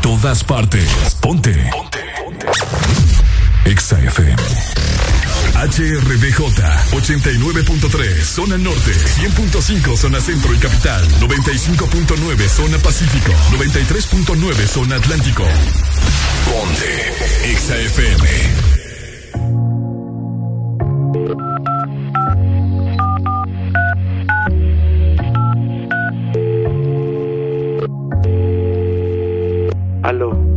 todas partes. Ponte. Ponte. Exa FM. HRDJ 89.3 Zona Norte, 100.5 Zona Centro y Capital, 95.9 Zona Pacífico, 93.9 Zona Atlántico. Ponte Exa FM. Y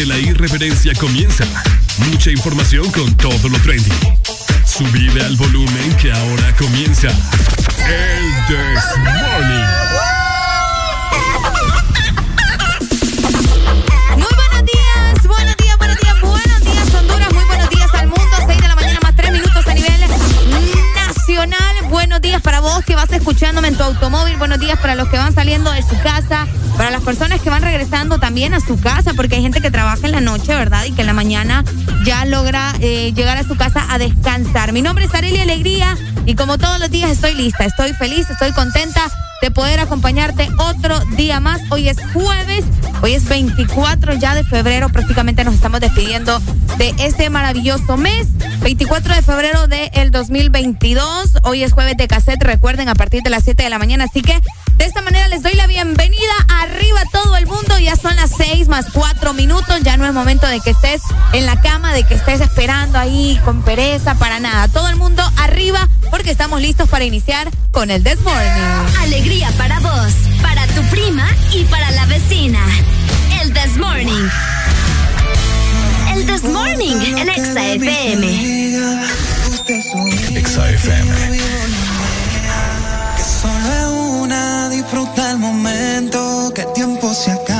que la irreverencia comienza. También a su casa, porque hay gente que trabaja en la noche, ¿verdad? Y que en la mañana ya logra eh, llegar a su casa a descansar. Mi nombre es Arely Alegría y como todos los días estoy lista, estoy feliz, estoy contenta de poder acompañarte otro día más. Hoy es jueves, hoy es 24 ya de febrero, prácticamente nos estamos despidiendo de este maravilloso mes. 24 de febrero del 2022, hoy es jueves de cassette, recuerden, a partir de las 7 de la mañana, así que de esta manera les doy la bienvenida arriba a todo el mundo, ya son las 6 más 4 minutos, ya no es momento de que estés en la cama, de que estés esperando ahí con pereza, para nada, todo el mundo arriba porque estamos listos para iniciar con el This Morning para vos, para tu prima y para la vecina. El This Morning. El This Morning en Exa FM. Exa FM. El momento, que el tiempo se acaba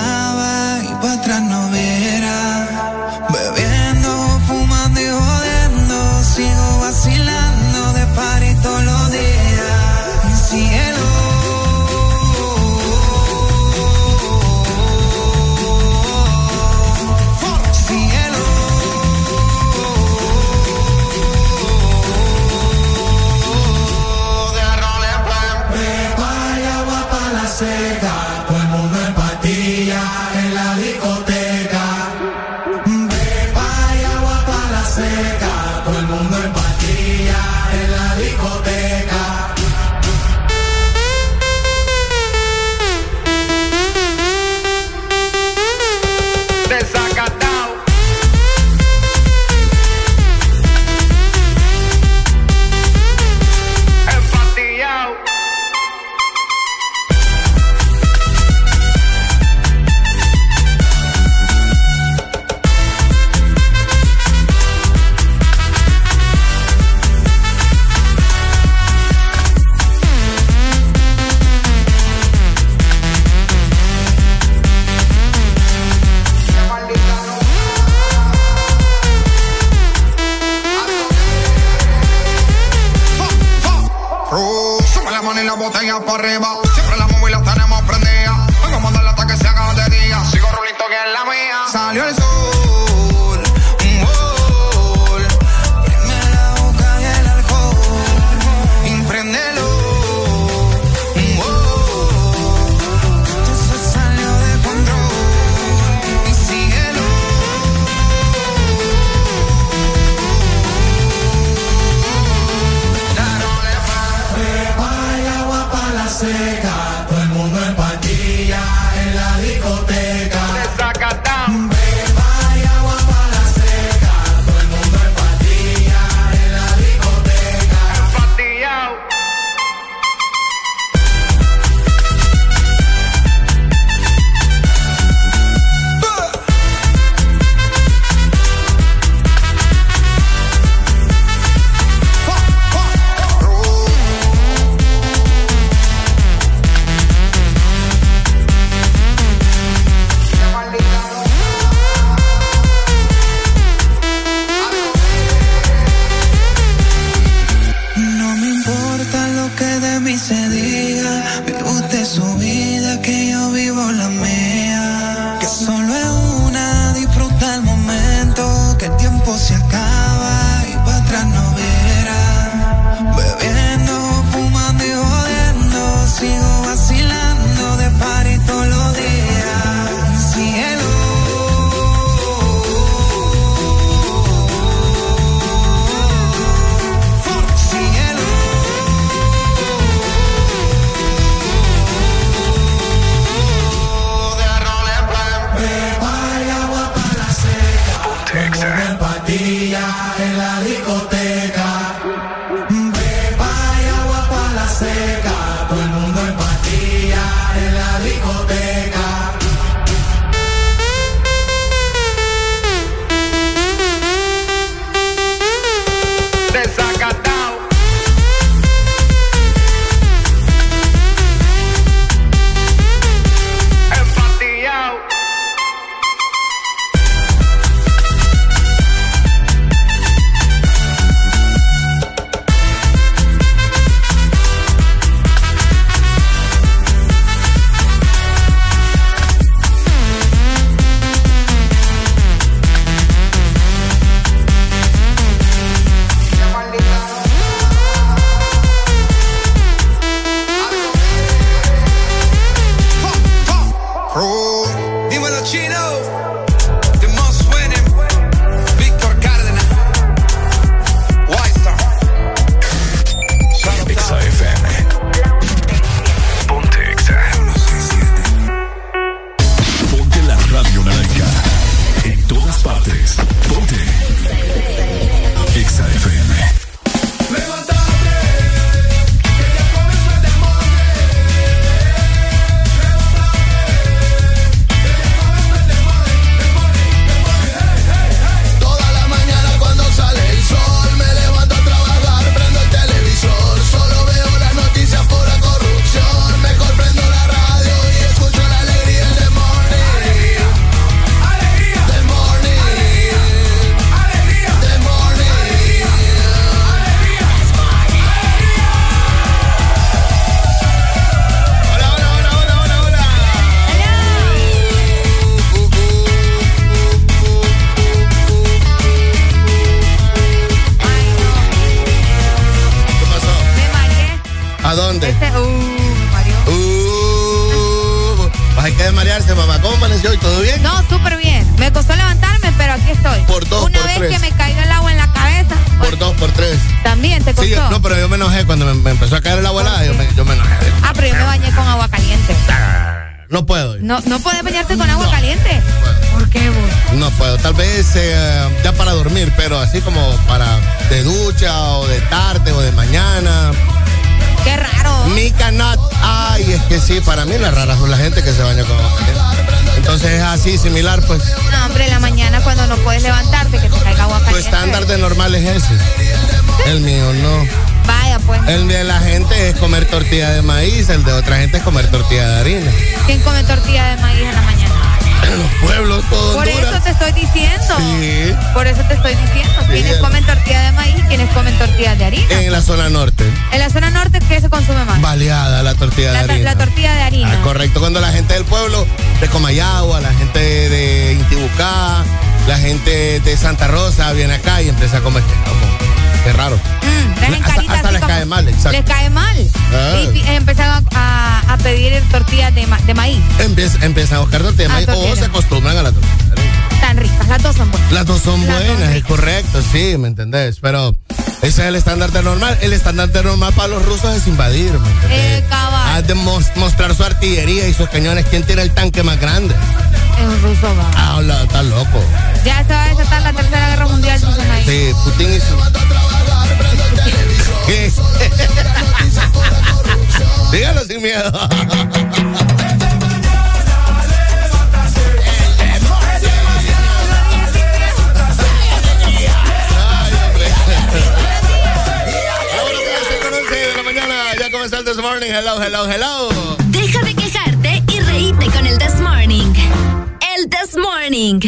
así, similar, pues. No, hombre, en la mañana cuando no puedes levantarte, que te caiga agua Tu caliente. estándar de normal es ese. El mío no. Vaya, pues. El de la gente es comer tortilla de maíz, el de otra gente es comer tortilla de harina. ¿Quién come tortilla de maíz en la mañana? En los pueblos, todo Por Honduras. eso te estoy diciendo. Sí. Por eso te estoy diciendo. Quienes comen tortilla de maíz y quienes comen tortillas de harina. En la zona norte. En la zona norte, ¿qué se consume más? Baleada la tortilla La, de harina. la tortilla de harina. Ah, correcto, cuando la gente del pueblo de Comayagua, la gente de Intibucá, la gente de Santa Rosa viene acá y empieza a comer. Como, qué raro. Mm, Hasta- hasta les cae mal, exacto. Les cae mal. Ah. Y empezaron a, a pedir tortillas de, ma- de maíz. Empieza, empiezan a buscar tortilla de Ah, maíz o se acostumbran a la tortilla. Tan ricas. Las dos son buenas. Las dos son Las dos buenas, es correcto, sí, ¿me entendés? Pero ese es el estándar de normal. El estándar de normal para los rusos es invadir, ¿me? Eh. Has de mos- mostrar su artillería y sus cañones. ¿Quién tiene el tanque más grande? Es un ruso, va. Ah, está loco. Ya se va a desatar la tercera guerra mundial, dicen ahí. Sí, Putin y su... Dígalo sin miedo. Morning. Hello, hello, hello. Deja de quejarte y reíte con el This Morning. El This Morning.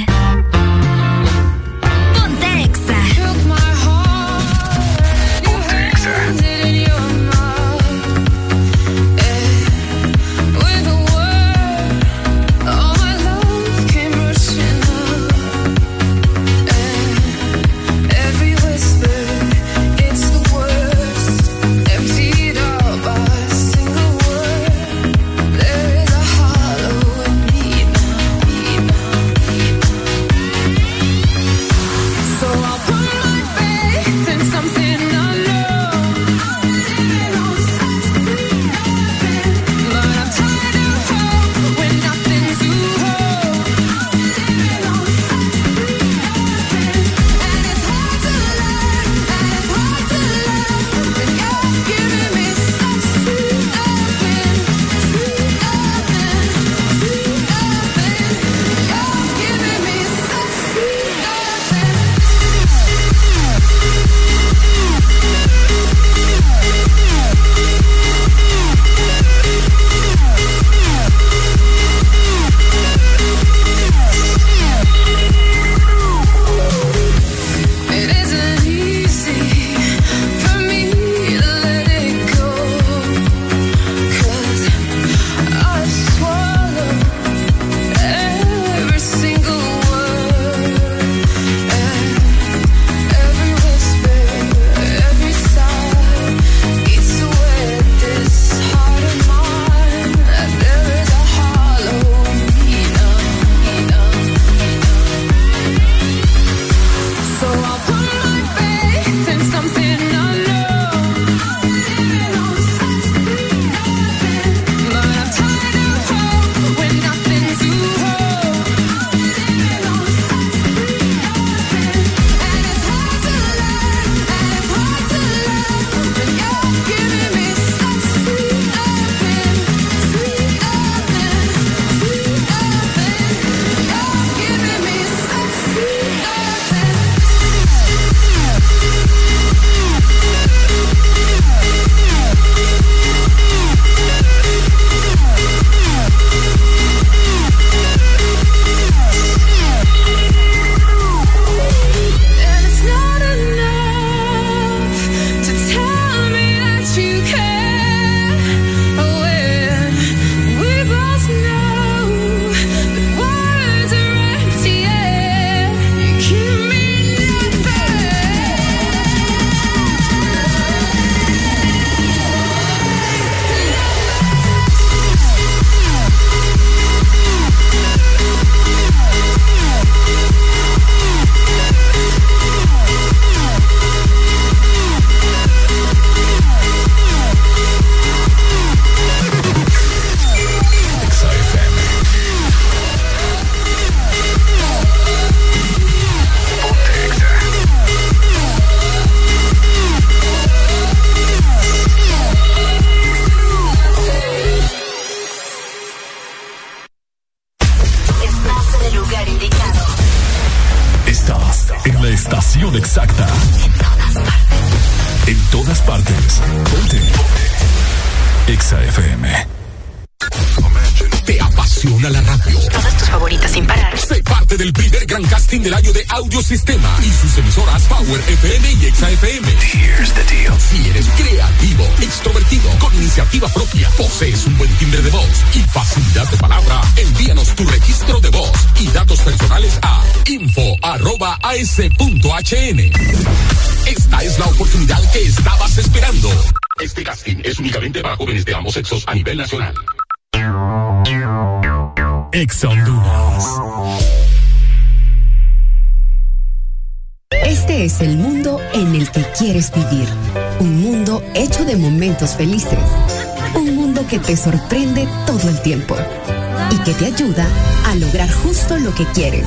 Te ayuda a lograr justo lo que quieres.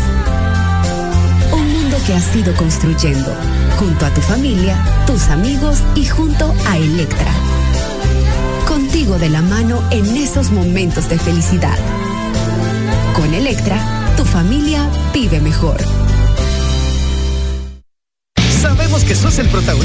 Un mundo que has ido construyendo junto a tu familia, tus amigos y junto a Electra. Contigo de la mano en esos momentos de felicidad. Con Electra, tu familia vive mejor. Sabemos que sos el protagonista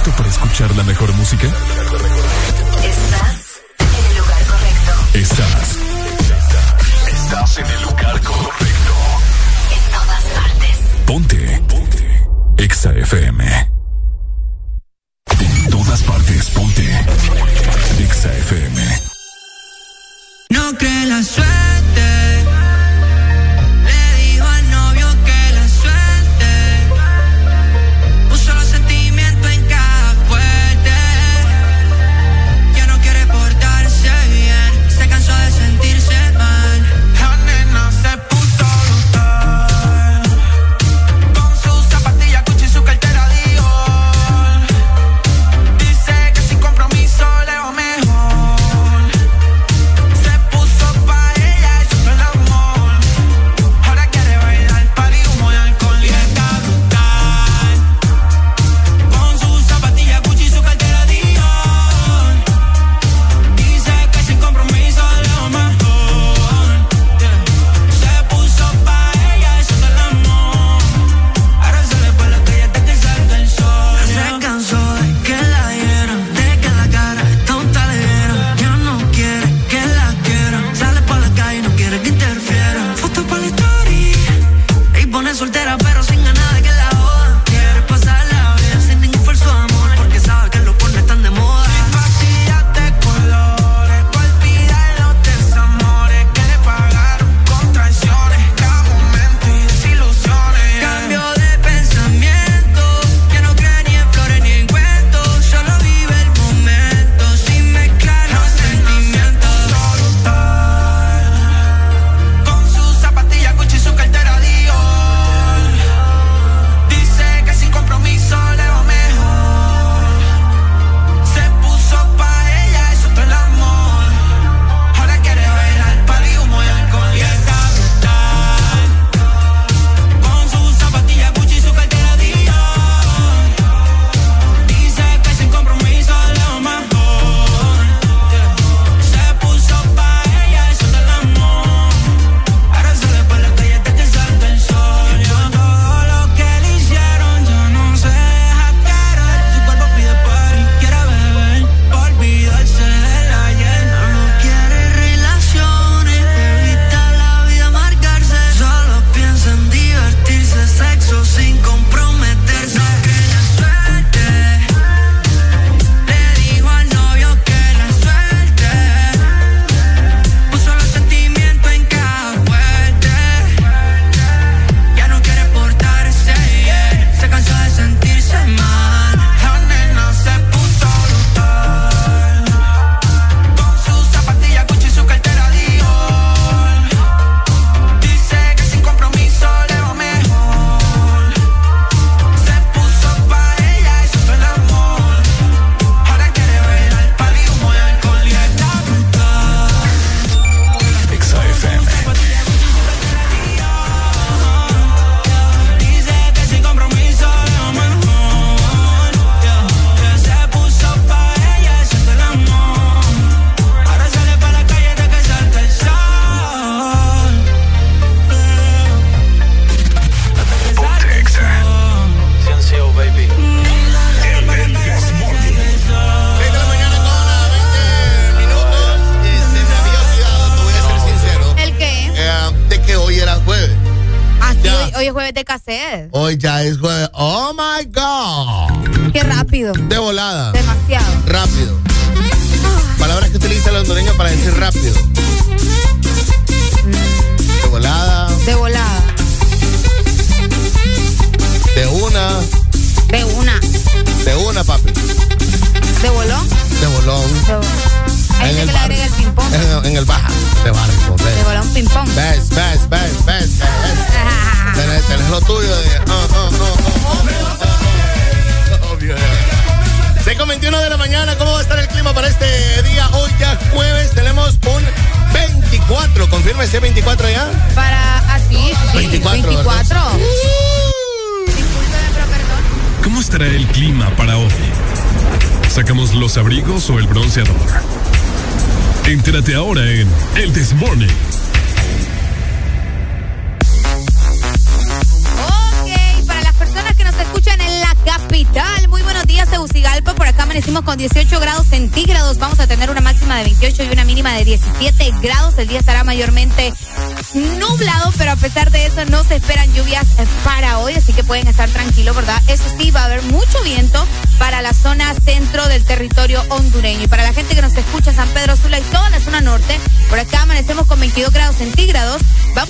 Listo para escuchar la mejor música? Estás en el lugar correcto. Estás. Estás en el lugar correcto. En todas partes. Ponte. Ponte. Exa FM. En todas partes, ponte. Exa FM. No cree la suerte.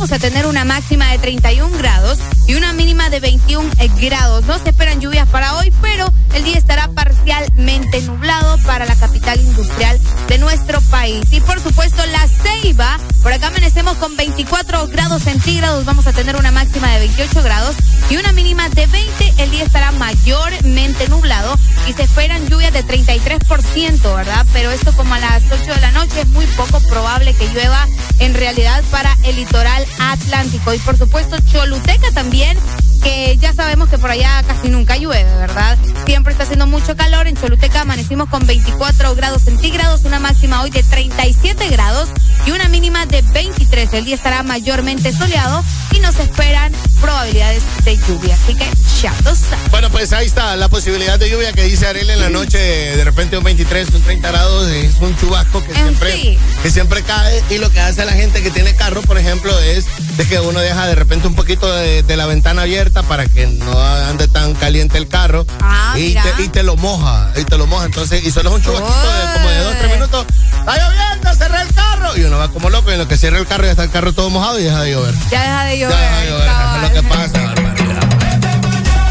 Vamos a tener una máxima de 31 grados y una mínima de 21 grados. No se esperan lluvias para hoy, pero el día estará parcialmente nublado para la capital industrial de nuestro país. Y por supuesto, la Ceiba, por acá amanecemos con 24 grados centígrados. Vamos a tener una máxima de 28 grados y una mínima de 20. El día estará mayormente nublado y se esperan lluvias de 33%, ¿verdad? Pero esto como a las 8 de la noche es muy poco probable que llueva en realidad para el litoral atlántico. Y por supuesto Choluteca también, que ya sabemos que por allá casi nunca llueve, ¿verdad? Siempre está haciendo mucho calor. En Choluteca amanecimos con 24 grados centígrados, una máxima hoy de 37 grados y una mínima de 23. El día estará mayormente soleado nos esperan probabilidades de lluvia. Así que ya lo. Bueno, pues ahí está la posibilidad de lluvia que dice Ariel en la noche, de repente un 23, un 30 grados, es un chubasco que siempre, sí. que siempre cae y lo que hace la gente que tiene carro, por ejemplo, es de que uno deja de repente un poquito de, de la ventana abierta para que no ande tan caliente el carro Ah, y, mira. te, y te lo moja, y te lo moja, entonces, y solo es un chubasquito de como de dos, tres minutos, está lloviendo, cerré el carro, y uno va como loco, y en lo que cierra el carro ya está el carro todo mojado y deja de llover. Ya deja de llover. Ya deja de llover, eso es lo que cabal. pasa, barbaridad.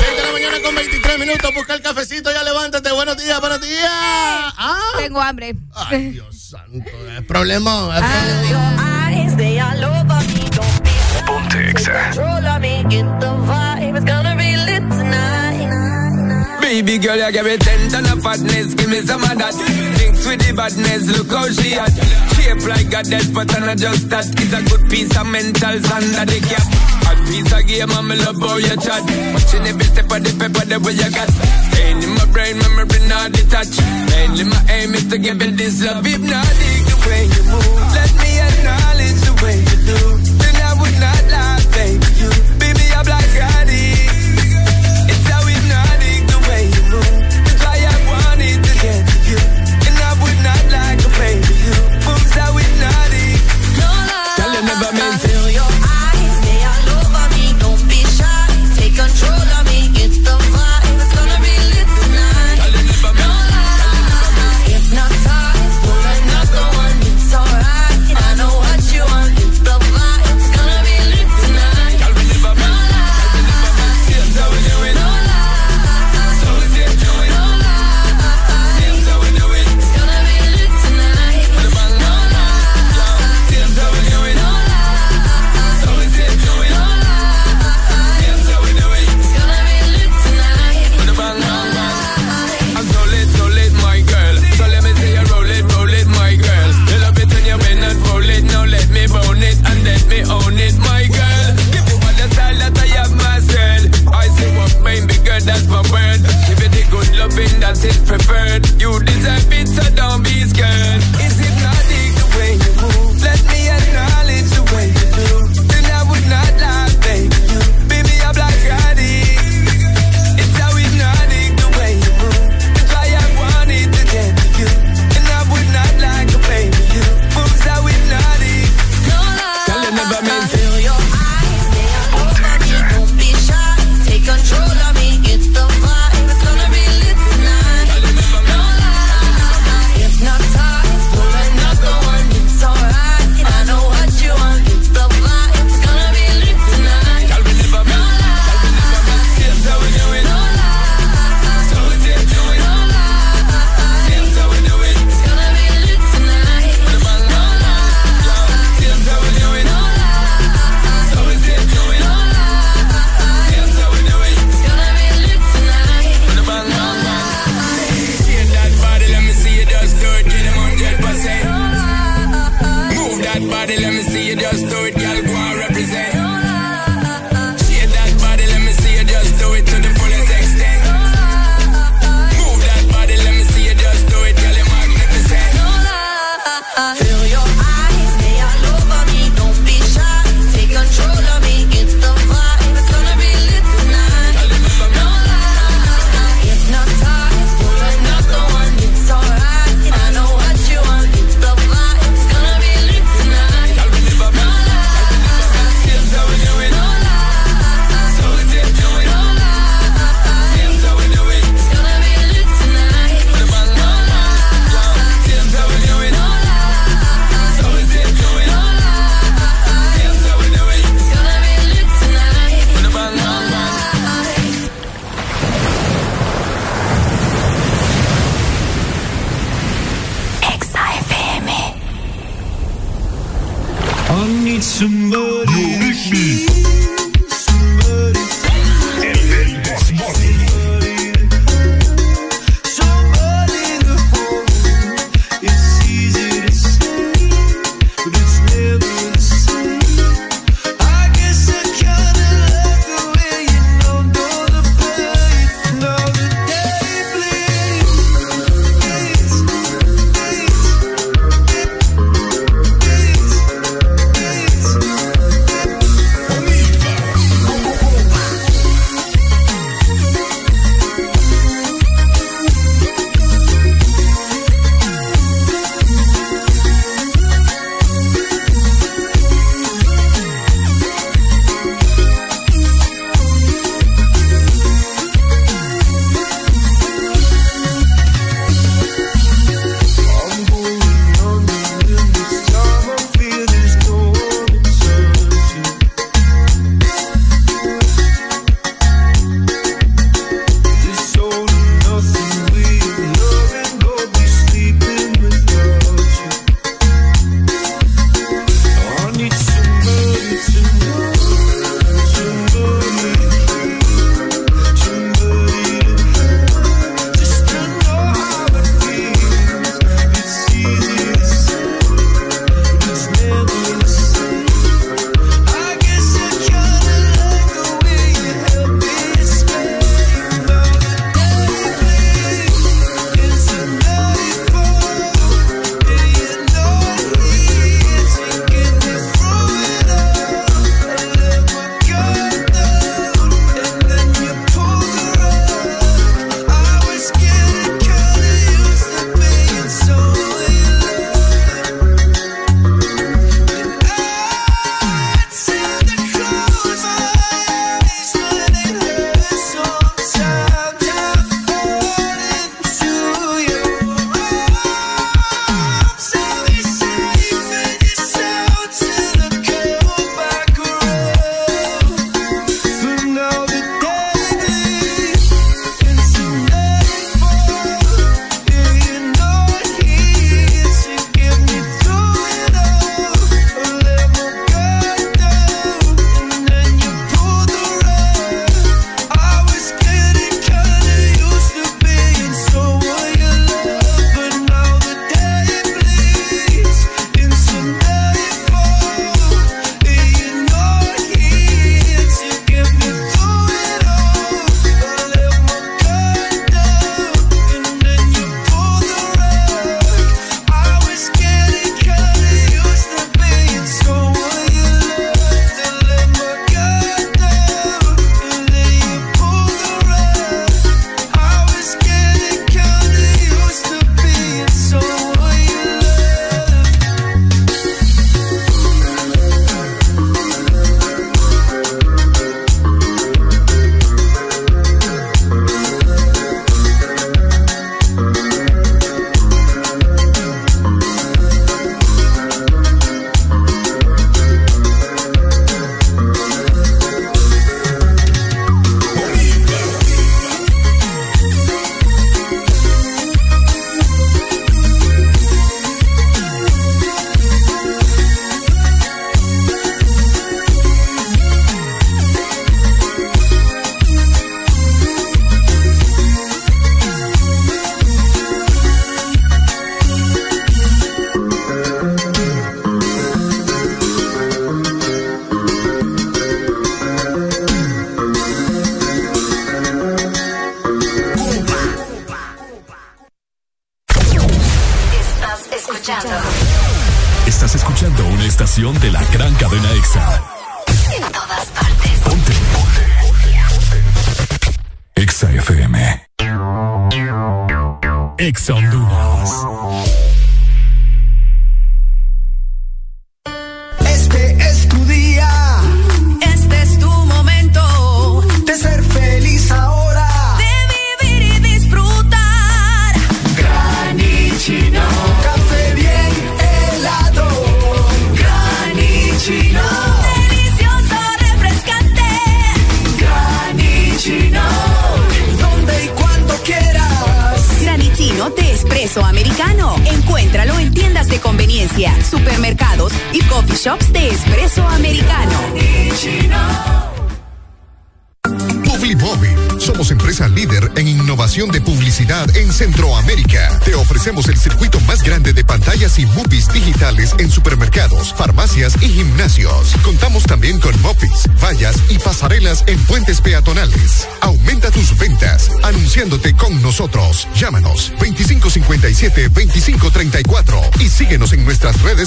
Seis de la mañana con 23 minutos, busca el cafecito, ya levántate, buenos días, buenos días. Ah. Tengo hambre. Ay, Dios santo, es problema. es Ah, problema. Ponte Exa. Baby girl, you give me ten ton of fatness, give me some of that. Thinks with the badness, look how she at. Shape like a dead but not just that. It's a good piece of mental under the cap. A piece of game, I'm love how you chat. Watching every step of the paper, the way you got. Staying in my brain, memory not detached. Mainly my aim is to give you this love. If not, dig the way you move. Let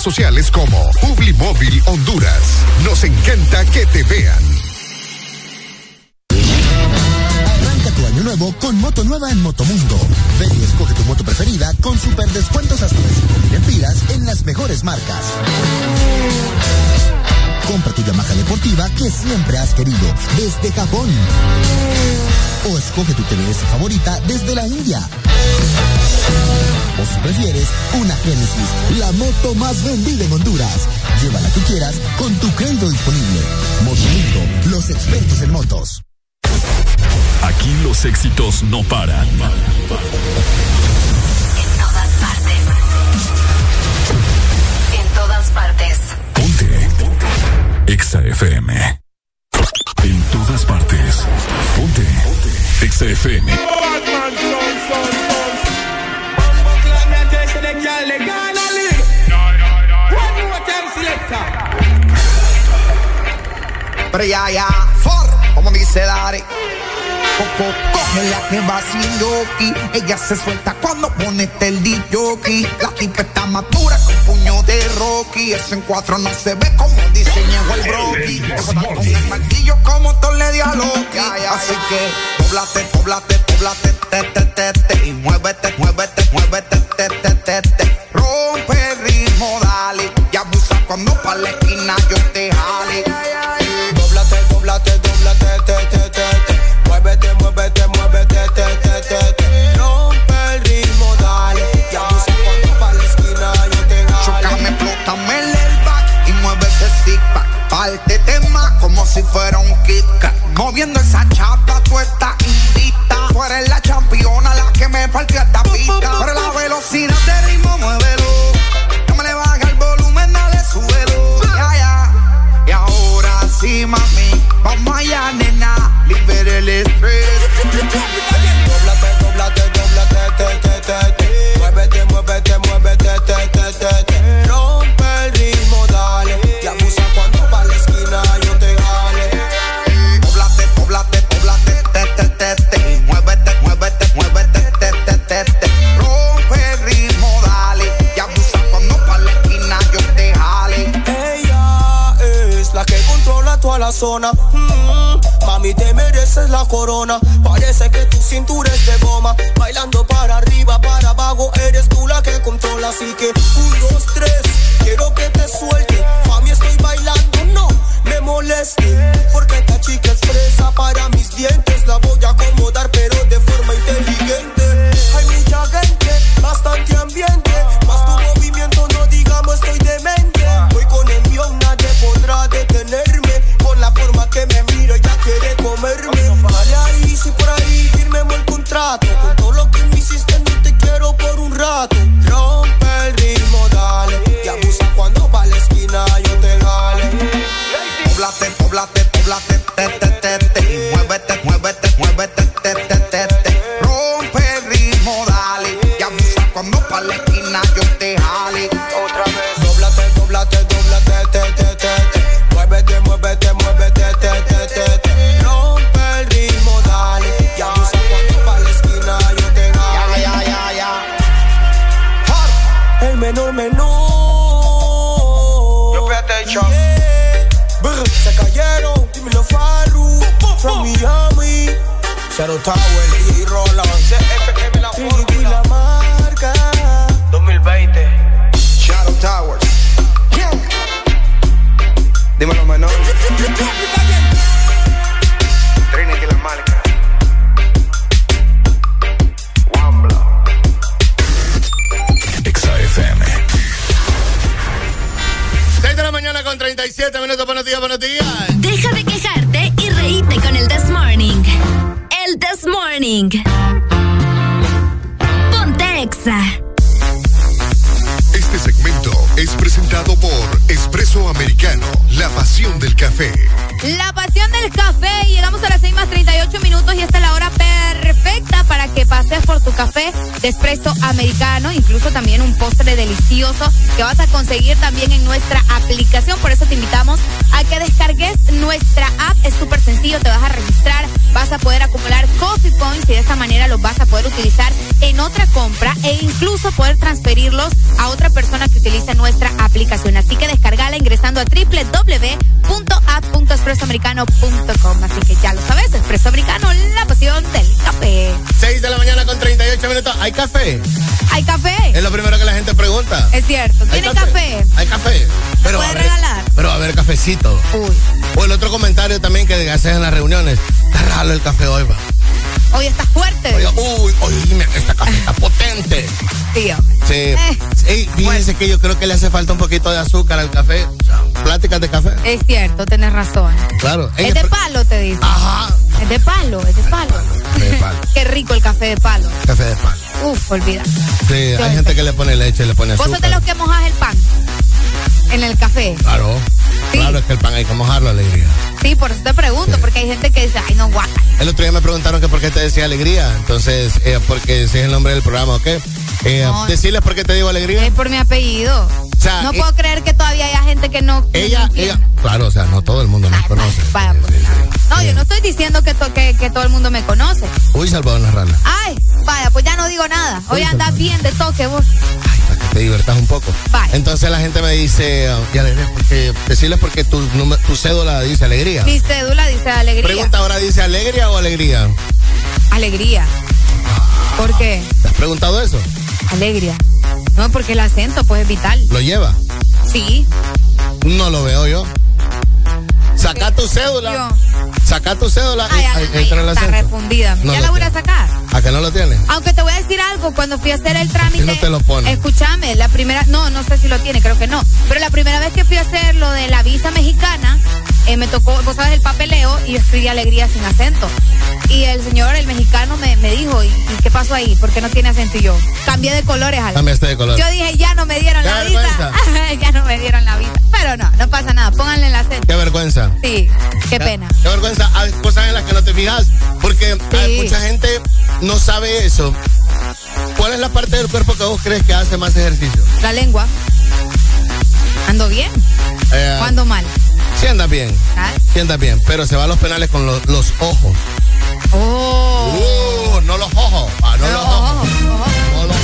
sociales con más vendida en Honduras. Llévala que quieras con tu crédito disponible. Motomundo, los expertos en motos. Aquí los éxitos no paran. En todas partes. En todas partes. Ponte. Ponte. Exa FM. En todas partes. Ponte. Ponte. Exa FM. Pero ya, ya, for, como dice Dari. Coco, coge la que va sin yoki. Ella se suelta cuando pone el jockey. La tipa está madura con puño de Rocky. Eso en cuatro no se ve como diseñó el broki. Con el martillo como todo le di a Loki. Así que, poblate, poblate, poblate, te, te, te, te, y mueve Mm-hmm. mami, te mereces la corona. Parece que tu cintura es de goma. Bailando para arriba, para abajo, eres tú la que controla. Así que, un, dos, tres, quiero que te suelte. Mami, estoy bailando, no me moleste. Porque esta chica es fresa para mis dientes. La voy a acomodar, pero de forma inteligente. Hay mucha gente, bastante ambiente Con todo lo que me hiciste, no te quiero por un rato. Rompe el ritmo, dale. Y abusa cuando va a la esquina, yo te jale. Poblate, poblate, poblate power café de espresso americano. Incluso también un postre delicioso que vas a conseguir también en nuestra aplicación. Por eso te invitamos a que descargues nuestra app. Es súper sencillo, te vas a registrar, vas a poder acumular coffee points y de esta manera los vas a poder utilizar en otra compra e incluso poder transferirlos a otra persona que utilice nuestra aplicación. Así que descargala ingresando a www.app.expresoamericano.com. Así que ya lo sabes, Expreso Americano, la pasión del con 38 minutos. ¿Hay café? ¿Hay café? Es lo primero que la gente pregunta. Es cierto. ¿Tiene ¿Hay café? Hay café. Pero puede regalar? Pero a haber cafecito. Uy. O el otro comentario también que haces en las reuniones. Está raro el café hoy, va. Hoy está fuerte. Oye, uy, oye, este café está potente. Sí, hombre. Sí. Eh. Fíjense que yo creo que le hace falta un poquito de azúcar al café. Pláticas de café. Es cierto, tienes razón. Claro. Es de palo, te dice. Ajá. Es de palo, es de palo. Café de palo. Qué rico el café de palo. Café de palo. Uf, olvida. Sí, hay gente que le pone leche, le pone Vos azúcar. sos de los que mojas el pan en el café. Claro. Claro, es que el pan hay que mojarlo, alegría. Sí, por eso te pregunto, porque hay gente que dice, ay, no, guaca. El otro día me preguntaron que por qué te decía alegría. Entonces, eh, porque ese es el nombre del programa, ¿ok? Eh, No. Decirles por qué te digo alegría. Es por mi apellido. Sea, no eh, puedo creer que todavía haya gente que no. que Ella, no ella, claro, o sea, no todo el mundo nos conoce. Vaya, pues, No, yo no estoy diciendo que, to- que, que todo el mundo me conoce. Uy, Salvador Narrala, Ay, vaya, pues ya no digo nada. Hoy Uy, andas bien de toque vos. para que te divertas un poco. Vaya. Entonces la gente me dice, ah, y alegría, porque, decirles porque tu, tu cédula dice alegría. Mi cédula dice alegría. Pregunta ahora, ¿dice alegría o alegría? Alegría. ¿Por qué? ¿Te has preguntado eso? Alegría. No, porque el acento, pues, es vital. ¿Lo lleva? Sí. No lo veo yo. Saca tu cédula. Yo. Saca tu cédula y Ay, entra el está acento. refundida. No ya la voy a sacar. ¿A que no lo tiene? Aunque te voy a decir algo, cuando fui a hacer el trámite. no te lo pone? Escúchame, la primera, no, no sé si lo tiene, creo que no. Pero la primera vez que fui a hacer lo de la visa mexicana, eh, me tocó, vos sabes, el papeleo y yo escribí alegría sin acento. Y el señor, el mexicano, me, me dijo, ¿y, y qué pasó ahí? ¿Por qué no tiene acento? Y yo, cambié de colores. Cambiaste de color. Yo dije, ya no me dieron Qué la visa. vergüenza. ya no me dieron la visa. Pero no, no pasa nada, pónganle el acento. Qué vergüenza. Sí, qué pena. Qué vergüenza. Hay cosas en las que no te fijas. Porque hay mucha gente no sabe eso. ¿Cuál es la parte del cuerpo que vos crees que hace más ejercicio? La lengua. ¿Ando bien? Eh, ¿O ando mal? Sí andas bien. ¿Ah? Sí andas bien. Pero se va a los penales con los, los ojos. Oh. Uh, no los ojos. Ah, no, los ojos. No los ojos.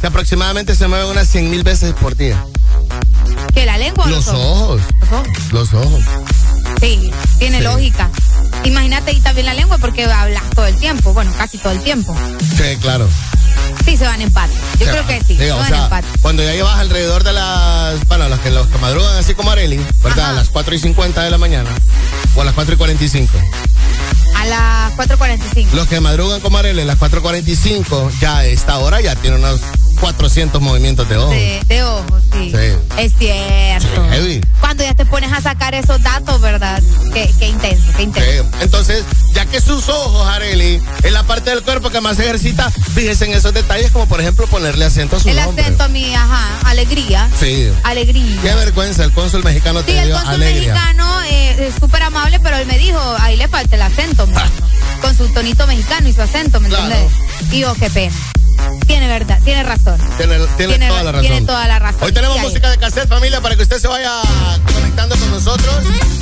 Que aproximadamente se mueven unas 100 mil veces por día. ¿Que la lengua o Los los ojos. Los ojos. Los ojos. Sí, tiene Sí. lógica. Imagínate y también la lengua porque hablas todo el tiempo, bueno, casi todo el tiempo. Sí, claro. Sí, se van en empate. Yo Se creo va. que sí, Diga, se o van en sea, empate. cuando ya llevas alrededor de las, bueno, los que, los que madrugan así como Areli, ¿verdad? Ajá. A las 4 y 50 de la mañana. O a las 4 y 45. A las 4.45. Los que madrugan como Areli a las 4 y 45, ya a esta hora ya tiene unos 400 movimientos de ojos. De, de ojos, sí. Sí. Es cierto. Sí, heavy. Cuando ya te pones a sacar esos datos, ¿verdad? Qué, qué intenso, qué intenso. Sí. Entonces, ya que sus ojos, Areli, es la parte del cuerpo que más ejercita, fíjese en esos detalles, como por ejemplo ponerle acento a su El nombre. acento a mí, ajá, alegría. Sí. Alegría. Qué vergüenza, el cónsul mexicano Sí, te el dio cónsul alegría. mexicano eh, es súper amable, pero él me dijo, ahí le falta el acento, mi hermano. con su tonito mexicano y su acento, ¿me Claro. entendés? Y qué pena. Tiene verdad, tiene razón. Tiene, tiene Tiene toda la razón. tiene toda la razón. Hoy tenemos música de cassette, familia, para que usted se vaya conectando con nosotros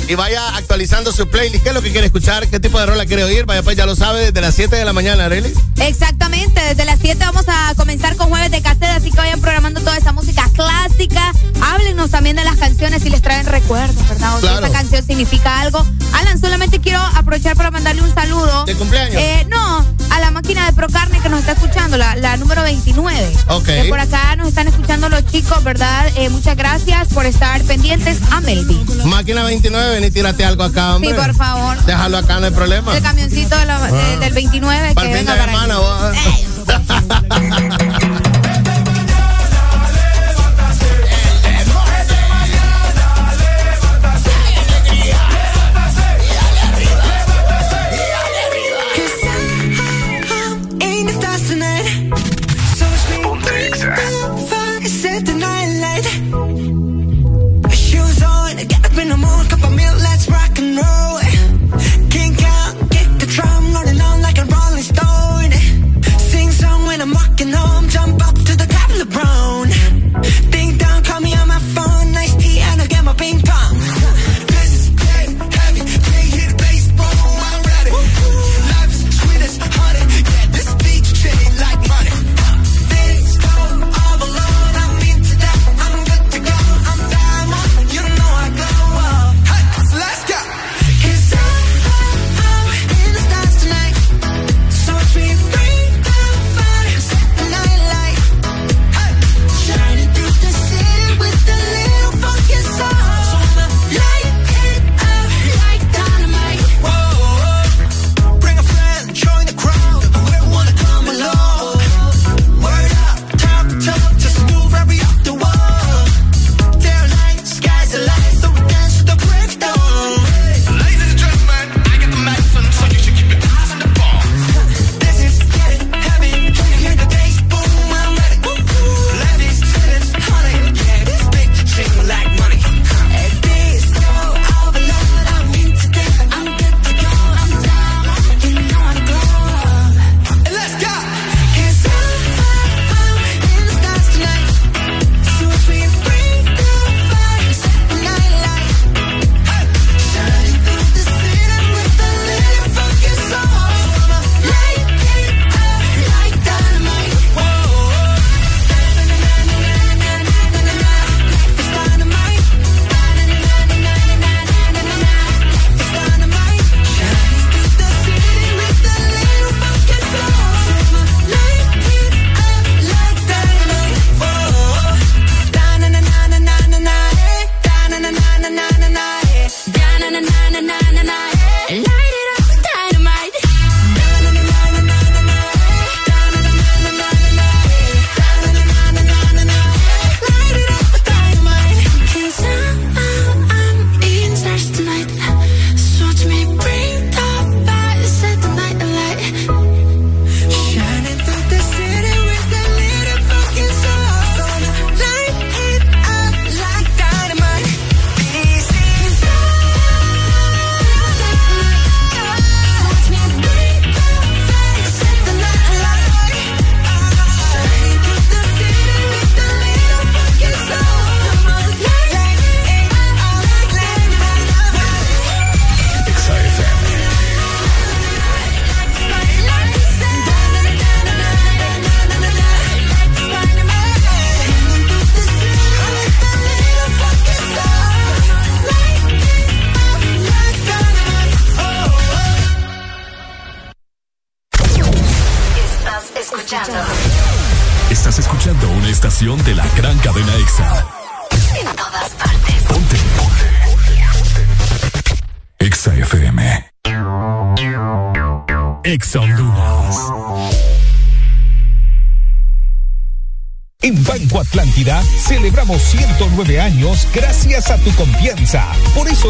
y vaya actualizando su playlist. ¿Qué es lo que quiere escuchar? ¿Qué tipo de rola quiere oír? Vaya, pues ya lo sabe, desde las 7 de la mañana, Arely. Exactamente, desde las 7 vamos a comenzar con jueves de cassette, así que vayan programando toda esa música clásica. Háblenos también de las canciones si les traen recuerdos, ¿verdad? O si Claro. esa canción significa algo. Alan, solamente quiero aprovechar para mandarle un saludo. ¿De cumpleaños? Eh, no, a la máquina de Que nos está escuchando, la, la número 29. Ok. Que por acá nos están escuchando los chicos, ¿verdad? Eh, muchas gracias por estar pendientes a Melvin. Máquina 29, ven y tírate algo acá, hombre. Sí, por favor. Déjalo acá, no hay problema. El camioncito de la- de- Ah. del 29 Para que el fin venga de para semana, vos.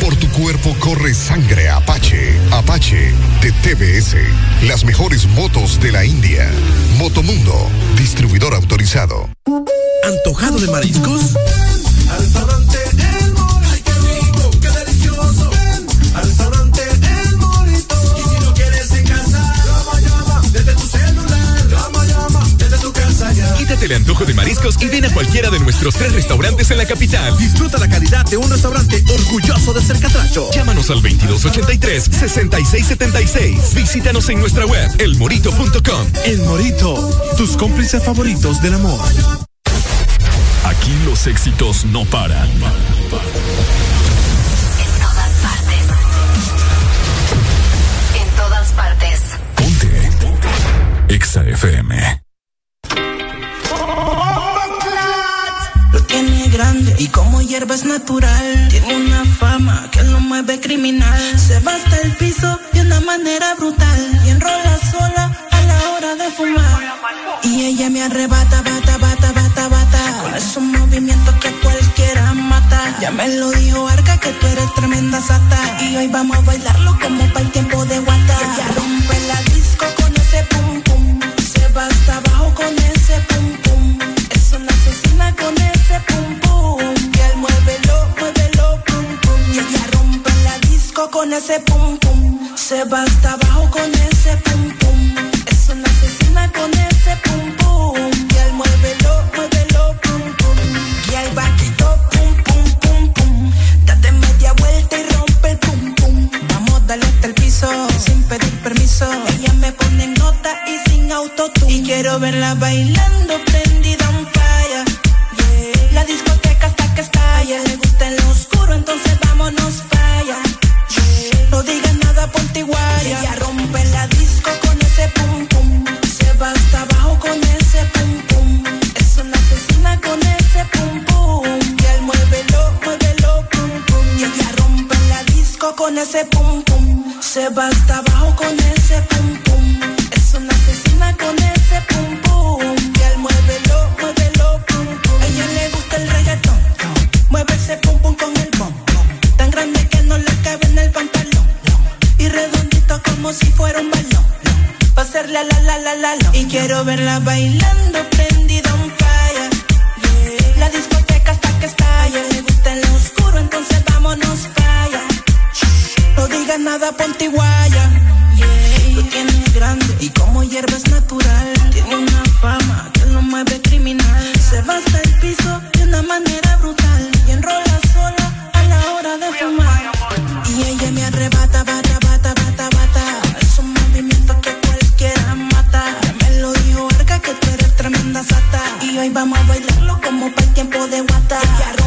Por tu cuerpo corre sangre Apache, Apache de TBS, las mejores motos de la India. Motomundo, distribuidor autorizado. ¿Antojado de mariscos? Restaurante Quítate el antojo de mariscos y ven a cualquiera de nuestros tres restaurantes en la capital. Disfruta la calidad de un restaurante orgulloso de ser catracho. Llámanos al 2283-6676. Visítanos en nuestra web, elmorito.com. El Morito, tus cómplices favoritos del amor. Aquí los éxitos no paran. En todas partes. En todas partes. Ponte. EXA FM. Tiene grande y como hierba es natural. Tiene una fama que lo mueve criminal. Se va hasta el piso de una manera brutal. Y enrola sola a la hora de fumar. Y ella me arrebata, bata, bata, bata, bata. Con esos movimientos que cualquiera mata. Ya me lo dijo Arca que tú eres tremenda sata. Y hoy vamos a bailarlo como para el tiempo de guata. Ella rompe la disco con ese pum con ese pum pum. Se va hasta abajo con ese pum pum. Es una asesina con ese pum pum. Y él muévelo, muévelo, pum pum. Y el vaquito pum pum pum pum. Date media vuelta y rompe el pum pum. Vamos, dale hasta el piso sin pedir permiso. Ella me pone en nota y sin autotune. Y quiero verla bailando prendida Ella rompe la disco con ese pum pum. Se va hasta abajo con ese pum pum. Es una asesina con ese pum pum. Y él muévelo, muévelo, pum pum. Y ella rompe la disco con ese pum pum. Se va hasta abajo con ese pum pum. Como si fuera un balón. Va a la la la la la. Y quiero verla bailando prendida un fire. La discoteca hasta que estalle. Le gusta en lo oscuro, entonces vámonos allá. No digas nada, ponte guaya. Yeah. Lo tiene grande y como hierba es natural. Tiene una fama que lo mueve criminal. Se va el piso de una manera brutal. Y vamos a bailarlo como para el tiempo de guata.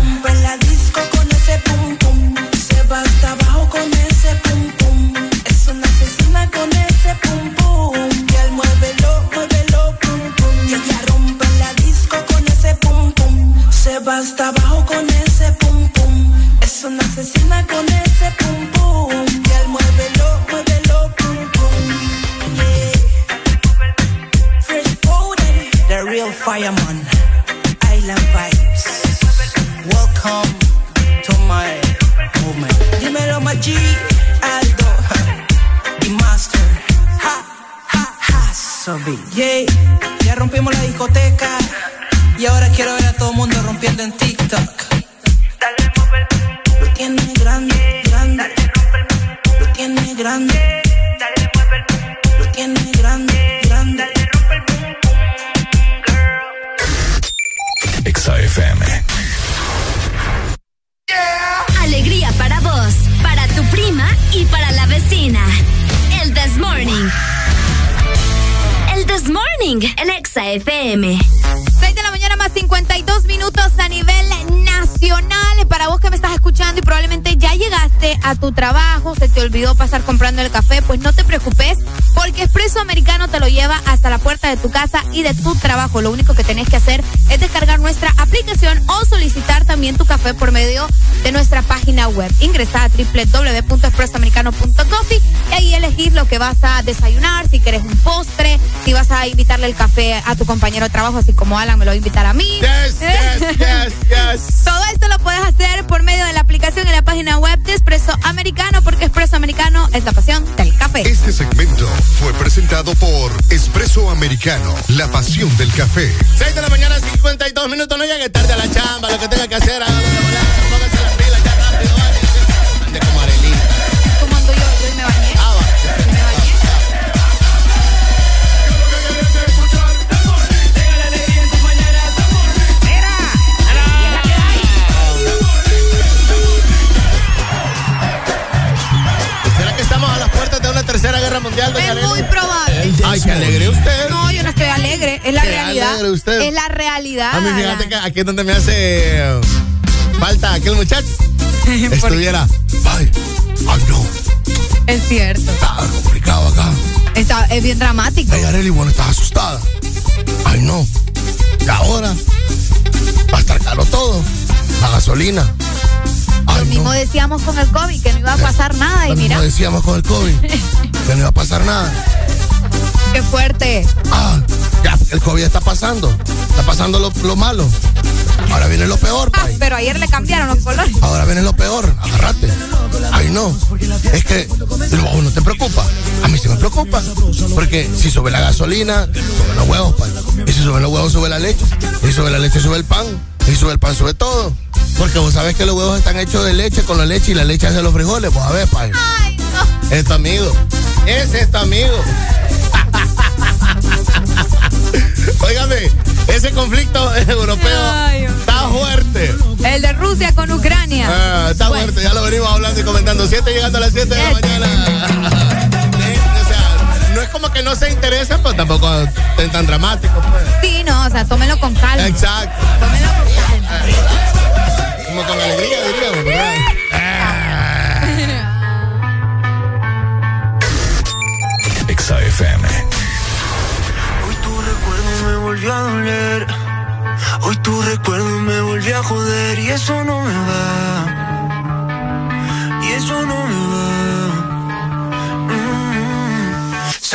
Tu trabajo, se te olvidó pasar comprando el café, pues no te preocupes porque Expreso Americano te lo lleva hasta la puerta de tu casa y de tu trabajo. Lo único que tenés que hacer es descargar nuestra aplicación o solicitar también tu café por medio de nuestra página web. Ingresa a www.expresoamericano.coffee y ahí elegir lo que vas a desayunar, si quieres un postre, si vas a invitarle el café a tu compañero de trabajo, así como Alan me lo va a invitar a mí. Yes, yes, yes, yes. Todo esto lo puedes hacer por medio de la aplicación en la página web de Espresso Americano, porque Espresso Americano es la pasión del café. Este segmento fue presentado por Espresso Americano, la pasión del café. 6 de la mañana, 52 minutos. No llegue tarde a la chamba, lo que tenga que hacer, hágalo de volada, póngase las pilas Ay, qué alegre usted. No, yo no estoy alegre. Es la Qué realidad. alegre usted. Es la realidad. A mí, fíjate que aquí es donde me hace eh, falta aquel muchacho. Estuviera. Ay, ay, no. Es cierto. Está complicado acá. Está, es bien dramático. Ay, Arely, bueno, estás asustada. Ay, no. Y ahora va a estar caro todo. La gasolina. Lo Ay, mismo no. decíamos con el COVID, que no iba a pasar nada. Y Lo mira, mismo decíamos con el COVID. que no iba a pasar nada. Qué fuerte. Ah, ya, el COVID está pasando. Está pasando lo, lo malo. Ahora viene lo peor, Ah, pero ayer le cambiaron los colores. Ahora viene lo peor. Agárrate. Ay, no. Es que luego no te preocupa. A mí sí me preocupa. Porque si sube la gasolina, suben los huevos, pay. Y si suben los huevos, sube la leche. Y si sube la leche, sube el pan. Y sube el pan, sube todo. Porque vos sabés que los huevos están hechos de leche con la leche y la leche hace los frijoles. Vos a ver, pay. Ay, no. Es tu amigo. Ese es tu amigo. Óigame, ese conflicto europeo Ay, está fuerte. El de Rusia con Ucrania. Ah, está Bueno. fuerte, ya lo venimos hablando y comentando. Siete llegando a las 7 de la mañana. Como que no se interesa, pero tampoco es tan dramático. pues. Sí, no, o sea, tómelo con calma. Exacto. Tómelo con calma. Como con alegría, diríamos, ¿verdad? FM. Hoy tu recuerdo me volvió a doler. Hoy tu recuerdo me volvió a joder y eso no me va. Y eso no me va.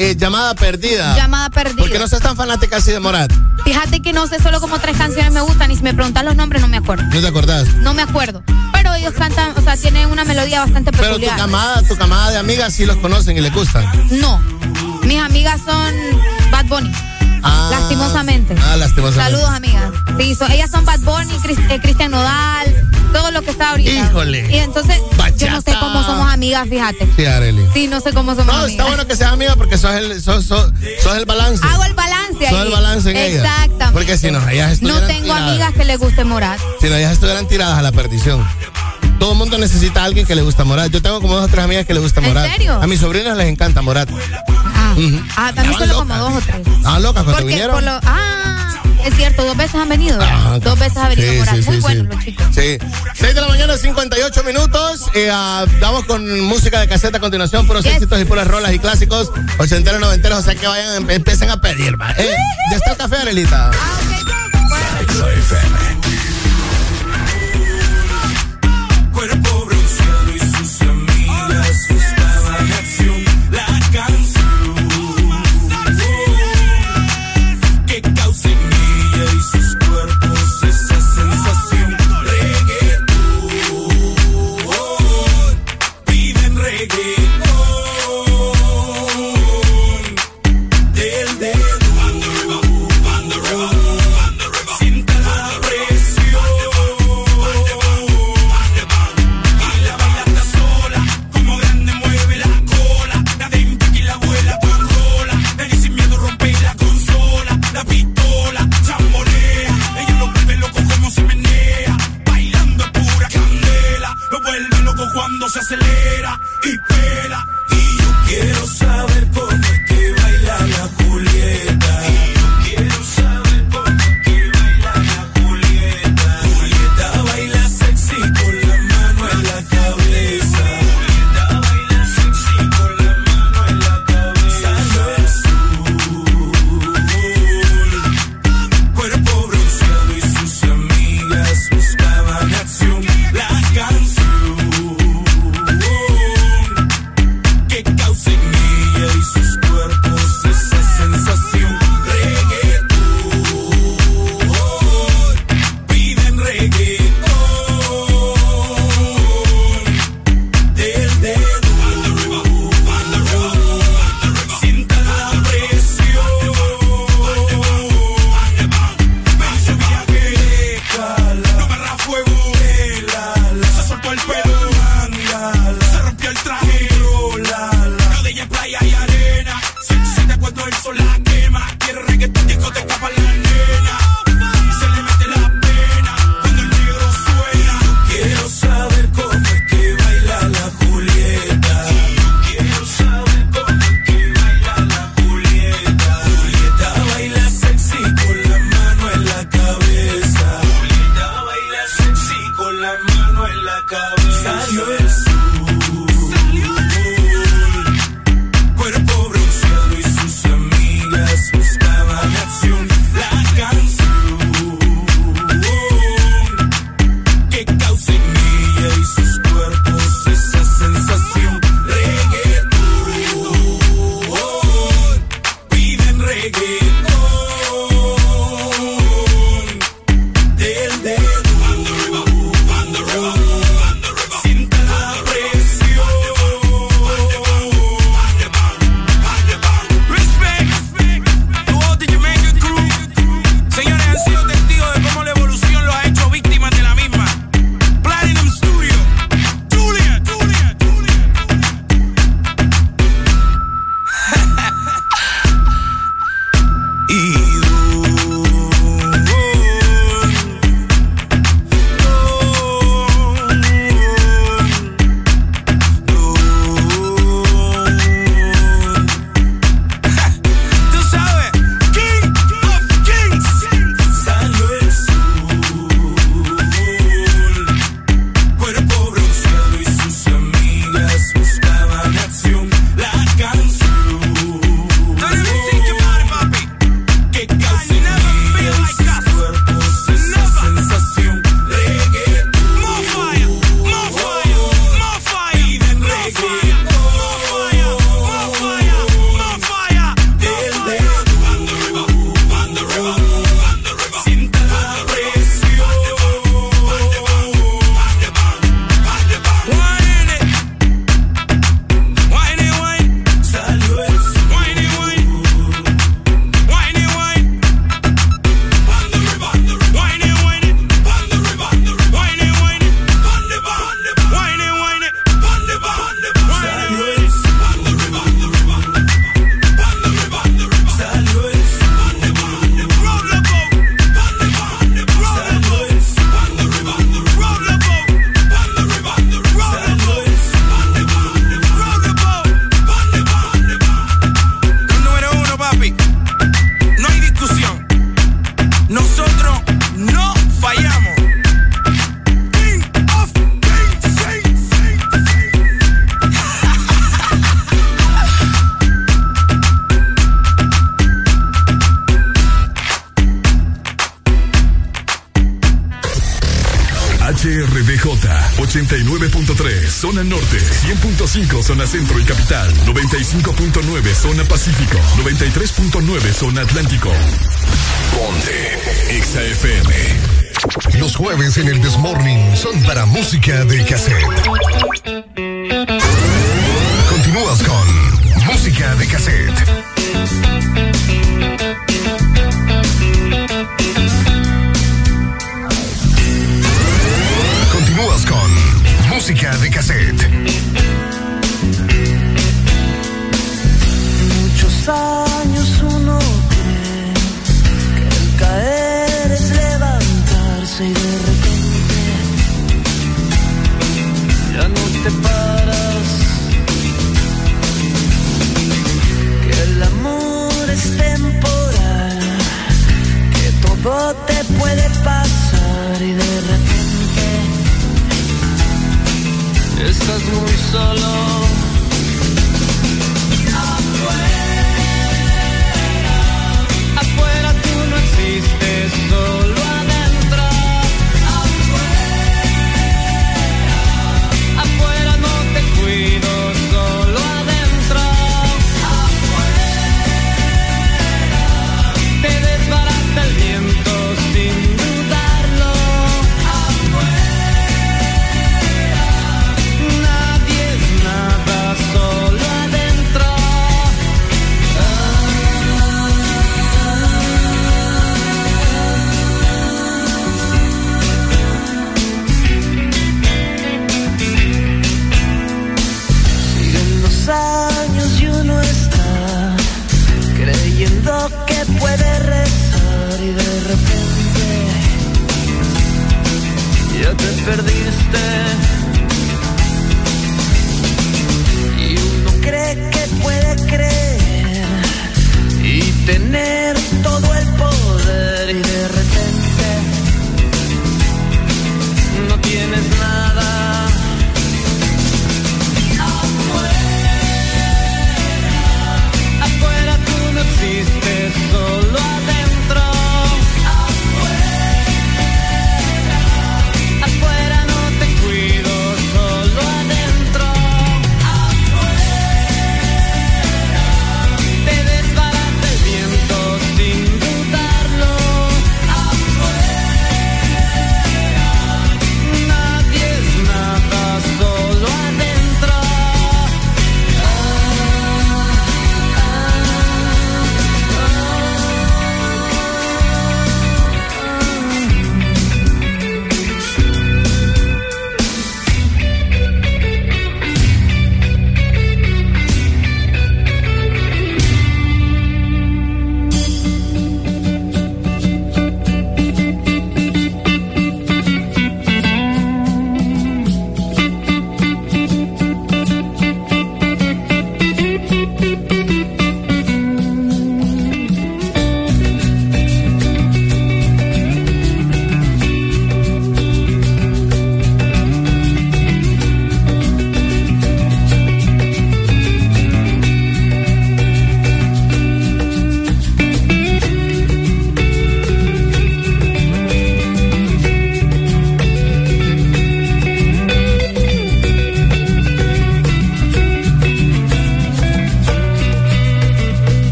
Eh, Llamada Perdida. Llamada Perdida. ¿Por qué no seas tan fanática así de Morat? Fíjate que no sé, solo como tres canciones me gustan y si me preguntan los nombres no me acuerdo. ¿No te acordás? No me acuerdo. Pero ellos cantan, o sea, tienen una melodía bastante Pero tu peculiar. camada, tu camada de amigas sí los conocen y les gustan. No. Mis amigas son Bad Bunny. Ah. Lastimosamente. Ah, lastimosamente. Saludos, amigas. Sí, so- ellas son Bad Bunny, eh, Cristian Nodal, todo lo que está ahorita. Híjole. Y entonces, yo no sé cómo somos amigas, fíjate. Sí, Arely. Sí, no sé cómo somos No, amigas. está bueno que seas amiga porque sos el, sos, sos, sos el balance. Hago el balance ahí. Sos el balance en ella. Exactamente. Porque si no, ellas No estuvieran tengo tiradas. amigas que les guste Morat. Si no, ellas estuvieran tiradas a la perdición. Todo el mundo necesita a alguien que le gusta Morat. Yo tengo como dos o tres amigas que le gusta ¿En Morat. serio? A mis sobrinas les encanta Morat. Ah, Ujú. ah también solo como dos o tres. Estaban locas cuando Porque vinieron. por lo, ah, es cierto, dos veces han venido. Ajá. Dos veces ha venido Sí, Morat. sí, Muy sí, buenos sí. los chicos. Sí. 6 de la mañana, 58 minutos. Eh, ah, vamos con música de caseta a continuación, puros Yes. éxitos y puras rolas y clásicos, ochenteros, noventeros, o sea que vayan, em- empiecen a pedir, va. Eh, ya está el café, Arelita. Cuerpo bronceado y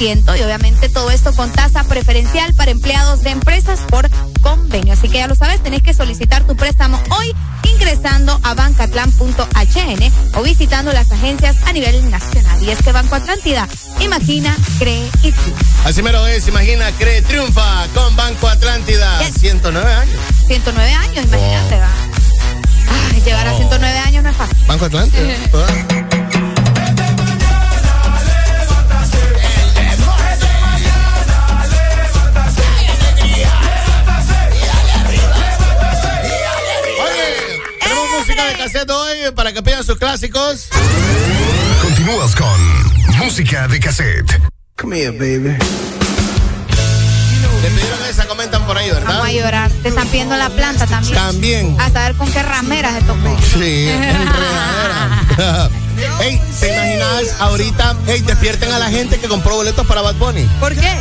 100%. compró boletos para Bad Bunny. ¿Por qué?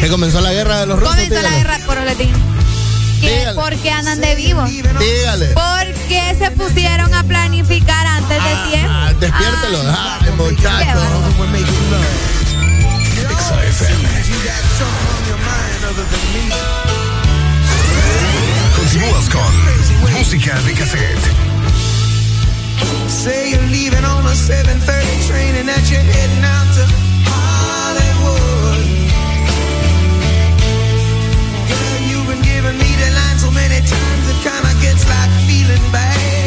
Que comenzó la guerra de los rusos. Comenzó dígale. la guerra por los Porque andan de vivos. Dígale. Porque se pusieron a planificar antes ah, de tiempo. Ah, despiértelo. Ah, ah muchacho. Continúas con música de cassette. Say you're leaving on a 7:30 train and that you're heading out to kinda gets like feeling bad.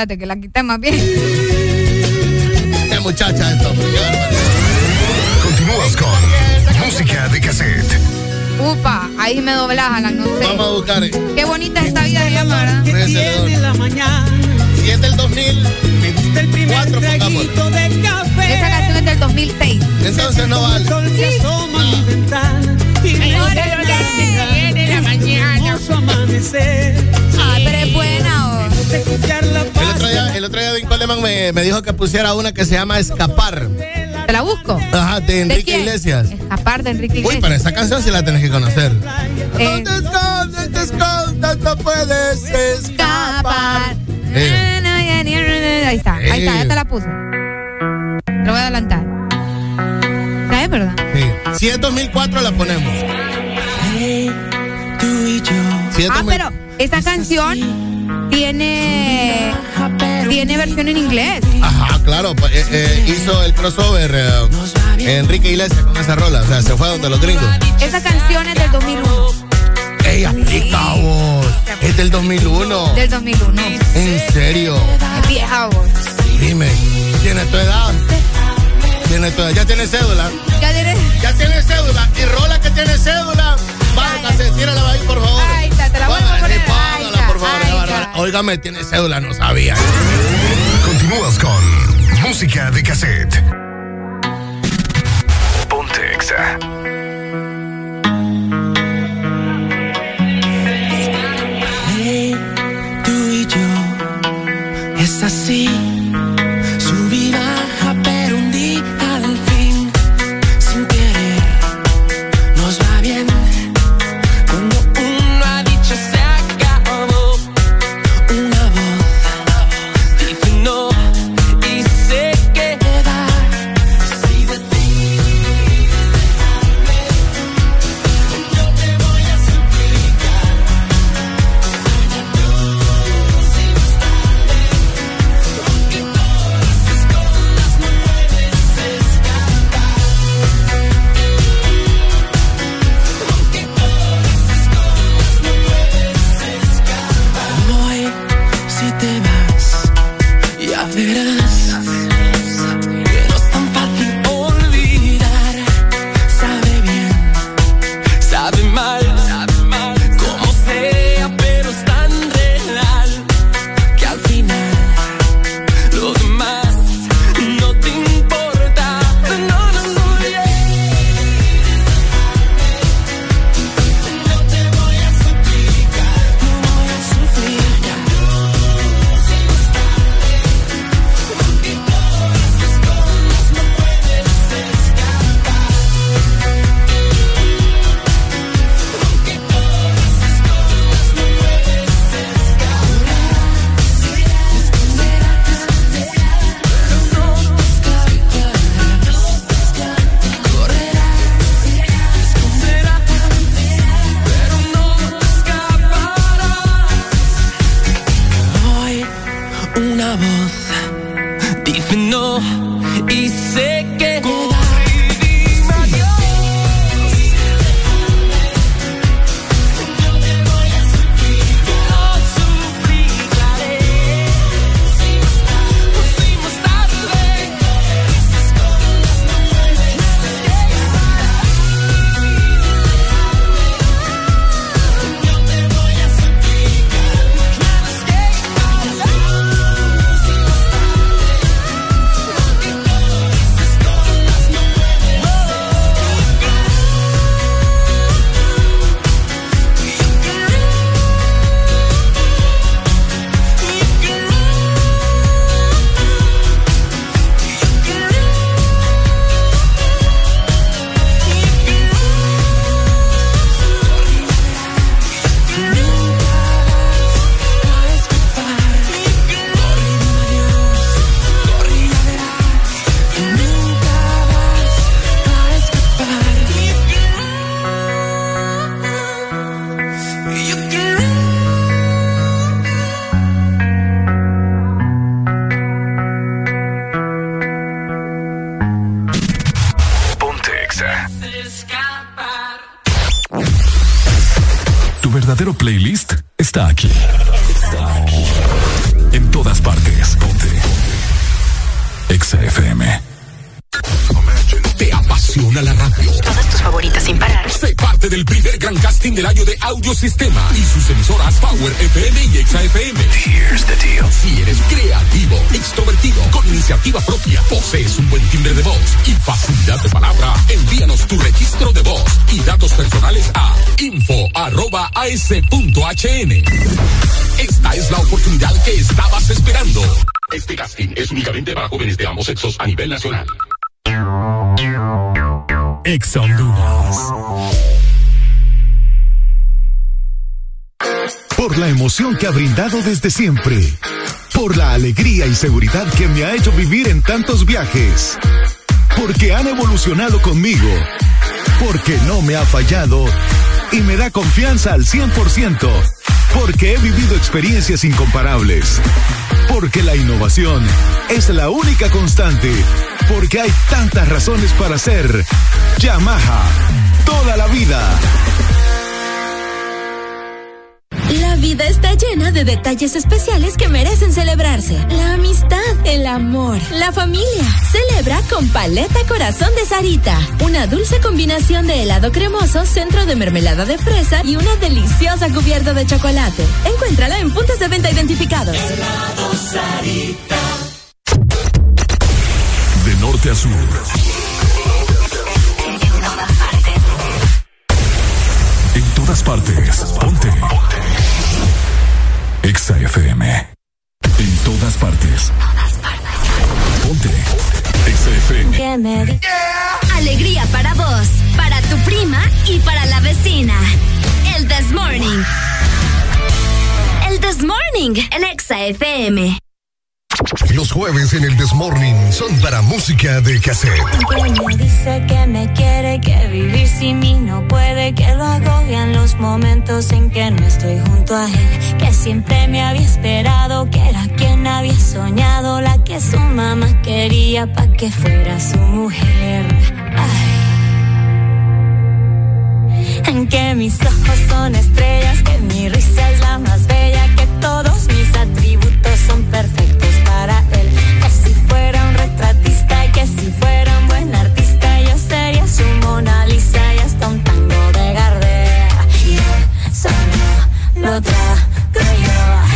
Espérate, que la quité más bien. Qué muchacha esto. Continúas con música de cassette. Upa, ahí me doblas, Alan, no sé. Vamos a buscar. eh, Qué bonita es esta vida de ¿verdad? que tiene la mañana. Si es del 2000, Me gusta el primer Cuatro, traguito de café. Esa canción es del 2006. entonces no vale. El sol se asoma a mi ventana y me la viene la mañana. Hermoso amanecer. Ay, pero es buena, De El otro día, el otro día Dean Coleman me, me dijo que pusiera una que se llama Escapar. ¿Te la busco? Ajá, de Enrique? Iglesias. Aparte, Enrique Uy, Iglesias. pero esa canción sí la tenés que conocer. Eh. ¿Dónde estás? ¿Dónde estás? No puedes escapar. Escapar. Eh, Ahí está, ahí está, ya te la puse. Te lo voy a adelantar. ¿Sabes, verdad? sí. Si es 2004 la ponemos. Tú y yo. Si es Ah, 2000 pero esa canción tiene tiene versión en inglés. Ajá, claro. eh, eh, hizo el crossover eh, Enrique Iglesias con esa rola. O sea, se fue donde los gringos. Esa canción es del 2001. ¡Ey, aplica vos! Es del 2001. Del 2001. ¿En serio? Es vieja, vos. Dime, ¿tiene tu edad? ¿Tiene tu edad? ¿Ya tiene cédula? Ya tienes. ¿Ya tiene cédula? ¿Y rola que tiene cédula? Váyase, tírala ahí, por favor. Ahí está, te la vuelvo a poner. Favor. está. bárbara. Óigame, tiene cédula, no sabía. Continúas con música de cassette. Ponte Exa. Hey, tú y yo es así. A nivel nacional. Honduras. Por la emoción que ha brindado desde siempre. Por la alegría y seguridad que me ha hecho vivir en tantos viajes. Porque han evolucionado conmigo. Porque no me ha fallado y me da confianza al 100%. Porque he vivido experiencias incomparables. Porque la innovación es la única constante. Porque hay tantas razones para ser Yamaha toda la vida. La vida está llena de detalles especiales que merecen celebrarse. La amistad, el amor, la familia. Celebra con Paleta Corazón de Sarita. Una dulce combinación de helado cremoso, centro de mermelada de fresa y una deliciosa cubierta de chocolate. Encuéntrala en puntos de venta identificados. De norte a sur. En todas partes. Morning en Exa FM. Los jueves en el Desmorning son para música de cassette. Que me dice que me quiere, que vivir sin mí no puede, que lo agobian los momentos en que no estoy junto a él, que siempre me había esperado, que era quien había soñado, la que su mamá quería pa' que fuera su mujer. Ay. En que mis ojos son estrellas, que mi risa es la más bella, todos mis atributos son perfectos para él. Que si fuera un retratista y que si fuera un buen artista, yo sería su Mona Lisa y hasta un tango de Gardea. Y eso no lo trago yo.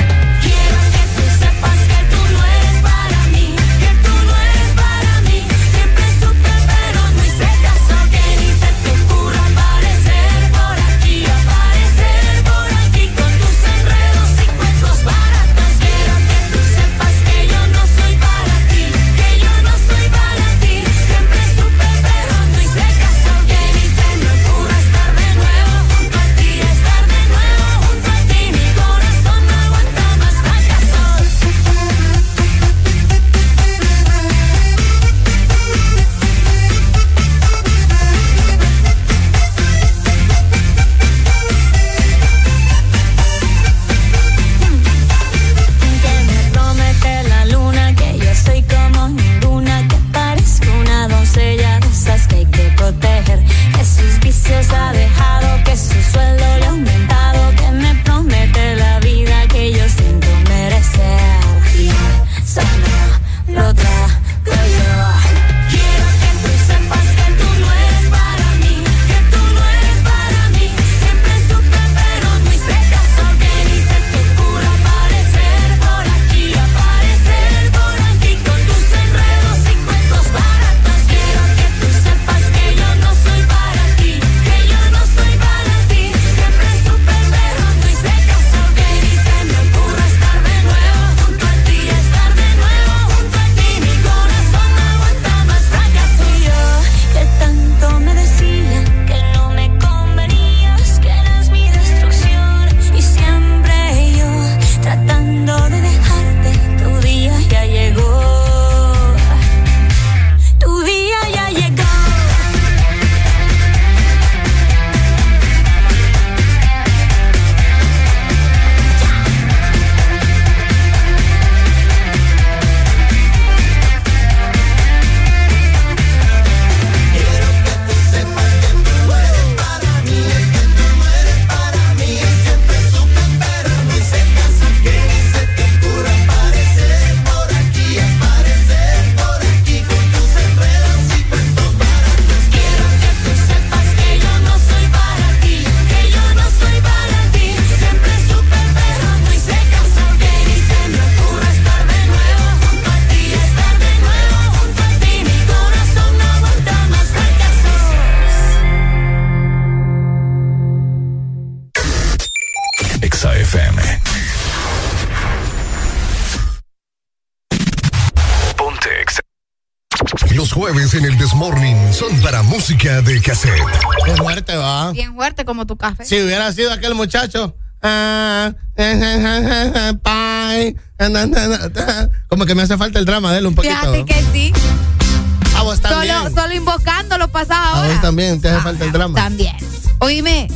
Jueves en el Desmorning son para música de cassette. Qué fuerte va. Bien fuerte como tu café. Si hubiera sido aquel muchacho. ah, Como que me hace falta el drama de él un poquito. Fíjate que sí. A vos también. Solo, solo invocando lo A ahora. vos también te hace falta el drama. También. Oíme,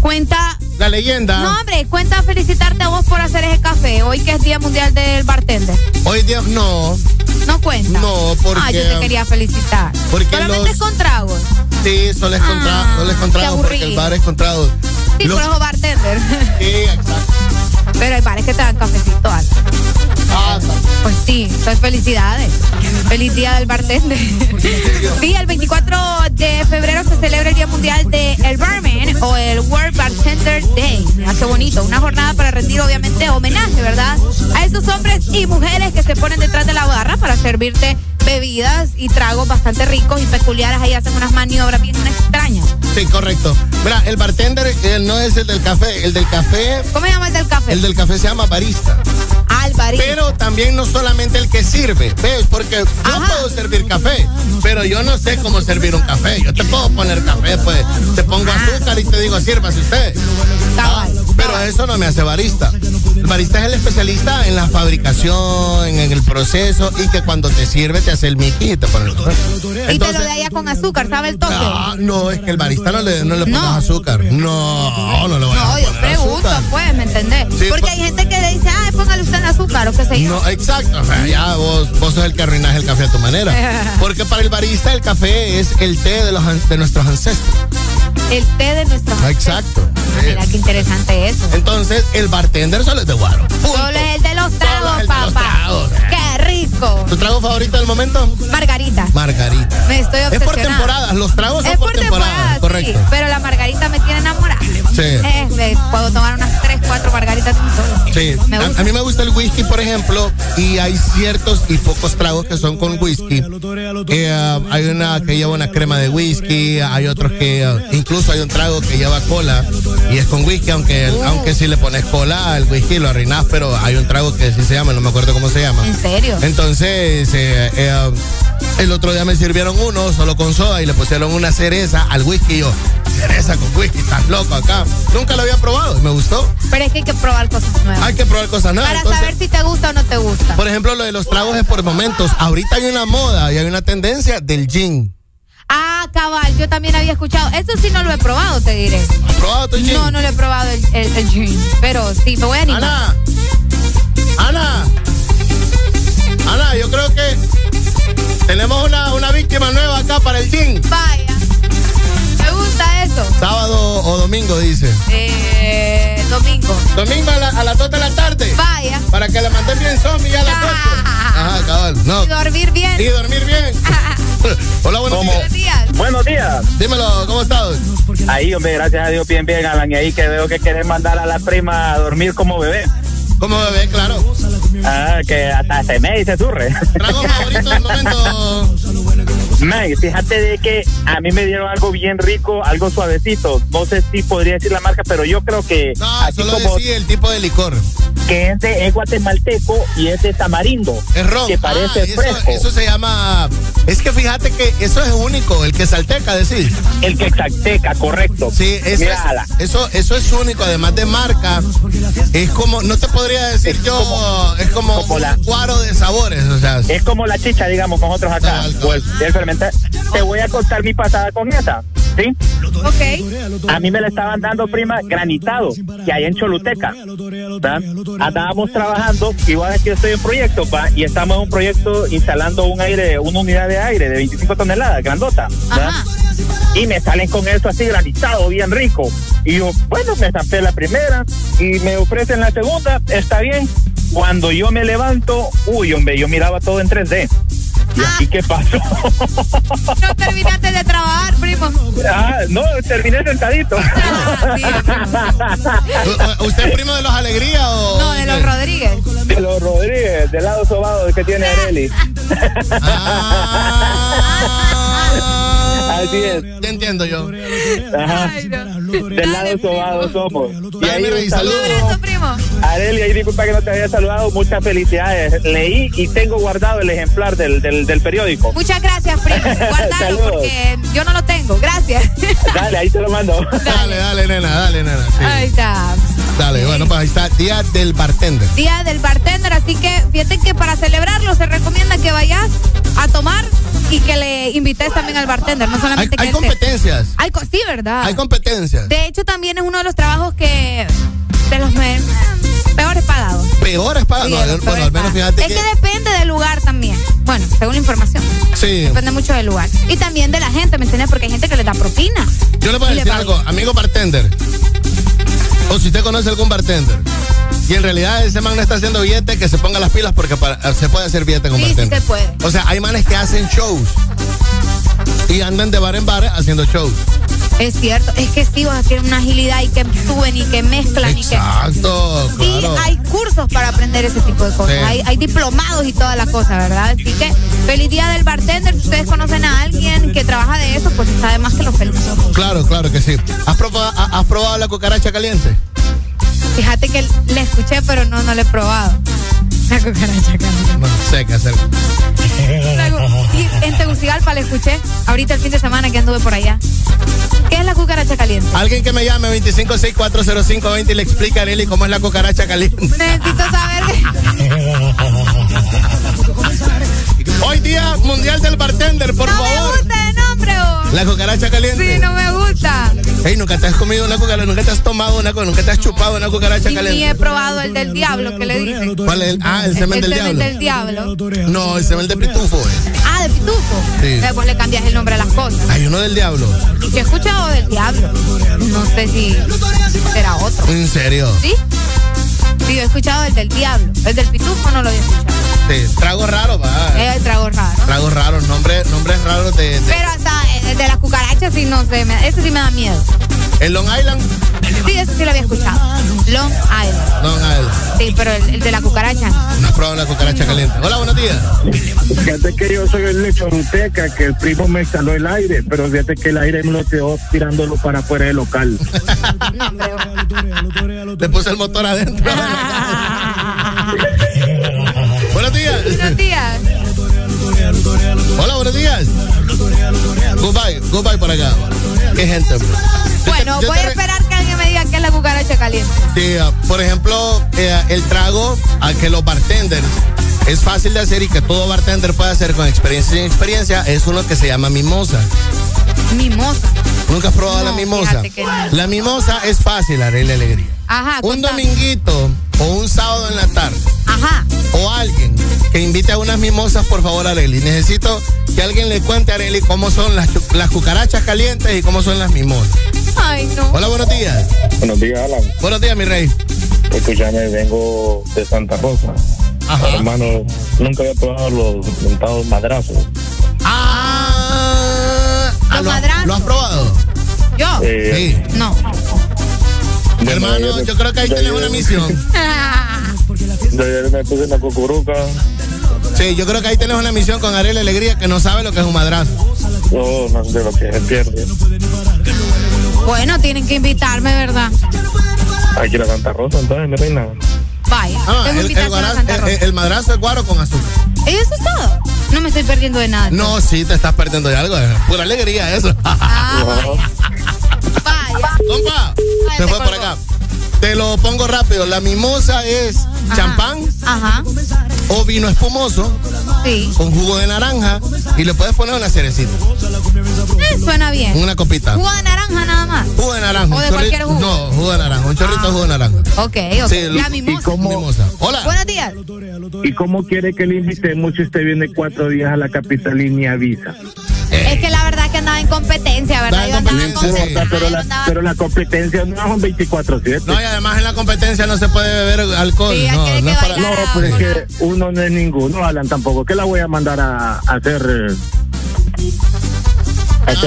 cuenta. La leyenda. No, hombre, cuenta felicitarte a vos por hacer ese café. Hoy que es Día Mundial del Bartender. Hoy día, no. No cuenta. No, porque. Ah, yo te quería felicitar. Porque Solamente los- con tragos. Sí, solo es es con qué trago, porque el bar es con trago. Sí, Los- por eso bartender. Sí, exacto. Pero hay bares que te dan cafecito, Ana. Pues sí, soy felicidades. Feliz día del bartender. Sí, el 24 de febrero se celebra el Día Mundial del Barman o el World Bartender Day. Hace bonito, una jornada para rendir obviamente homenaje, ¿verdad? A esos hombres y mujeres que se ponen detrás de la barra para servirte bebidas y tragos bastante ricos y peculiares. Ahí hacen unas maniobras bien extrañas. Sí, correcto. Mira, el bartender él no es el del café. El del café. ¿Cómo se llama el del café? El del café se llama barista. Al barista. Pero también no solamente el que sirve, ¿ves? Porque yo puedo servir café, pero yo no sé cómo servir un café. Yo te puedo poner café, pues te pongo azúcar y te digo, sírvase usted. Ah, pero eso no me hace barista. El barista es el especialista en la fabricación, en, el proceso y que cuando te sirve te hace el mickey y te pone el café. y te lo de allá con azúcar, ¿sabe el toque? Ah, no, es que el barista no le, no le pones azúcar. No, no le voy a No, yo pregunto, azúcar. pues, ¿me entendés? Sí, Porque pues- hay gente que le dice, ah, póngale usted en azúcar o qué sé yo. No, exacto. O sea, ya vos, vos sos el que arruinas el café a tu manera. Porque para el barista el café es el té de, los, de nuestros ancestros. El té de nuestros Exacto. Ah, mira qué interesante eso. Entonces, el bartender solo es de guaro. Solo es el de los tragos, papá. Qué rico. ¿Tu trago favorito del momento? Margarita. Margarita. Me estoy Es obsesionada. por temporadas, los tragos son es por por temporada, temporada, correcto. sí, pero la margarita me tiene enamorada. Sí. Eh, puedo tomar unas 3, 4 margaritas de un solo. Sí, Me a, gusta. a mí me gusta el whisky, por ejemplo, y hay ciertos y pocos tragos que son con whisky. Eh, ah, hay una que lleva una crema de whisky, hay otros que ah, incluso hay un trago que lleva cola y es con whisky, aunque aunque si le pones cola al whisky lo arruinas, pero hay un trago que sí se llama, no me acuerdo cómo se llama. ¿En serio? Entonces, eh, eh, el otro día me sirvieron uno solo con soda y le pusieron una cereza al whisky y yo, cereza con whisky, estás loco acá. Nunca lo había probado y me gustó. Pero es que hay que probar cosas nuevas. Hay que probar cosas nuevas. Para entonces- saber si te gusta o no te gusta. por ejemplo, lo de los tragos es por momentos. Ahorita hay una moda y hay una tendencia del gin. Ah, cabal, yo también había escuchado. Eso sí no lo he probado, te diré. ¿Has probado tu gin? No, no lo he probado el, el, el gin. Pero sí, me voy a animar. Ana, Ana, Ana, yo creo que tenemos una, una víctima nueva acá para el gin. Vaya. Me gusta eso. Sábado o domingo, dice. Eh, domingo. Domingo a, la- a las 2 de la tarde. Vaya. Para que le manden bien zombie a las 8. Ajá, cabal. No. Y dormir bien. Y dormir bien. Hola, buenos días. Buenos días. Buenos días. Dímelo, ¿cómo estás? Ahí, hombre, gracias a Dios, bien, bien, Alan. Y ahí que veo que querés mandar a la prima a dormir como bebé. Como bebé, claro. Ah, que hasta se me y se surre. ¿Trago favorito del momento? Man, fíjate de que a mí me dieron algo bien rico, algo suavecito. No sé si podría decir la marca, pero yo creo que No, así solo como decía el tipo de licor. que es de es guatemalteco y es de tamarindo. Es ron. Que parece Ah, eso, fresco. eso se llama. Es que fíjate que eso es único, el que salteca, decir. El que salteca, correcto. Sí, eso Mírala. es, eso, eso es único, además de marca. Es como, no te podría decir yo, es como, como un la- cuaro de sabores, o sea. Es como la chicha, digamos, nosotros acá. Pues, el Te voy a contar mi pasada con esa. ¿Sí? Ok. A mí me la estaban dando, prima, granitado, que hay en Choluteca. ¿verdad? Andábamos trabajando, igual que yo estoy en proyecto, ¿va? y estamos en un proyecto instalando un aire, una unidad de aire de 25 toneladas, grandota. Y me salen con eso así granitado, bien rico. Y yo, bueno, me zampé la primera y me ofrecen la segunda, está bien. Cuando yo me levanto, uy, hombre, yo miraba todo en 3D. ¿Y aquí qué pasó? No terminaste de trabajar, primo. ah, no, terminé sentadito. ¿U- ¿Usted es primo de los Alegría o.? No, de los Rodríguez. De los Rodríguez, del lado sobado que tiene Areli. Así es. Te entiendo yo. Ajá. Del lado sobado somos. Y Dale, ahí un. Eso, primo. Arelia, y disculpa que no te había saludado, muchas felicidades. Leí y tengo guardado el ejemplar del, del, del periódico. Muchas gracias, primo. Saludos. porque yo no lo tengo. Gracias. Dale, ahí te lo mando. Dale, dale, nena, dale, nena. sí. Ahí está. Dale, bueno, pues ahí está, Día del Bartender. Día del bartender, así que fíjate que para celebrarlo se recomienda que vayas a tomar y que le invites también al bartender, no Hay, solamente que hay él te- competencias. Hay sí, ¿verdad? Hay competencias. De hecho, también es uno de los trabajos que de los me- peores pagados. Peores. Sí, no, los bueno, al menos pagados. fíjate Es que. que depende del lugar también. Bueno, según la información. Sí. Depende mucho del lugar. Y también de la gente, ¿me entiendes? Porque hay gente que le da propina. Yo le voy a Y le decir algo, amigo bartender. O si usted conoce algún bartender. Y en realidad ese man no está haciendo billete, que se ponga las pilas porque para- se puede hacer billete con Sí, sí bartender. se puede. O sea, hay manes que hacen shows. Y andan de bar en bar haciendo shows. Es cierto, es que sí, vas a tener una agilidad y que suben y que mezclan y que. Exacto, Sí, claro. hay cursos para aprender ese tipo de cosas. Sí. Hay, hay diplomados y toda la cosa, ¿verdad? Así que feliz día del bartender. Si ustedes conocen a alguien que trabaja de eso, pues está de más que lo felicito. Claro, claro que sí. ¿Has probado, ha- has probado la cucaracha caliente? Fíjate que le escuché, pero no, no le he probado. La cucaracha caliente. No sé qué hacer. Y en Tegucigalpa le escuché, ahorita el fin de semana que anduve por allá. ¿Qué es la cucaracha caliente? Alguien que me llame 25640520 y le explica a Arely cómo es la cucaracha caliente. Necesito saber. Hoy día mundial del bartender, por no favor. me La cucaracha caliente. Sí, no me gusta. Ey, nunca te has comido una cucaracha, nunca te has tomado una cucaracha, nunca te has chupado una cucaracha Y ni he caliente. probado el del diablo que le dicen. ¿Cuál es el? Ah, el semen el del semen diablo. del diablo. No, el semen de pitufo. eh. Ah, de pitufo. Sí. Después le cambias el nombre a las cosas. Hay uno del diablo. Yo he escuchado del diablo. No sé si será otro. ¿En serio? ¿Sí? Sí, yo he escuchado el del diablo. El del pitufo no lo había escuchado. Sí, trago raro, va. Es el trago raro. Tragos raros, nombres, nombres raros de, de- Pero hasta el de las cucarachas sí no sé. me- Ese sí me da miedo. ¿En Long Island? Sí, ese sí lo había escuchado. Long Island. Long Island. Sí, pero el, el de la cucaracha. No has probado la cucaracha caliente. Hola, buenos días. Fíjate que yo soy el lechoruteca, que el primo me instaló el aire, pero fíjate que el aire me lo quedó tirándolo para afuera del local. Le puse el motor adentro. buenos días. Buenos días. Hola, buenos días. Goodbye, goodbye por acá. Qué gente. Bueno, voy a esperar que alguien me diga qué es la cucaracha caliente. Sí, ah, por ejemplo, eh, el trago a que los bartenders es fácil de hacer y que todo bartender puede hacer con experiencia y sin experiencia es uno que se llama mimosa. Mimosa. ¿Nunca has probado la mimosa? fíjate que no. La mimosa es fácil, Arely Alegría. Ajá. Un contame. dominguito o un sábado en la tarde Ajá. o alguien que invite a unas mimosas, por favor, Arely. Necesito que alguien le cuente a Arely cómo son las cucarachas calientes y cómo son las mimosas. Ay, no. Hola, buenos días. Buenos días, Alan. Buenos días, mi rey. Escúchame, vengo de Santa Rosa. Hermano, nunca había probado los mentados madrazos. Ah, ah, Los ¿lo, madrazos. ¿Lo has probado? ¿Yo? Eh, Sí. No. Hermano, yo creo que ahí tienes una misión. Yo ayer me puse una cucuruca. Sí, yo creo que ahí tienes una misión con Ariel Alegría que no sabe lo que es un madrazo. No, no de lo que se pierde. Bueno, tienen que invitarme, ¿verdad? Hay que ir a Santa Rosa, entonces, mi reina. Vaya. Ah, tengo el, el, a Santa el- Rosa. el- el madrazo es guaro con azúcar. ¿Y eso es todo? No me estoy perdiendo de nada. No, sí, te estás perdiendo de algo. Es pura alegría eso. Ah, vaya. Vaya. Compa, se fue por acá. Te lo pongo rápido. La mimosa es champán Ajá. o vino espumoso Sí. con jugo de naranja y le puedes poner una cerecita, Eh, suena bien. una copita. Jugo de naranja nada más. Jugo de naranja. ¿O de chorrito- cualquier jugo? No, jugo de naranja. Un chorrito de jugo de naranja. Ok, ok. Sí, la mimosa. Mimosa. Hola. Buenos días. ¿Y cómo quiere que le invitemos si usted viene cuatro días a la capital y ni avisa? Es que la verdad andaba en competencia, ¿verdad? Yo andaba en competencia, sí. competencia. Pero la, pero la competencia no son 24-7. No, y además en la competencia no se puede beber alcohol. Sí, no, no es para. No, pues es que uno no es ninguno, Alan, tampoco. que la voy a mandar a, a hacer? eh,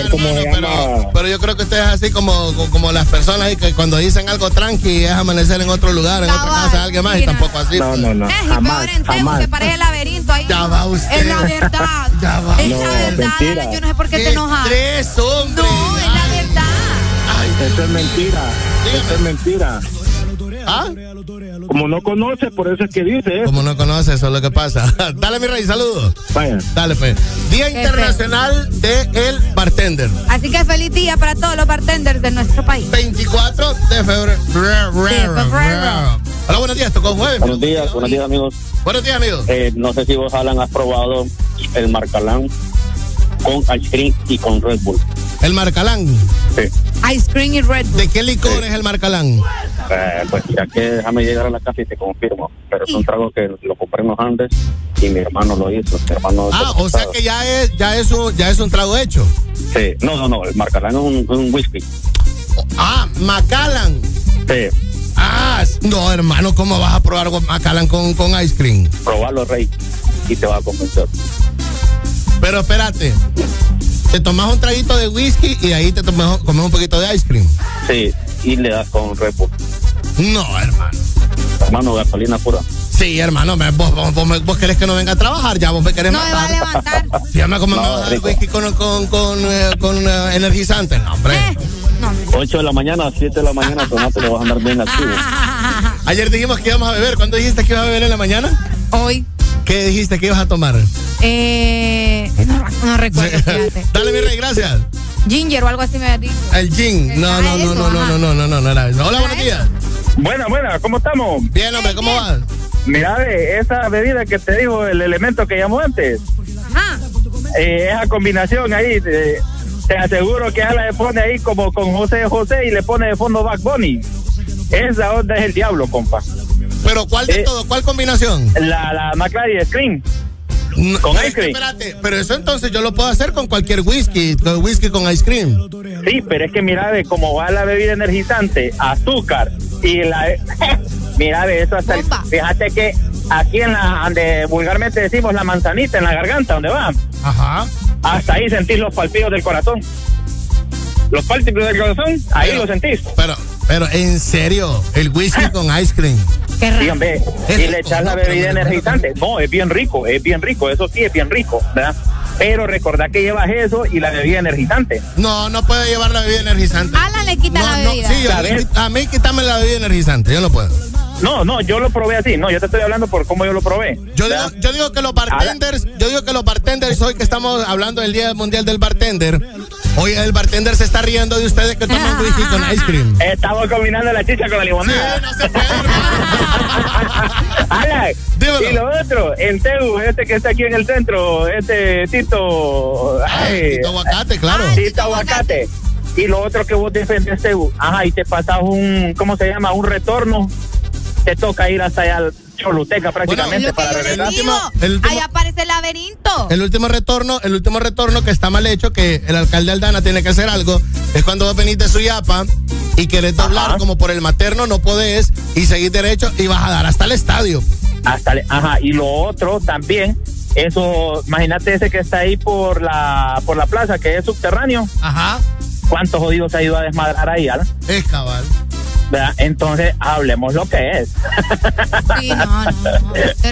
como se Pero, pero yo creo que usted es así como, como las personas ahí que cuando dicen algo tranqui es amanecer en otro lugar, en otra casa de alguien más y tampoco así. No, pues. no, no. Y Jamás, peor en Tegu, jamás. que parece el laberinto ahí. Ya va usted. Es la verdad. Ya va. Es No, la verdad. mentira. Yo no sé por qué ¡Qué te enojas. estrés, hombre! No, es la verdad. Eso es mentira. Eso es mentira. ¿Ah? Como no conoce, por eso es que dice. ¿eh? Como no conoce, eso es lo que pasa. Dale, mi rey, saludos. Vaya. Dale, pues. Día Internacional del el Bartender. Así que feliz día para todos los bartenders de nuestro país. 24 de febrero. Hola, buenos días, tocó jueves. Buenos días, buenos días amigos. Buenos días, amigos. Eh, no sé si vos, Alan, has probado el Marcalán con ice cream y con Red Bull. El Marcalán. Sí. Ice cream y Red Bull. ¿De qué licor es el Marcalán? Eh, pues ya que déjame llegar a la casa y te confirmo. Pero es un trago que lo compré en los Andes y mi hermano lo hizo. Mi hermano Ah, o sea que ya es, ya es un, ya es un trago hecho. Sí, no, no, no. El Marcalán es un, es un whisky. Ah, Macallan. Sí. Ah, no, hermano, ¿cómo vas a probar Macallan con, con ice cream? Probalo, Rey, y te va a convencer. Pero espérate, te tomas un traguito de whisky y ahí te tomas, comes un poquito de ice cream. Sí, y le das con Bull. No, hermano. Hermano, gasolina pura. Sí, hermano, me- vos, vos, vos, me- vos querés que no venga a trabajar, ya vos me querés No me va a matar. levantar. Sí, ya me, vas a dar whisky con, con, con, eh, con, eh, energizante. No, hombre. Eh, 8 de la mañana, 7 de la mañana, tomate, le vas a andar bien activo. Ayer dijimos que íbamos a beber. ¿Cuándo dijiste que ibas a beber en la mañana? Hoy. ¿Qué dijiste que ibas a tomar? Eh, no, no recuerdo, fíjate. Dale, mi rey, gracias. Ginger o algo así me había dicho. El gin. No, no, no, no, no, no, no, no, no, no era eso. Hola, buenos días. Buena, buena, ¿cómo estamos? Bien, hombre, ¿cómo vas? Mira, ve, esa bebida que te dijo el elemento que llamó antes, Ah, eh, esa combinación ahí, de- te aseguro que ella le pone ahí como con José José y le pone de fondo Back Bunny. Esa onda es el diablo, compa. Pero ¿cuál de Eh, todo? ¿Cuál combinación? La, la McLaren Scream. No, con ice cream. Espérate, pero eso entonces yo lo puedo hacer con cualquier whisky, con whisky con ice cream. Sí, pero es que mira de cómo va la bebida energizante, azúcar y la mira de eso hasta el- fíjate que aquí en la donde vulgarmente decimos la manzanita en la garganta, donde va, Ajá. hasta ahí sentís los palpitos del corazón. Los palpitos del corazón, ahí Pero- lo sentís. Pero, pero en serio, el whisky con ice cream. Sí, hombre, Es y le rico, echas la bebida energizante. No, es bien rico, es bien rico, eso sí es bien rico, ¿verdad? Pero recordá que llevas eso y la bebida energizante. No, no puede llevar la bebida energizante. Alan le quita la No, bebida. sí, a mí quítame la bebida energizante, yo no puedo. No, no, yo lo probé así, no, yo te estoy hablando por cómo yo lo probé. Yo digo, yo digo que los bartenders, yo digo que los bartenders, hoy que estamos hablando del Día Mundial del Bartender, hoy el bartender se está riendo de ustedes que toman whisky con ice cream. Estamos combinando la chicha con la limonada. no se puede, y lo otro, en Teu, este que está aquí en el centro, este Tito. ay, Tito Aguacate, claro. Tito Aguacate. Y lo otro que vos defendés, Teu, ajá, y te pasas un, ¿cómo se llama? Un retorno. Te toca ir hasta allá al Choluteca prácticamente para regresar. último- Ahí aparece el laberinto. El último retorno, el último retorno que está mal hecho, que el alcalde Aldana tiene que hacer algo, es cuando vos venís de Suyapa y querés doblar como por el materno, no podés, y seguís derecho y vas a dar hasta el estadio. Hasta, le- ajá, y lo otro también, eso, imagínate ese que está ahí por la, por la plaza, que es subterráneo. Ajá. ¿Cuántos jodidos ha ido a desmadrar ahí, Alan? Es cabal. ¿Verdad? Entonces, hablemos lo que es. Sí, no, no, no.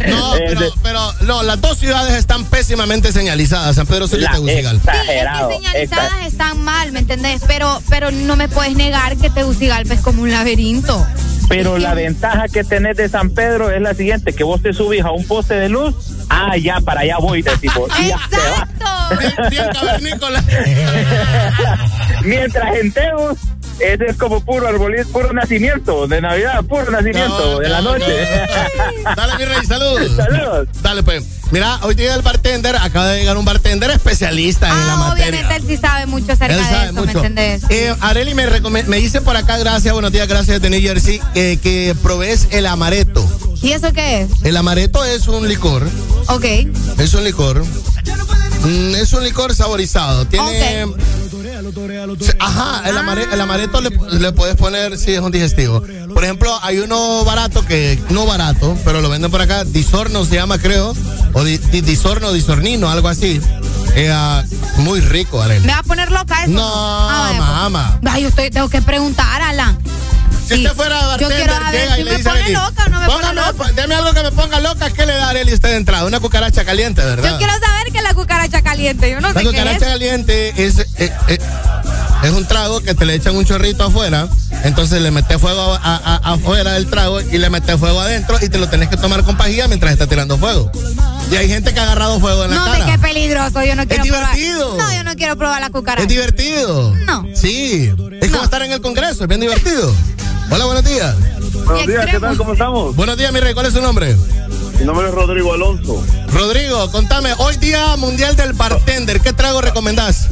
No, pero, de- pero no, las dos ciudades están pésimamente señalizadas, San Pedro Sula y La- Tegucigalpa. exagerado. Es que señalizadas están mal, ¿me entendés? Pero, pero no me puedes negar que Tegucigalpa es como un laberinto. Pero la ventaja que tenés de San Pedro es la siguiente, que vos te subís a un poste de luz, ah, ya, para allá voy, te tipo. Exacto. Mientras en Teus, ese es como puro arbolito, puro nacimiento de Navidad, puro nacimiento No, de la no, noche. Dale, mi rey, saludos. Saludos. Dale, pues. Mira, hoy día el bartender, acaba de llegar un bartender especialista en la Ah, materia. obviamente él sí sabe mucho acerca Él de sabe eso, mucho. ¿me entendés? Eh, Areli me, me dice por acá, gracias, buenos días, gracias de New Jersey, eh, que provees el amareto. ¿Y eso qué es? El amareto es un licor, Ok. es un licor, mm, es un licor saborizado. Tiene. Ajá, el, amare- el amareto le, le puedes poner, sí, es un digestivo. Por ejemplo, hay uno barato que, no barato, pero lo venden por acá, disorno se llama, creo, o di- di- disorno, disornino, algo así. Eh, ah, muy rico, Areli. ¿Me va a poner loca eso? No, Ah, mamá. Ay, yo estoy, tengo que preguntar, Alan. Si usted fuera Yo bartender, quiero saber llega si y le me dice a pone loca o no me pone "Póngame- loca". Deme algo que me ponga loca, ¿qué le da a usted de entrada? Una cucaracha caliente, ¿verdad? Yo quiero saber que es la cucaracha caliente. Yo no La sé qué cucaracha es. caliente es, eh, eh, Es un trago que te le echan un chorrito afuera, entonces le metes fuego a- a- afuera del trago y le metes fuego adentro y te lo tenés que tomar con pajilla mientras está tirando fuego. Y hay gente que ha agarrado fuego en la No, cara. qué peligroso. Yo no quiero divertido. probar. No, yo no quiero probar la cucaracha. Es divertido. No. Sí. Es como estar en el Congreso, es bien divertido. Hola, buenos días. Buenos días, ¿qué tal? ¿Cómo estamos? Buenos días, mi rey. ¿Cuál es su nombre? Mi nombre es Rodrigo Alonso. Rodrigo, contame, hoy día mundial del bartender, ¿qué trago recomendás?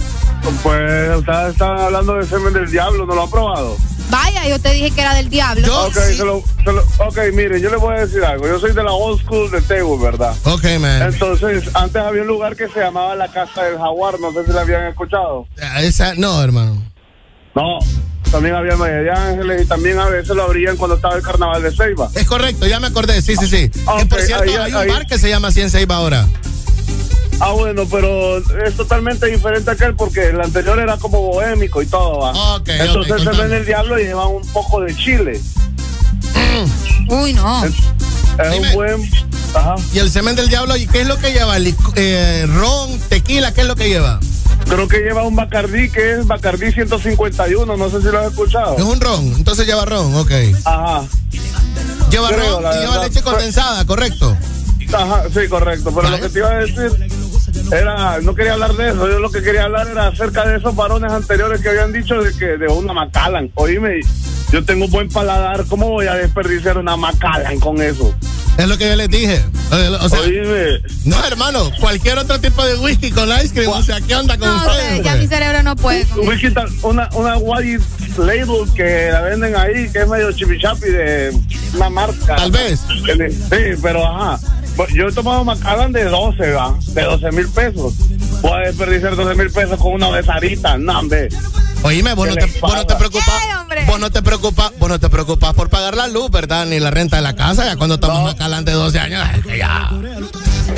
Pues ustedes estaban hablando de semen del diablo, ¿no lo han probado? Vaya, yo te dije que era del diablo. ok, se lo- se lo- ok, mire, yo le voy a decir algo. Yo soy de la old school de Tegu, ¿verdad? Ok, man. Entonces, antes había un lugar que se llamaba la Casa del Jaguar, no sé si la habían escuchado. Ah, Esa, no, hermano. No, también había Valle de Ángeles y también a veces lo abrían cuando estaba el carnaval de Ceiba. Es correcto, ya me acordé, sí, sí, sí. que Ok, por cierto, ahí- hay un ahí- bar que se llama Cien Seiba ahora. Ah, bueno, pero es totalmente diferente a aquel porque el anterior era como bohémico y todo, ¿va? Ok, Entonces ok, se ven el diablo y llevan un poco de chile. Uy, no. Es, es un buen... Ajá. Y el semen del diablo, ¿y qué es lo que lleva? Eh, ron, tequila, ¿qué es lo que lleva? Creo que lleva un Bacardí que es Bacardí 151, no sé si lo has escuchado. Es un ron, entonces lleva ron, ok. Ajá. Lleva Creo, ron y lleva leche condensada, correcto. Ajá, sí, correcto. Pero lo que te iba a decir era, no quería hablar de eso, yo lo que quería hablar era acerca de esos varones anteriores que habían dicho de que de una Macallan. Oíme, yo tengo buen paladar, ¿cómo voy a desperdiciar una Macallan con eso? Es lo que yo les dije. Eh, O sea, Oíme. no, hermano, cualquier otro tipo de whisky con ice cream, o sea, ¿qué onda con No, ustedes? sé, ya mi cerebro no puede. con Un whisky una, una white label que la venden ahí, que es medio chipichapi de una marca. Tal vez. Sí, pero ajá. Yo he tomado Macallan de 12, ¿va? De 12 mil pesos. Voy a desperdiciar 12 mil pesos con una besarita, no, hombre. Oíme, vos no, ¿Qué te, vos no te preocupas, vos no te preocupas, vos no te preocupas por pagar la luz, ¿verdad? Ni la renta de la casa, ya cuando estamos Macallan de 12 años, es que ya.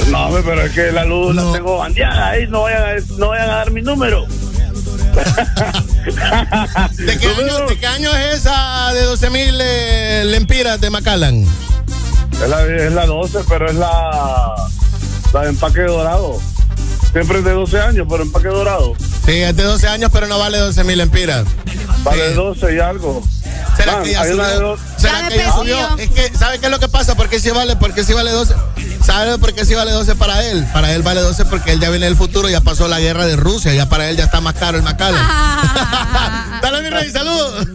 No, hombre, pero es que la luz la tengo bandeada ahí, no vayan, a, no vayan a dar mi número. ¿De qué, año, de qué año es esa de 12 mil eh, lempiras de Macallan? Es la, es la 12, pero es la, la de empaque dorado. Siempre es de 12 años, pero empaque dorado. Sí, es de 12 años, pero no vale 12 mil lempiras. Vale 12 y algo. ¿Será Man, que ya hay una de subió? dos- ¿Será que ya subió? Es que, ¿sabe qué es lo que pasa? ¿Por qué sí vale? ¿Por qué sí vale 12? ¿Sabe por qué sí vale 12 para él? Para él vale 12 porque él ya viene del futuro, ya pasó la guerra de Rusia, ya para él ya está más caro el Macallan. Dale, mi rey, saludos.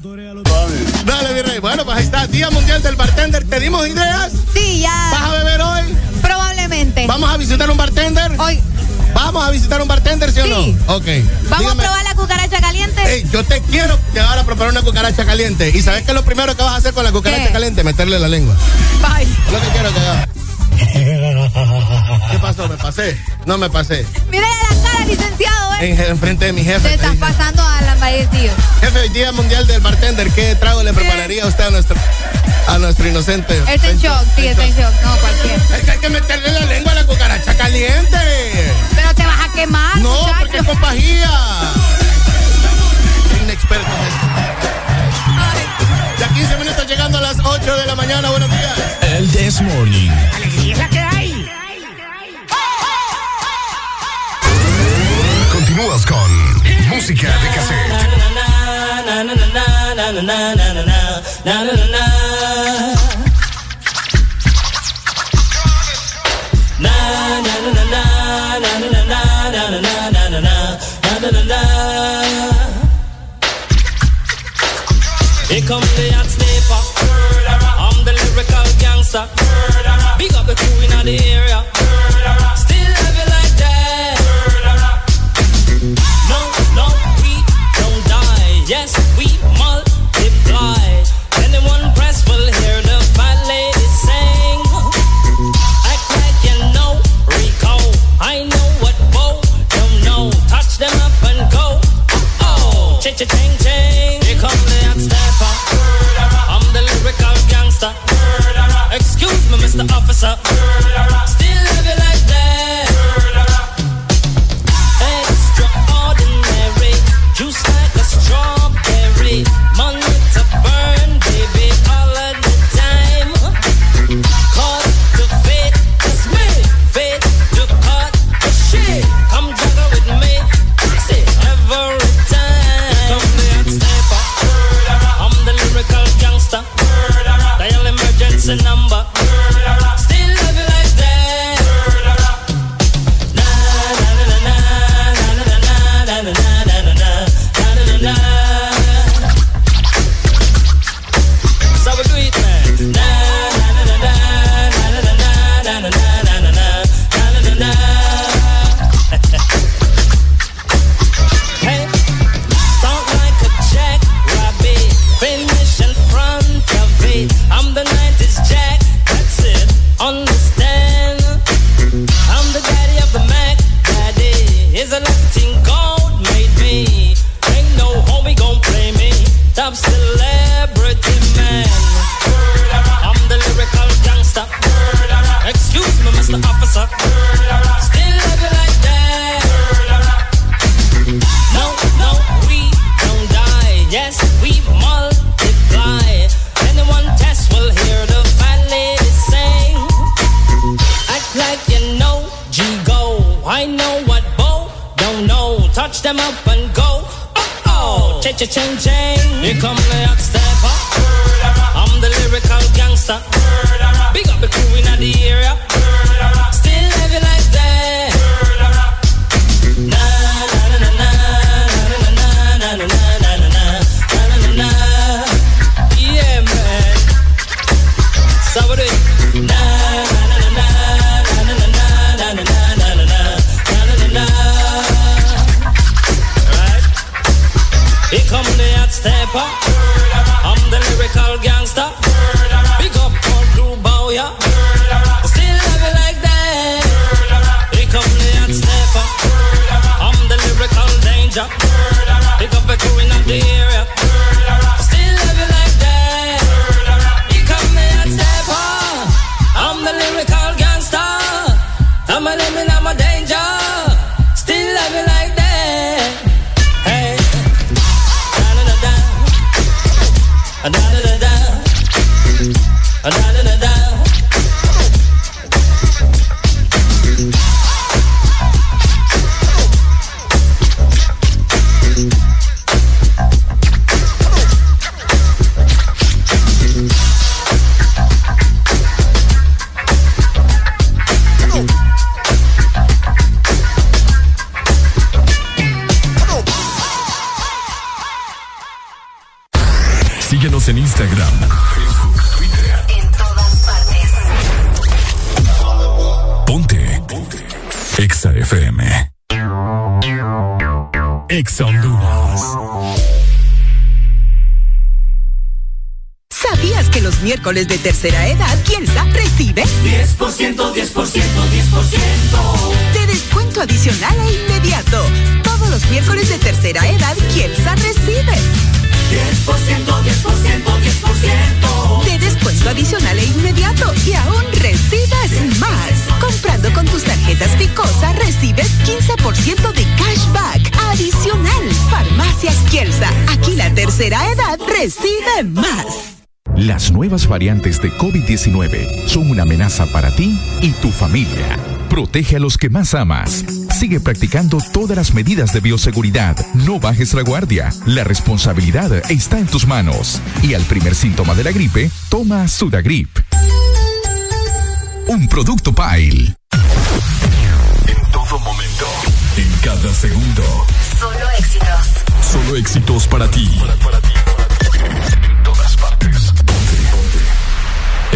Dale, mi rey. Bueno, pues ahí está, Día Mundial del Bartender. ¿Te dimos ideas? Sí, ya. ¿Vas a beber hoy? Probablemente. ¿Vamos a visitar un bartender? Hoy. ¿Vamos a visitar un bartender, sí, o no? Ok. ¿Vamos Dígame. a probar la cucaracha caliente? Ey, yo te quiero llevar a preparar una cucaracha caliente. ¿Y sabes qué es lo primero que vas a hacer con la cucaracha ¿Qué? caliente? Meterle la lengua. Bye. Es lo que quiero que hagas. ¿Qué pasó? ¿Me pasé? No me pasé. Mírale la cara, licenciado, ¿eh? En, en frente de mi Se jefe. están pasando a la tío. Jefe, hoy Día Mundial del Bartender, ¿qué trago le prepararía usted a nuestro, a nuestro inocente? Está en shock, sí, está en shock. No, cualquier. Es que hay que meterle la lengua a la cucaracha caliente. Pero te vas a quemar, No, muchacho. porque es con 15 minutos llegando a las 8 de la mañana. Buenos días. El This Morning. ¡Es la que hay! Continúas con música de cassette. Here come the gangster. Big up the crew in the area. Still have it like that. No, no, we don't die. Yes, we multiply. Anyone press will hear the fat lady sing. Act like you know Rico. I know what Bo don't know. Touch them up and go. Oh, cha cha ching ching. Here come the hot stepper. I'm the lyrical gangster. Excuse me, Mr. Officer. Still have it like a number. Oh. Cha cha ching ching. Here come the hot stepper. I'm the lyrical gangster. Big up the crew in the area. Step. Miércoles de tercera edad Kielsa recibe 10%, 10%, 10%. de descuento adicional e inmediato? Todos los miércoles de tercera edad Kielsa recibe 10%, 10%, 10%. de descuento adicional e inmediato y aún recibes más. Comprando con tus tarjetas Picosa recibes 15% de cashback adicional. Farmacias Kielsa, aquí la tercera edad recibe más. Las nuevas variantes de COVID-19 son una amenaza para ti y tu familia. Protege a los que más amas. Sigue practicando todas las medidas de bioseguridad. No bajes la guardia. La responsabilidad está en tus manos. Y al primer síntoma de la gripe, toma Sudagrip. Un producto Pile. En todo momento. En cada segundo. Solo éxitos. Solo éxitos para ti. En todas partes.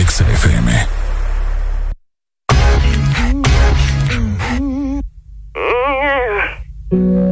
XFM. Mm -hmm.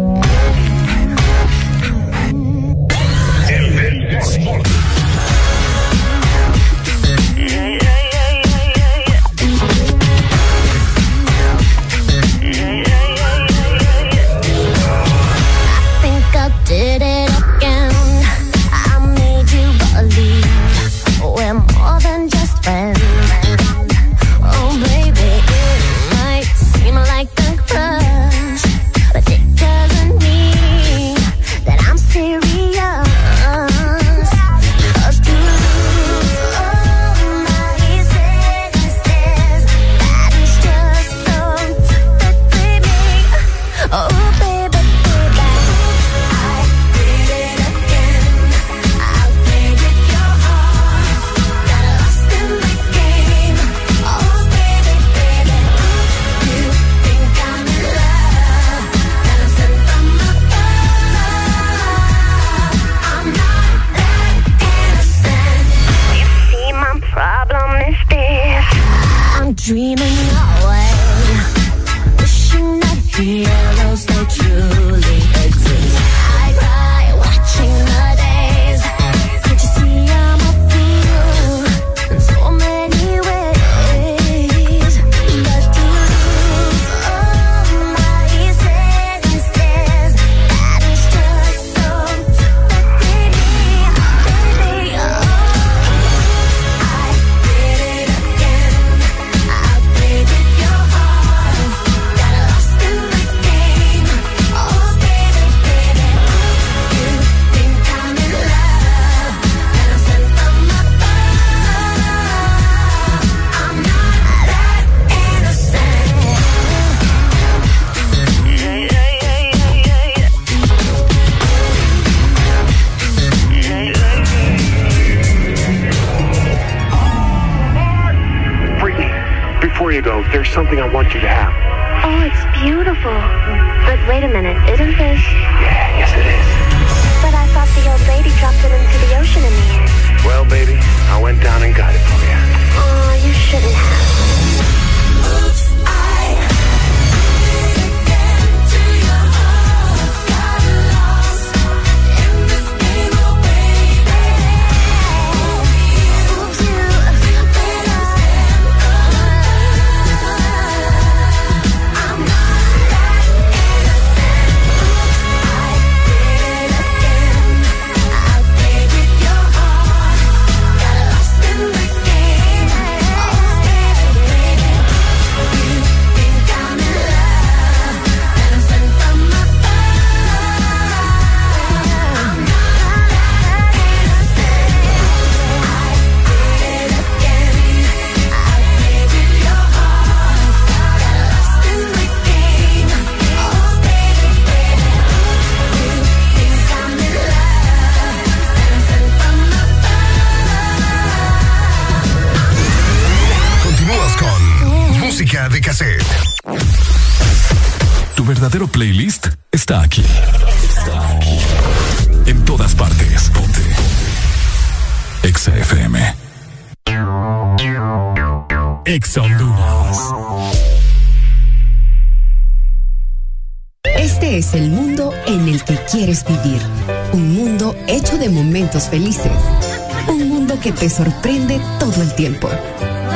Te sorprende todo el tiempo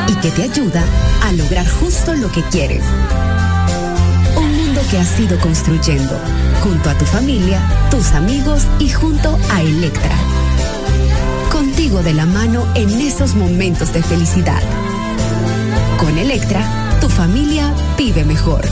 y que te ayuda a lograr justo lo que quieres. Un mundo que has ido construyendo junto a tu familia, tus amigos y junto a Electra. Contigo de la mano en esos momentos de felicidad. Con Electra, tu familia vive mejor.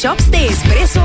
Y coffee shops de espresso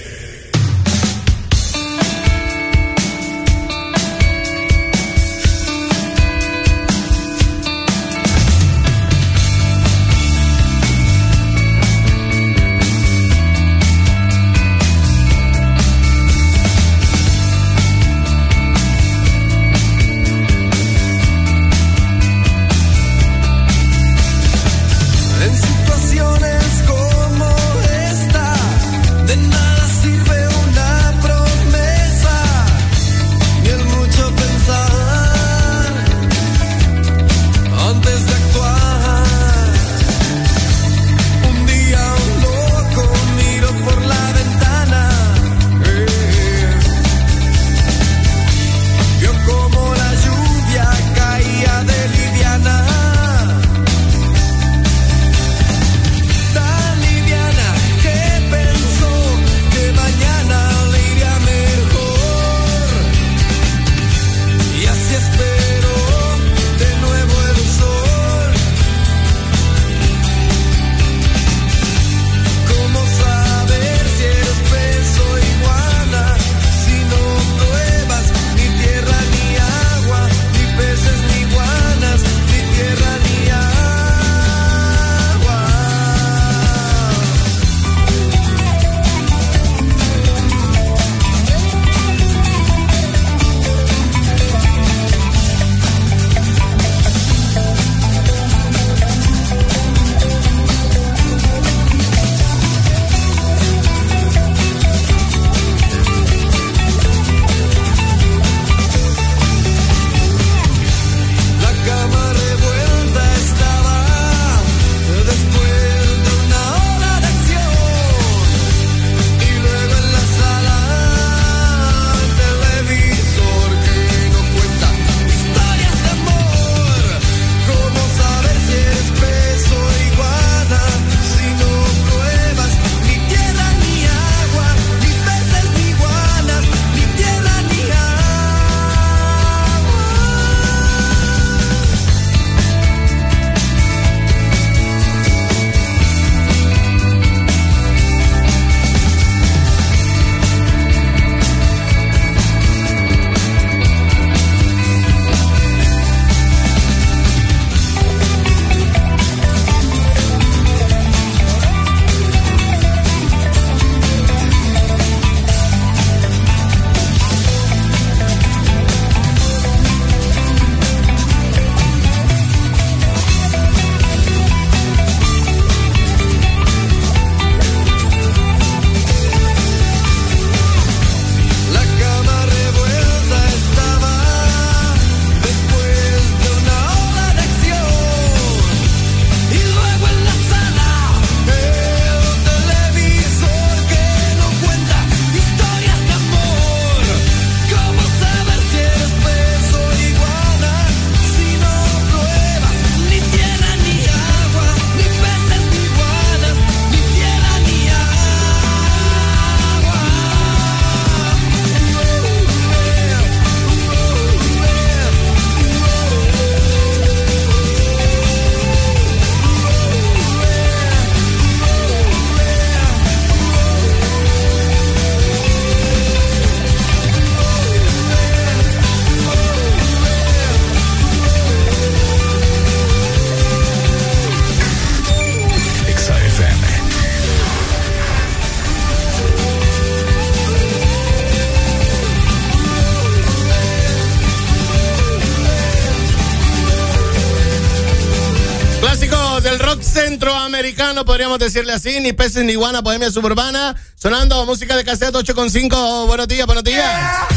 Decirle así, ni peces ni iguana, bohemia suburbana, sonando música de cassette 8.5, buenos días, buenos días.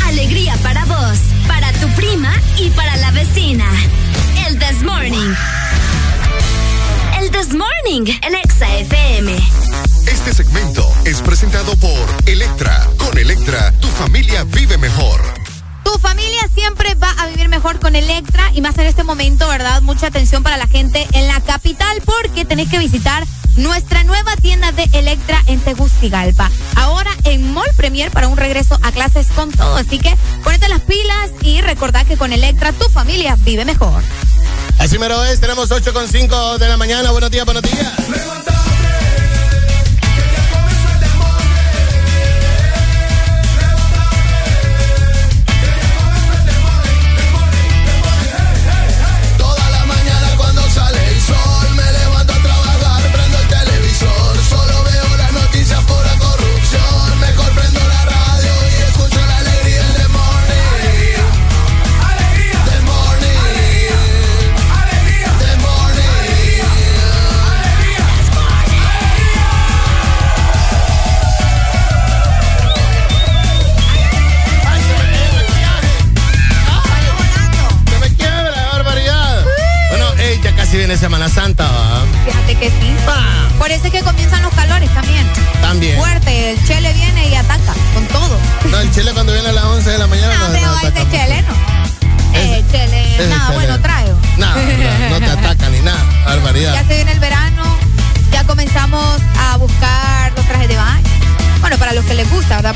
Alegría para vos, para tu prima y para la vecina. El This Morning. El This Morning, el Exa FM. Este segmento es presentado por Electra. Con Electra, tu familia vive mejor. Tu Tu familia siempre va a vivir mejor con Electra y más en este momento, ¿verdad? Mucha atención para la gente en la capital porque tenés que visitar nuestra nueva tienda de Electra en Tegucigalpa. Ahora en Mall Premier para un regreso a clases con todo. Así que ponete las pilas y recordá que con Electra tu familia vive mejor. Así mero es, tenemos 8 con 5 de la mañana. Buenos días, buenos días.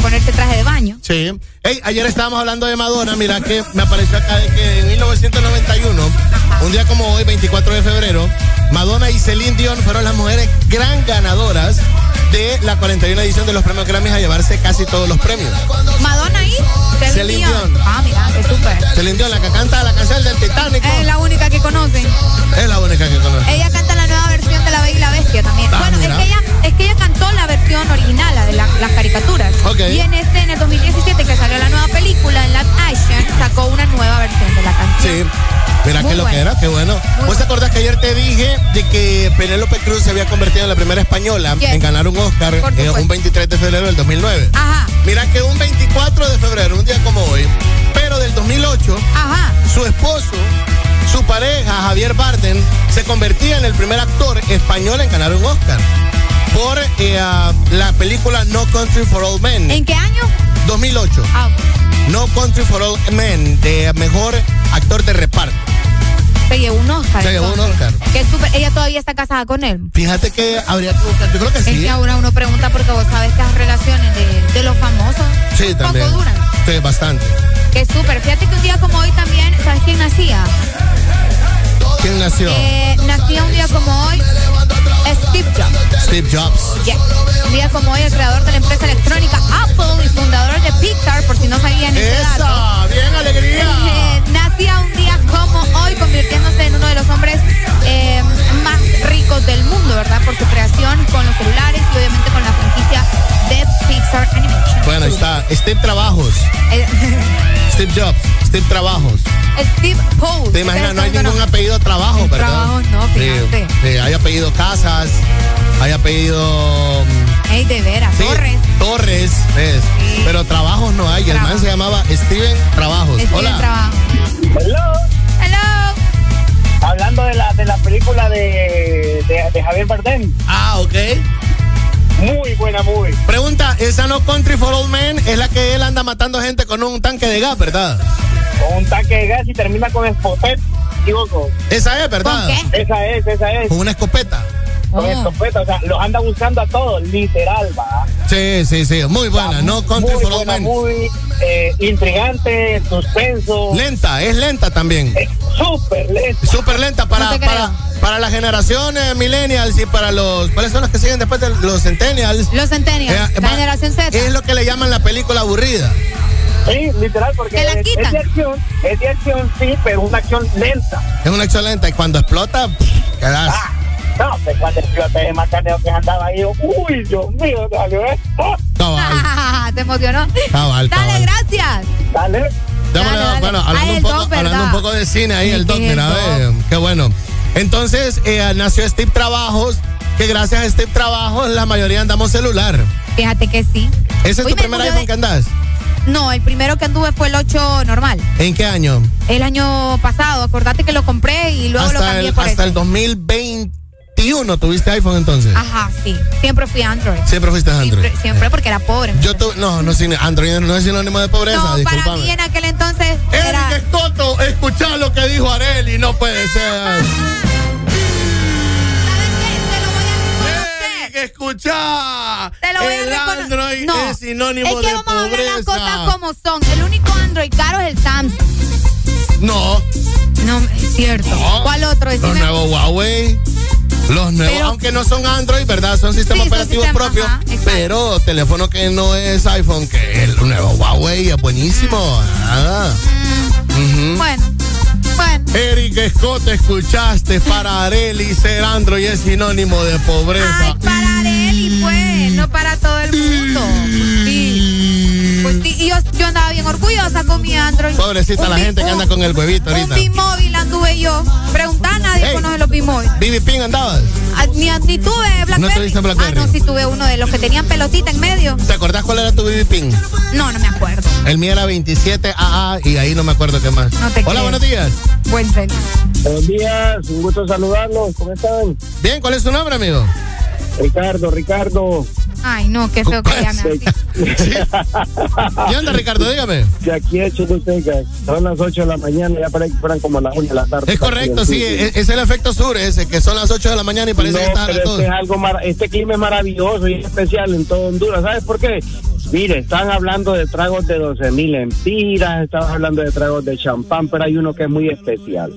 Ponerse traje de baño. Sí. Hey, ayer estábamos hablando de Madonna. Mira que me apareció acá de que en 1991, un día como hoy, 24 de febrero, Madonna y Celine Dion fueron las mujeres gran ganadoras de la 41 edición de los premios Grammys a llevarse casi todos los premios. Madonna ahí, Celine Celine Dion. Dion. Ah, mira, qué súper. Celine Dion, la que canta la canción del Titanic. Es la única que conocen. Es la única que conoce. Ella canta versión de La Bella y la Bestia también. Ah, bueno, es que, ella, es que ella cantó la versión original, la de la- las caricaturas. Y en este, en el 2017, que salió la nueva película, en live action, sacó una nueva versión de la canción. Sí. Mira qué lo que bueno. era, qué bueno. ¿Vos te acordás que ayer te dije de que Penélope Cruz se había convertido en la primera española Yes. en ganar un Oscar eh, un 23 de febrero del 2009? Ajá, Mira que un 24 de febrero, un día como hoy, pero del 2008, ajá. su esposo, su pareja, Javier Bardem, se convertía en el primer actor español en ganar un Oscar por eh, la película No Country for All Men. ¿En qué año? 2008. Ah. No Country for All Men, de mejor actor de reparto. se llevó un Oscar. Se llevó un. Oscar. Que es súper- ella todavía está casada con él. Fíjate que habría que buscar, yo creo que Es sí. que ahora uno pregunta porque vos sabes que las relaciones de, de los famosos Sí, también. poco duran. Sí, bastante. Que es súper. Fíjate que un día como hoy también, ¿sabes quién nacía? ¿Quién nació? Eh, nacía un día como hoy Steve Jobs. Steve Jobs. Yeah. Un día como hoy, el creador de la empresa electrónica Apple y fundador de Pixar, por si no sabían este dato. ¡Bien, alegría! Eh, nacía un día como hoy, convirtiéndose en uno de los hombres eh, más ricos del mundo, ¿verdad? Por su creación con los celulares y obviamente con la franquicia de Pixar Animation. Bueno, está. Steve Trabajos. Eh, Steve Jobs. Steve Trabajos. Steve Paul. ¿Te imaginas? No hay ningún apellido Trabajo, ¿verdad? Trabajos, no, Sí, fíjate. sí, hay apellido Casas, hay apellido mm, Ey, de veras, sí, Torres. Torres, ¿ves? Pero Trabajos no hay. El man Trabajo. se llamaba Steven Trabajos. Steven Hola. Trabajo. Hello. Hello. Hablando de la, de la película de, de, de Javier Bardem. Ah, ok. Muy buena, muy. Pregunta, esa no Country for Old Men es la que él anda matando gente con un tanque de gas, ¿verdad? Con un tanque de gas y termina con escopeta. Equivoco. Esa es, ¿verdad? ¿Con qué? Esa es, esa es. Con una escopeta. Con Oh. escopeta. O sea, los anda buscando a todos, literal, va. Sí, sí, sí. Muy buena. No Country muy for buena, muy eh, intrigante, suspenso. Lenta, es lenta también. Es súper lento. Súper lenta para, No para, para la generación eh, millennials y para los. ¿Cuáles son los que siguen después de los centennials? Los Centennials, Eh, la va- generación Z. Es lo que le llaman la película aburrida. Sí, literal, porque la es, quitan. es de acción, es de acción, sí, pero una acción lenta. Es una acción lenta y cuando explota, pff, quedas. Ah, no, que cuando explota ese macaneo que andaba ahí, yo, uy, Dios mío, salió esto. Cabal, ¿Te emocionó? cabal, Dale, cabal. gracias. Dale. Démosle, Dale, dale. Bueno, hablando, el un poco, Doc, hablando un poco de cine ahí, Sí, el Doc, mira, el ve, qué bueno. Entonces, eh, nació Steve Trabajos, que gracias a Steve Trabajos la mayoría andamos celular. Fíjate que sí. ¿Ese es Hoy tu me primer iPhone de- que andas? No, el primero que anduve fue el 8 normal. ¿En qué año? El año pasado, acordate que lo compré y luego lo hasta cambié el, por hasta ese. el 2020. 21 tuviste iPhone entonces. Ajá, sí. Siempre fui Android. Siempre fuiste Android. Siempre, siempre porque era pobre. Yo tuve, no, no, Android no es sinónimo de pobreza, No, para mí en aquel entonces era... Eric Escoto, escuchá lo que dijo Areli, no puede ser. Eric, escuchá. Te lo voy a el recono- Android No, es sinónimo es que de vamos a hablar las pobreza. cosas como son. El único Android caro es el Samsung. No. No, es cierto. ¿Cuál otro? Los Decime. nuevos Huawei. Los nuevos, Pero- aunque no son Android, ¿verdad? Son sistemas Sí, operativos propios. ajá, pero teléfono que no es iPhone, que el nuevo Huawei es buenísimo. Ah. Ujú. Bueno, bueno. Eric Scott, escuchaste para Areli ser Android es sinónimo de pobreza. Ay, para Areli, pues, no para todo el mundo. Sí. Pues sí, y yo, yo andaba bien orgullosa con mi Android. Pobrecita Un la gente que un- anda con el huevito Un ahorita. B-Móvil anduve yo. Preguntar a nadie Ey. conoce los B-Móvil. Bibi Ping andabas. Ah, Ni, ni tuve Blackberry. tuviste Blackberry? Ah, no, sí tuve uno de los que tenían pelotita en medio. ¿Te acordás cuál era tu Bibi Ping? No, no me acuerdo. El mío era 27AA y ahí no me acuerdo qué más. No te Hola, buenos días. Buen tren. Buenos días, un gusto saludarlos. ¿Cómo están? Bien, ¿cuál es tu nombre, amigo? Ricardo, Ricardo. Ay, no, qué feo que llame así. ¿Qué onda, Ricardo? Dígame. De aquí es Choluteca. Son las 8 de la mañana, ya parece que fueran como las 1 de la tarde. Es correcto, sí, es, es el efecto sur ese, que son las 8 de la mañana y parece No, que está a pero las este, es algo mar- este clima es maravilloso y es especial en todo Honduras. ¿Sabes por qué? Mire, están hablando de tragos de 12 mil empiras, están hablando de tragos de champán, pero hay uno que es muy especial.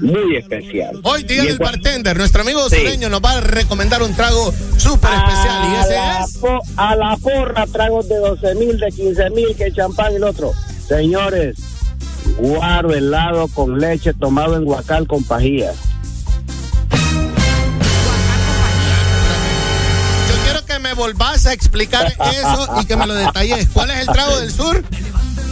Muy especial. Hoy, dígale Y el es- bartender, nuestro amigo Sí. sureño nos va a recomendar un trago súper especial y ese la, es... a la porra, tragos de 12 mil, de 15 mil, que champán y el otro. Señores, guaro helado con leche tomado en guacal con pajillas. Yo quiero que me volvás a explicar eso y que me lo detalles. ¿Cuál es el trago del sur?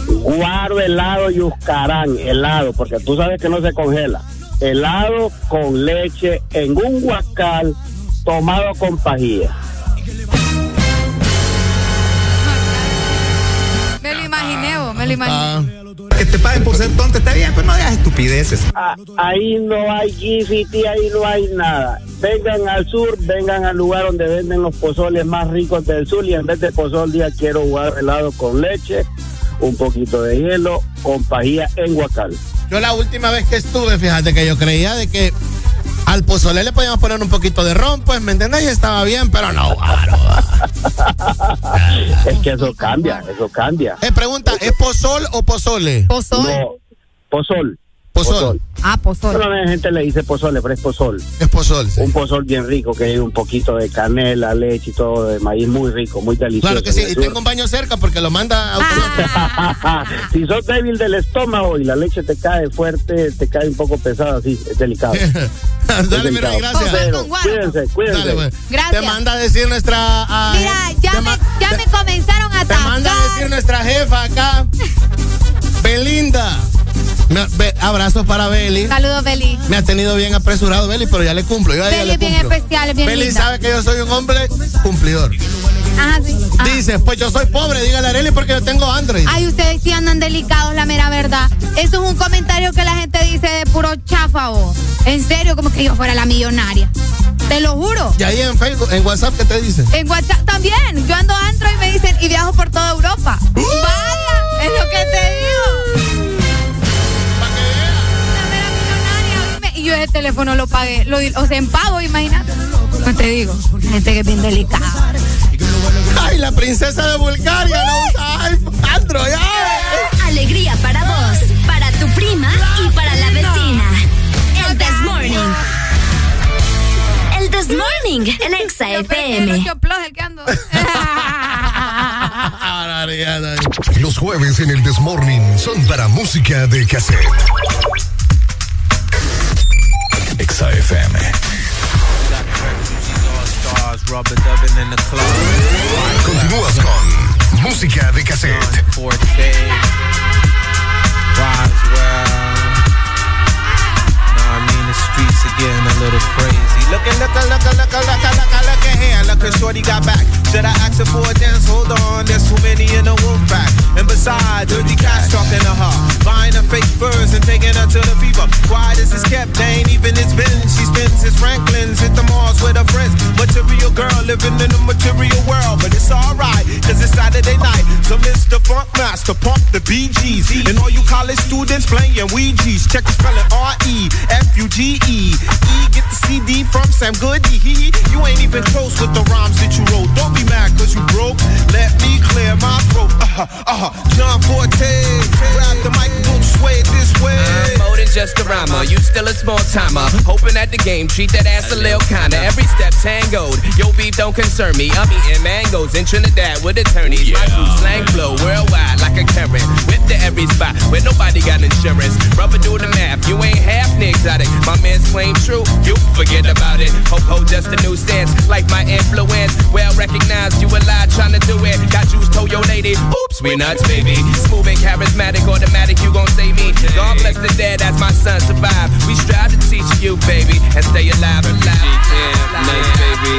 Guaro helado y uscarán, helado, porque tú sabes que no se congela. Helado con leche en un guacal tomado con pajilla. Me lo imaginé, vos, me lo imaginé. Que te paguen por ser tonto está bien, pero no digas estupideces. Ah, ahí no hay gifiti, ahí no hay nada. Vengan al sur, vengan al lugar donde venden los pozoles más ricos del sur y en vez de pozol día quiero jugar helado con leche, un poquito de hielo, con pajilla en guacal. Yo la última vez que estuve, fíjate que yo creía de que al pozole le podíamos poner un poquito de ron, pues, ¿me entendés? Y estaba bien, pero no, guaro. Es que eso cambia, eso cambia. Eh, pregunta, ¿es pozol o pozole? Pozol. No, pozol. Pozol. Ah, pozol. Bueno, la gente le dice pozole, pero es pozol. Es pozol. Un pozol bien rico, que hay un poquito de canela, leche y todo de maíz, muy rico, muy delicioso. Claro que sí, y tengo un baño cerca porque lo manda automático. si sos débil del estómago y la leche te cae fuerte, te cae un poco pesada, sí, es delicado. Dale, mi rey, gracias. Pero cuídense, cuídense. Dale, pues. Gracias. Te manda a decir nuestra. ah, Mira, ya me, ya me comenzaron a Te manda a decir nuestra jefa acá, Belinda. Me- abrazos para Beli. Saludos, Beli. Me ha tenido bien apresurado, Beli, pero ya le cumplo. Yo Beli le es bien cumplo. especial, es bien Beli linda. sabe que yo soy un hombre cumplidor. Ajá, sí. Ah. Dice, pues yo soy pobre, dígale a Areli porque yo tengo Android. Ay, ustedes sí andan delicados, la mera verdad. Eso es un comentario que la gente dice de puro chafa, vos. En serio, como que yo fuera la millonaria. Te lo juro. Y ahí en Facebook, en WhatsApp, ¿qué te dice? En WhatsApp también. Yo ando Android y me dicen, y viajo por toda Europa. Vaya, es lo que te digo. Y yo ese teléfono lo pagué, lo, o sea, en pago, imagínate. No te digo, gente que es bien delicada. Ay, la princesa de Bulgaria no usa iPhone, Android. ay. Alegría para vos, para tu prima y para la vecina. El This Morning. El This Morning, el Exa FM. Los jueves en el Desmorning son para música de cassette. Exa FM. Continúas con música de cassette. The streets are getting a little crazy. Look at, look at, look at, look at, look at, look at, look at here. Look at Shorty got back. Should I ask her for a dance? Hold on, there's too many in the wolf pack. And besides, dirty cats talking to her. Buying her fake furs and taking her to the fever. Quiet as it's kept, they ain't even it's been. She spends his Franklins, hit them living in a material world, but it's alright, cause it's Saturday night. So Mr. Funk Master, pump the BGs. And all you college students playing Ouija's. Check the spelling R-E-F-U-G-E. E, get the CD from Sam Goody. He, you ain't even close with the rhymes that you wrote. Don't be mad cause you broke. Let me clear my throat. Uh-huh, uh-huh. John Forte, grab the mic and don't sway it this way. I'm more than just a rhymer. You still a small timer. Hoping at the game, treat that ass a little kinda. Every step tangoed. Yo, beef don't concern me. I'm eating mangoes in Trinidad with attorneys. My crew slang flow worldwide like a current. Whip to every spot where nobody got insurance. Rubber do the math. You ain't half exotic. My man's claim true. You forget about it. Hope ho just a new stance. Like my influence. Well recognized. You a alive trying to do it. Got juice told your lady. Oops, we nuts, baby. Smooth and charismatic. Automatic. You gon' save me. God bless the dead as my son survive. We strive to teach you, baby, and stay alive and alive. Nice baby,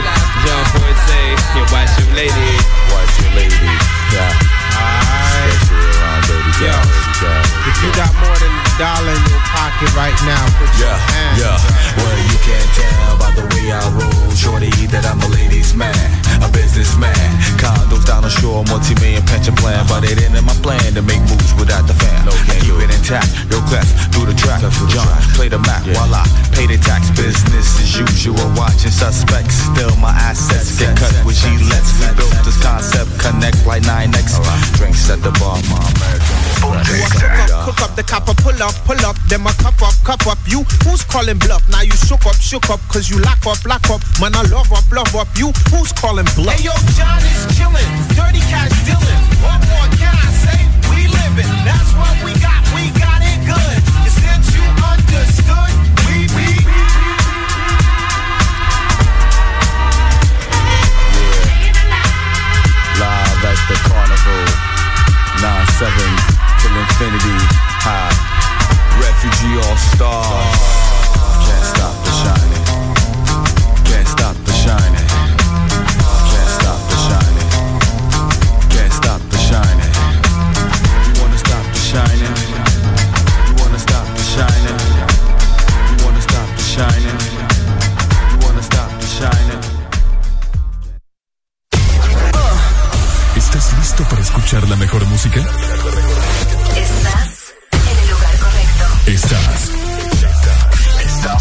John Forte, yeah, watch your lady. Watch your lady, yeah. Alright. Yo, if you got more than a dollar in your pocket right now, put your hands Yeah, up. well, you can't tell by the way I roll, shorty, that I'm a ladies' man, a businessman. Condos down the shore, multi-million pension plan, but it ain't in my plan to make moves without the fam. I keep it intact, yo, clef, through the track. John, play the Mac while I pay the tax. Business as usual, watching suspects. Still, my assets get cut with she lets. We built this concept, connect like 9X. Drinks at the bar, my American. Cook up, cook up the copper, pull up, pull up, then my cup up, cup up. You who's calling bluff? Now you shook up, shook up, cause you lock up, lock up. Man, I love up, love up. You who's calling bluff? Hey yo, John is chillin', dirty cash dealing. What more can I say? We living, that's what we got. We got it good. And since you understood, we we. Live at the carnival. 9-7 till infinity. High. Refugee all star. Can't stop the shining. Can't stop the shining. Can't stop the shining. Can't stop the shining. You wanna stop the shining? You wanna stop the shining? You wanna stop the shining? ¿Estás listo para escuchar la mejor música?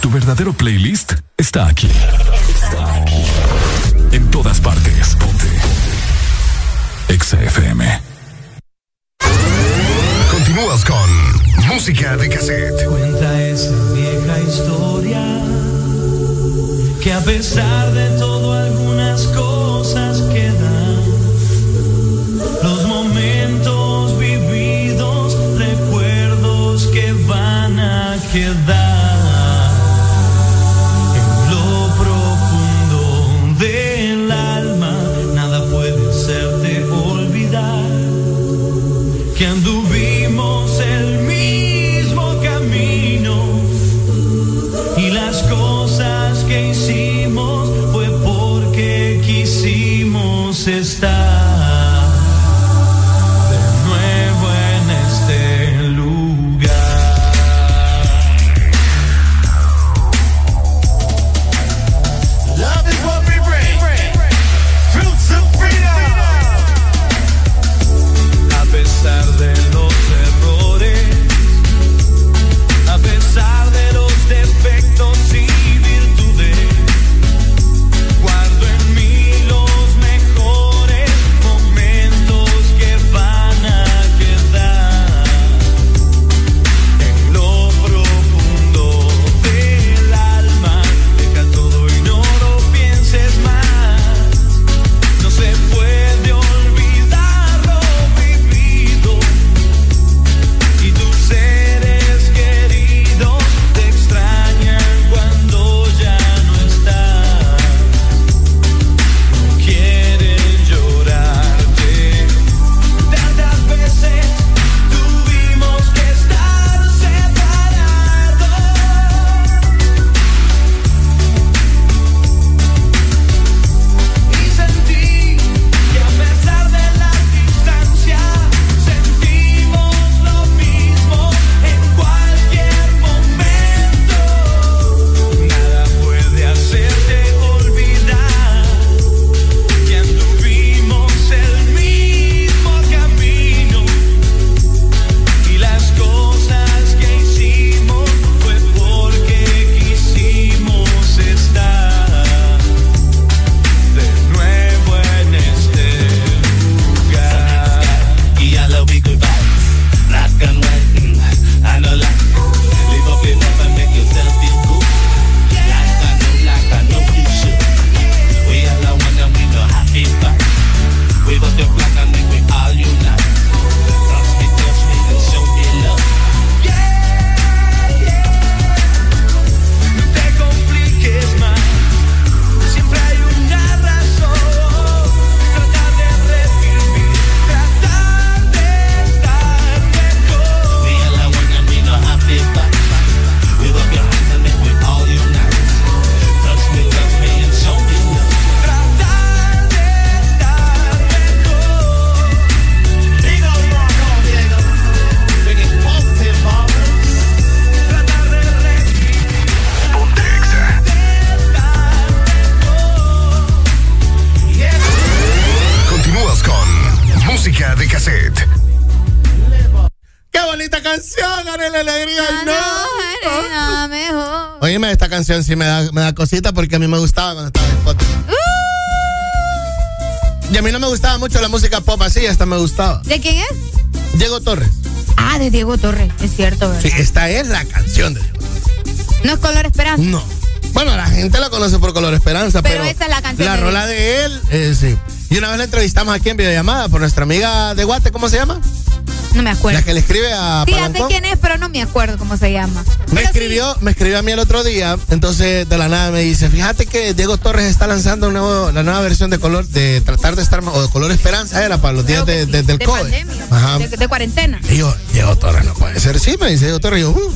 Tu verdadero playlist está aquí. Está aquí. En todas partes. Ponte. Exa FM. Continúas con música de cassette. Canción sí me da, me da cosita porque a mí me gustaba cuando estaba en Spotify. Y a mí no me gustaba mucho la música pop así, esta me gustaba. ¿De quién es? Diego Torres. Ah, de Diego Torres, es cierto, ¿verdad? Sí, esta es la canción de Diego No es Color Esperanza. No. Bueno, la gente la conoce por Color Esperanza, Pero pero, esa es la canción La de rola de él, eh, sí. Y una vez la entrevistamos aquí en videollamada por nuestra amiga de Guate, ¿cómo se llama? No me acuerdo. La que le escribe a Sí, ya sé quién es, pero no me acuerdo cómo se llama. Me escribió, me escribió a mí el otro día, entonces de la nada me dice, fíjate que Diego Torres está lanzando un nuevo- la nueva versión de color, de tratar de estar, o de color esperanza era para los días de- de- del De COVID. pandemia, Ajá. de, cuarentena. Y yo, Diego Torres no puede ser. Sí, me dice Diego Torres. Y yo, uh,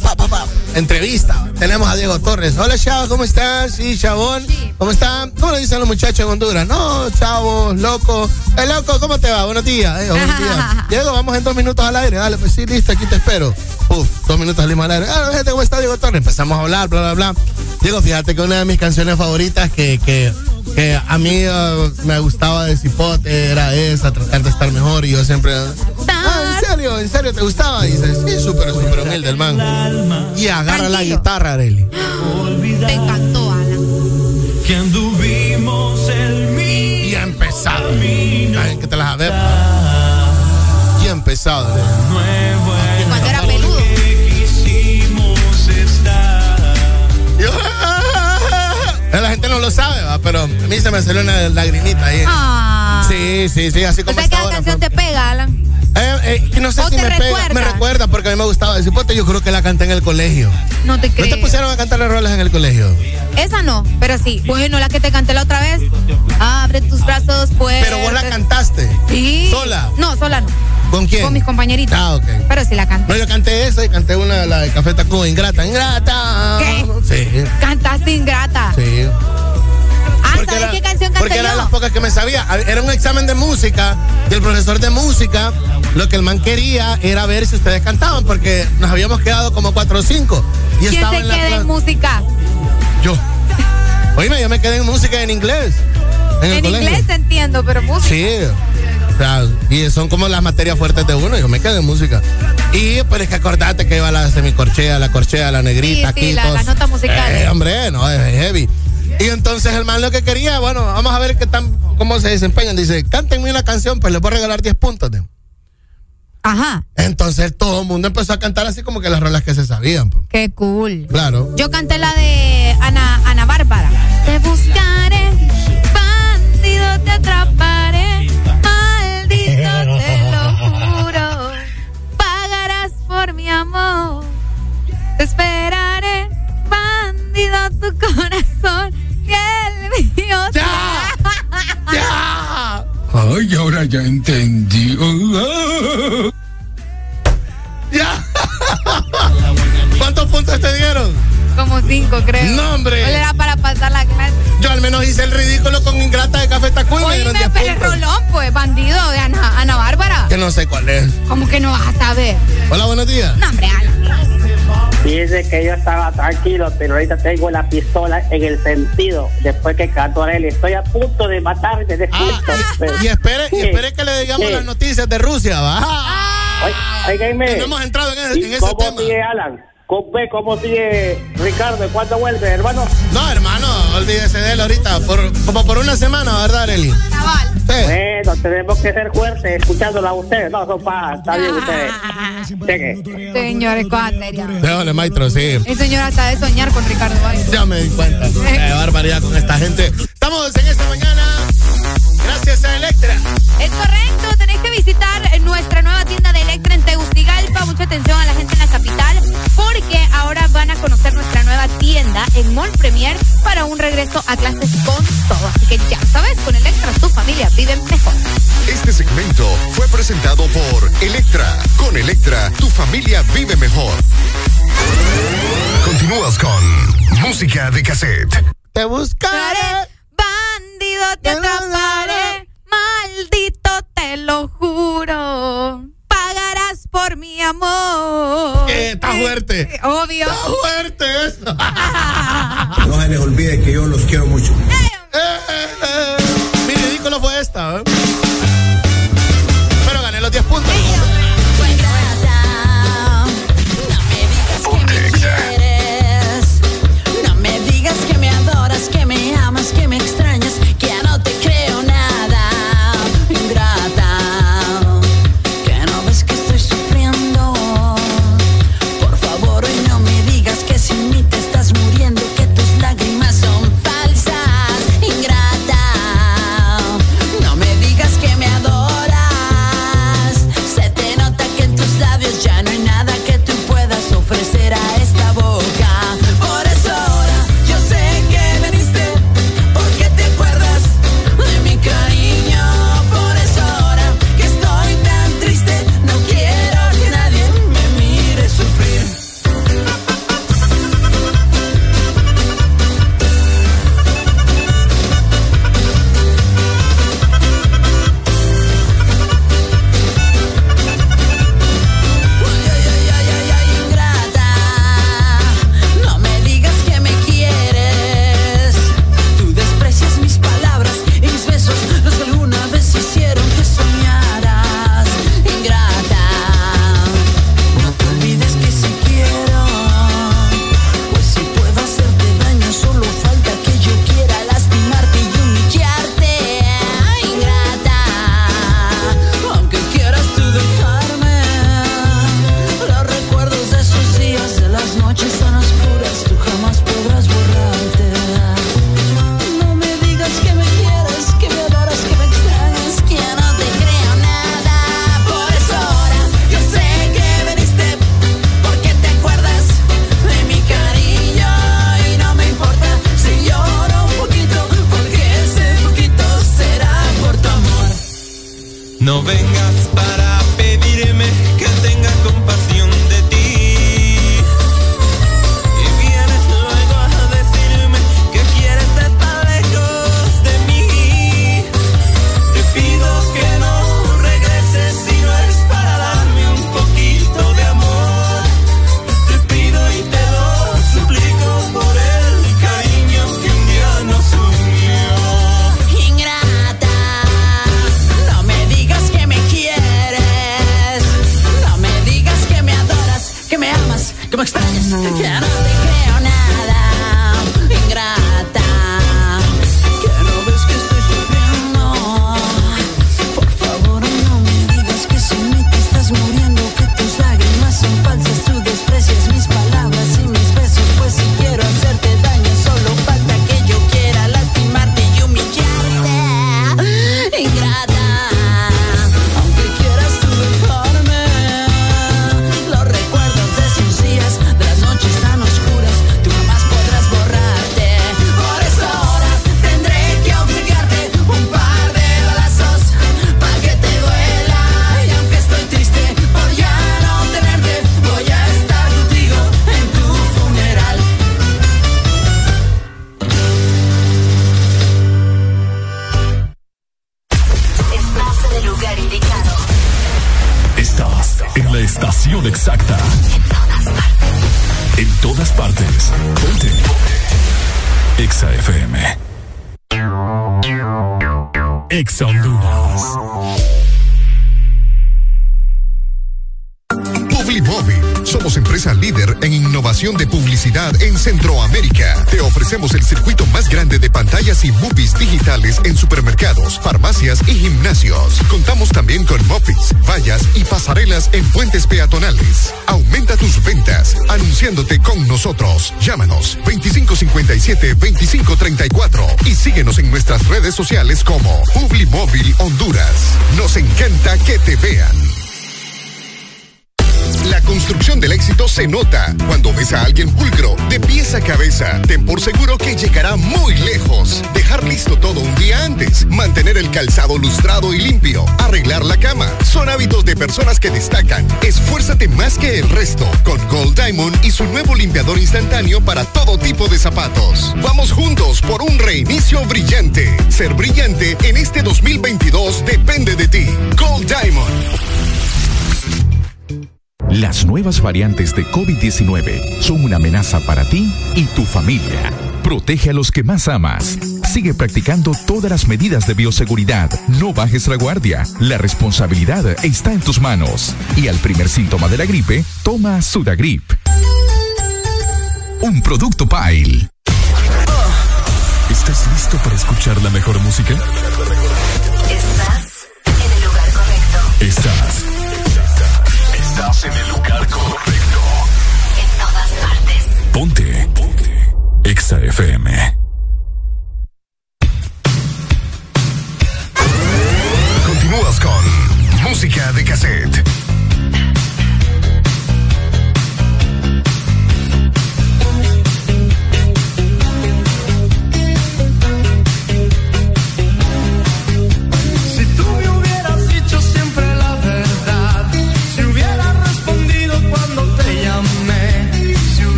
papá, pa. Entrevista. Tenemos a Diego Torres. Hola, chavo, ¿cómo estás? Sí, chabón. ¿Cómo están? ¿Cómo le dicen los muchachos en Honduras? No, chavo, loco. Eh, loco, ¿cómo te va? Buenos días. Eh, buenos días. Diego, vamos en dos minutos al aire. Dale, pues sí, listo, aquí te espero. Dos minutos salimos al aire. Ah, gente, ¿cómo está Diego Torres? Empezamos a hablar, bla, bla, bla. Diego, fíjate que una de mis canciones favoritas que, que, que a mí eh, me gustaba de Cipote era esa, tratar de estar mejor. Y yo siempre. Ah, ¿en serio? ¿En serio te gustaba? Y dice, sí, súper, súper humilde el man. Y agarra la guitarra, Areli. Te encantó, Ana. Que anduvimos el mismo Y ha empezado. Ay, que te las ver. Y ha empezado. Cuando No lo sabe, ¿va? pero a mí se me salió una lagrimita ahí. Ah. Sí, sí, sí, así O como sea que la ahora. canción te pega, Alan. Eh, eh, no sé ¿O si me pega, recuerda? me recuerda porque a mí me gustaba. Cipote yo creo que la canté en el colegio. No te ¿No creo. te pusieron a cantar las rolas en el colegio? Esa no, pero sí. Bueno, la que te canté la otra vez. Abre tus brazos fuertes. Pero vos la cantaste. Sí. ¿Sola? No, sola no. ¿Con quién? Con mis compañeritos. Ah, ok. Pero sí la canté. No, yo canté esa y canté una, la de Café Tacuba, Ingrata. ¡Ingrata! ¿Qué? Sí. Cantaste ingrata. Época que me sabía. Era un examen de música y el profesor de música, lo que el man quería era ver si ustedes cantaban, porque nos habíamos quedado como cuatro o cinco. Y ¿Quién se en la queda en música? Yo. Oíme, yo me quedé en música en inglés. En, el En colegio. inglés te entiendo, pero música. Sí. O sea, y son como las materias fuertes de uno. Yo me quedé en música. Y pues es que acordate que iba la semicorchea, la corchea, la negrita, Sí, sí, aquí. la- todos- las notas musicales. Eh, hombre, no, es heavy. Y entonces el man lo que quería, bueno, vamos a ver qué tan, cómo se desempeñan. Dice, cántenme una canción, pues les voy a regalar 10 puntos. de-". Ajá. Entonces todo el mundo empezó a cantar así como que las rolas que se sabían. pues. Qué cool. Claro. Yo canté la de Ana, Ana Bárbara. Te buscaré, bandido, te atraparé. Maldito, te lo juro. Pagarás por mi amor. Te esperaré, bandido, tu corazón. Ay, ahora ya entendí. ¡Ya! ¿Cuántos puntos te dieron? Como cinco, creo. No, hombre. ¿Cuál era para pasar la clase? Yo al menos hice el ridículo con Ingrata de Café Tacuy me 10 pero el rolón, pues, bandido de Ana, Ana Bárbara. Que no sé cuál es. ¿Cómo que no vas a saber? Hola, buenos días. No, hombre, Alan. Dice que yo estaba tranquilo, pero ahorita tengo la pistola en el sentido. Después que canto a él, estoy a punto de matarme de susto. Pero- Y espere, y espere que le digamos Sí. las noticias de Rusia, ¿va? No hemos entrado en ese, ¿Y en ese ¿Cómo tema. sigue Alan? ¿Cómo, cómo sigue Ricardo? ¿Cuándo vuelve, hermano? No, hermano, olvídese de él ahorita. Por, como por una semana, ¿verdad, Arely? Bueno, tenemos que ser fuertes escuchándola a ustedes. No, son pajas. Está bien ustedes. Cheque. Señores, seria. Déjale, maestro, sí. El señor hasta de soñar con Ricardo Valle. Ya me di cuenta. Qué barbaridad con esta gente. Estamos en esta mañana. Gracias a Electra. Es correcto, tenéis que visitar nuestra nueva tienda de Electra en Tegucigalpa. Mucha atención a la gente en la capital, porque ahora van a conocer nuestra nueva tienda en Mall Premier para un regreso a clases con todo. Así que ya sabes, con Electra tu familia vive mejor. Este segmento fue presentado por Electra. Con Electra, tu familia vive mejor. Continúas con música de cassette. Te buscaré. Bandido, te atraparé. Maldito, te lo juro. Pagarás por mi amor. Eh, está fuerte. Obvio. Está fuerte eso. No se les olvide que yo los quiero mucho. Eh, Mi ridículo fue esta, ¿eh? Redes sociales como Publimóvil Honduras. Nos encanta que te vean. La construcción del éxito se nota cuando ves a alguien pulcro, cabeza. Ten por seguro que llegará muy lejos. Dejar listo todo un día antes, mantener el calzado lustrado y limpio, arreglar la cama. Son hábitos de personas que destacan. Esfuérzate más que el resto con Gold Diamond y su nuevo limpiador instantáneo para todo tipo de zapatos. Vamos juntos por un reinicio brillante. Ser brillante en este 2022 depende de ti. Gold Diamond. Las nuevas variantes de COVID-19 son una amenaza para ti y tu familia. Protege a los que más amas. Sigue practicando todas las medidas de bioseguridad. No bajes la guardia. La responsabilidad está en tus manos. Y al primer síntoma de la gripe, toma Sudagrip. Un producto Pile. ¿Estás listo para escuchar la mejor música? Estás en el lugar correcto. Estás. FM.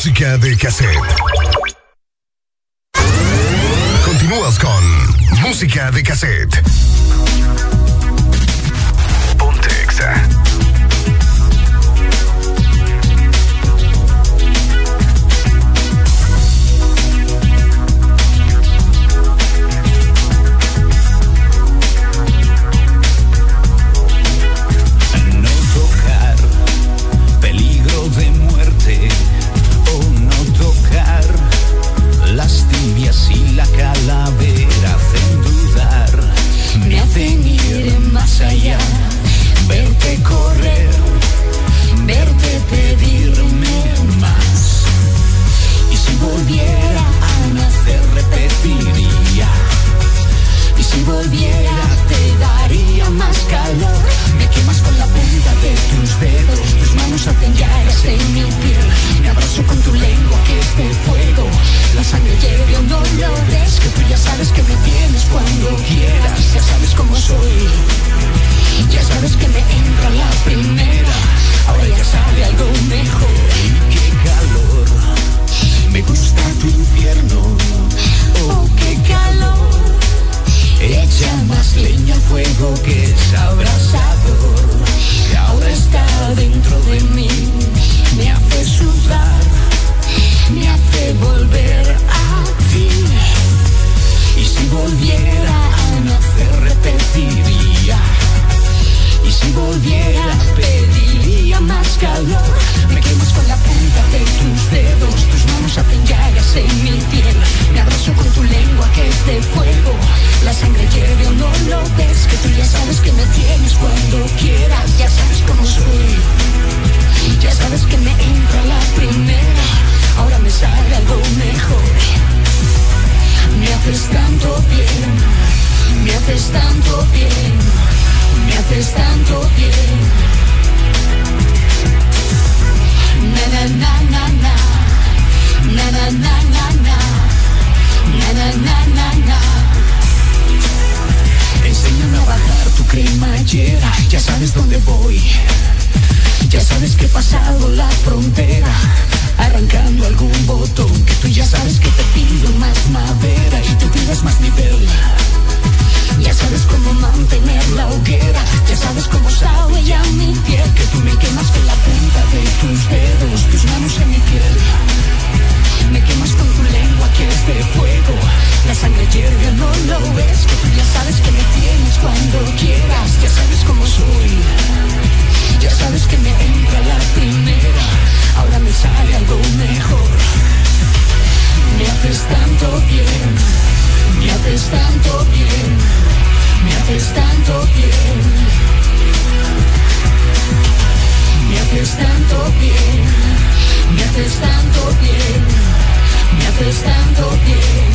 Música haces tanto bien Me haces tanto bien Me haces tanto bien Na na na na na Na na na na na Na na na na na Enséñame a bajar tu cremallera Ya sabes dónde voy Ya sabes que he pasado la frontera Arrancando algún botón Que tú ya sabes que te pido más madera Y tú pides más nivel ya sabes cómo mantener la hoguera, ya sabes cómo sabe ya mi piel, que tú me quemas con la punta de tus dedos, tus manos en mi piel. Me quemas con tu lengua que es de fuego, la sangre hierve, no lo ves, que tú ya sabes que me tienes cuando quieras, ya sabes cómo soy. Ya sabes que me entra la primera, ahora me sale algo mejor. Me haces tanto bien, me haces tanto bien, me haces tanto bien. Me haces tanto bien, me haces tanto bien, me haces tanto bien.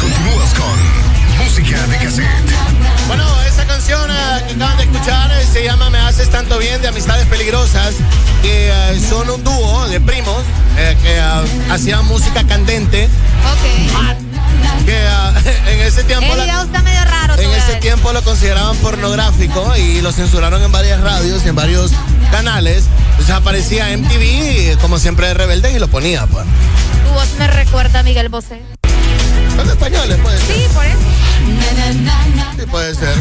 Continúas con música de cassette. Bueno, esa canción eh, que acaban de escuchar eh, se llama Me haces tanto bien de Amistades Peligrosas, que eh, son un dúo de primos que hacían música candente. Que en ese tiempo El la- video está medio raro. te en ese tiempo lo consideraban pornográfico y lo censuraron en varias radios y en varios canales. Entonces aparecía MTV, como siempre de rebeldes, y lo ponía, pues. Tu voz me recuerda a Miguel Bosé. Son españoles, puede ser. Sí, por eso. Sí, puede ser.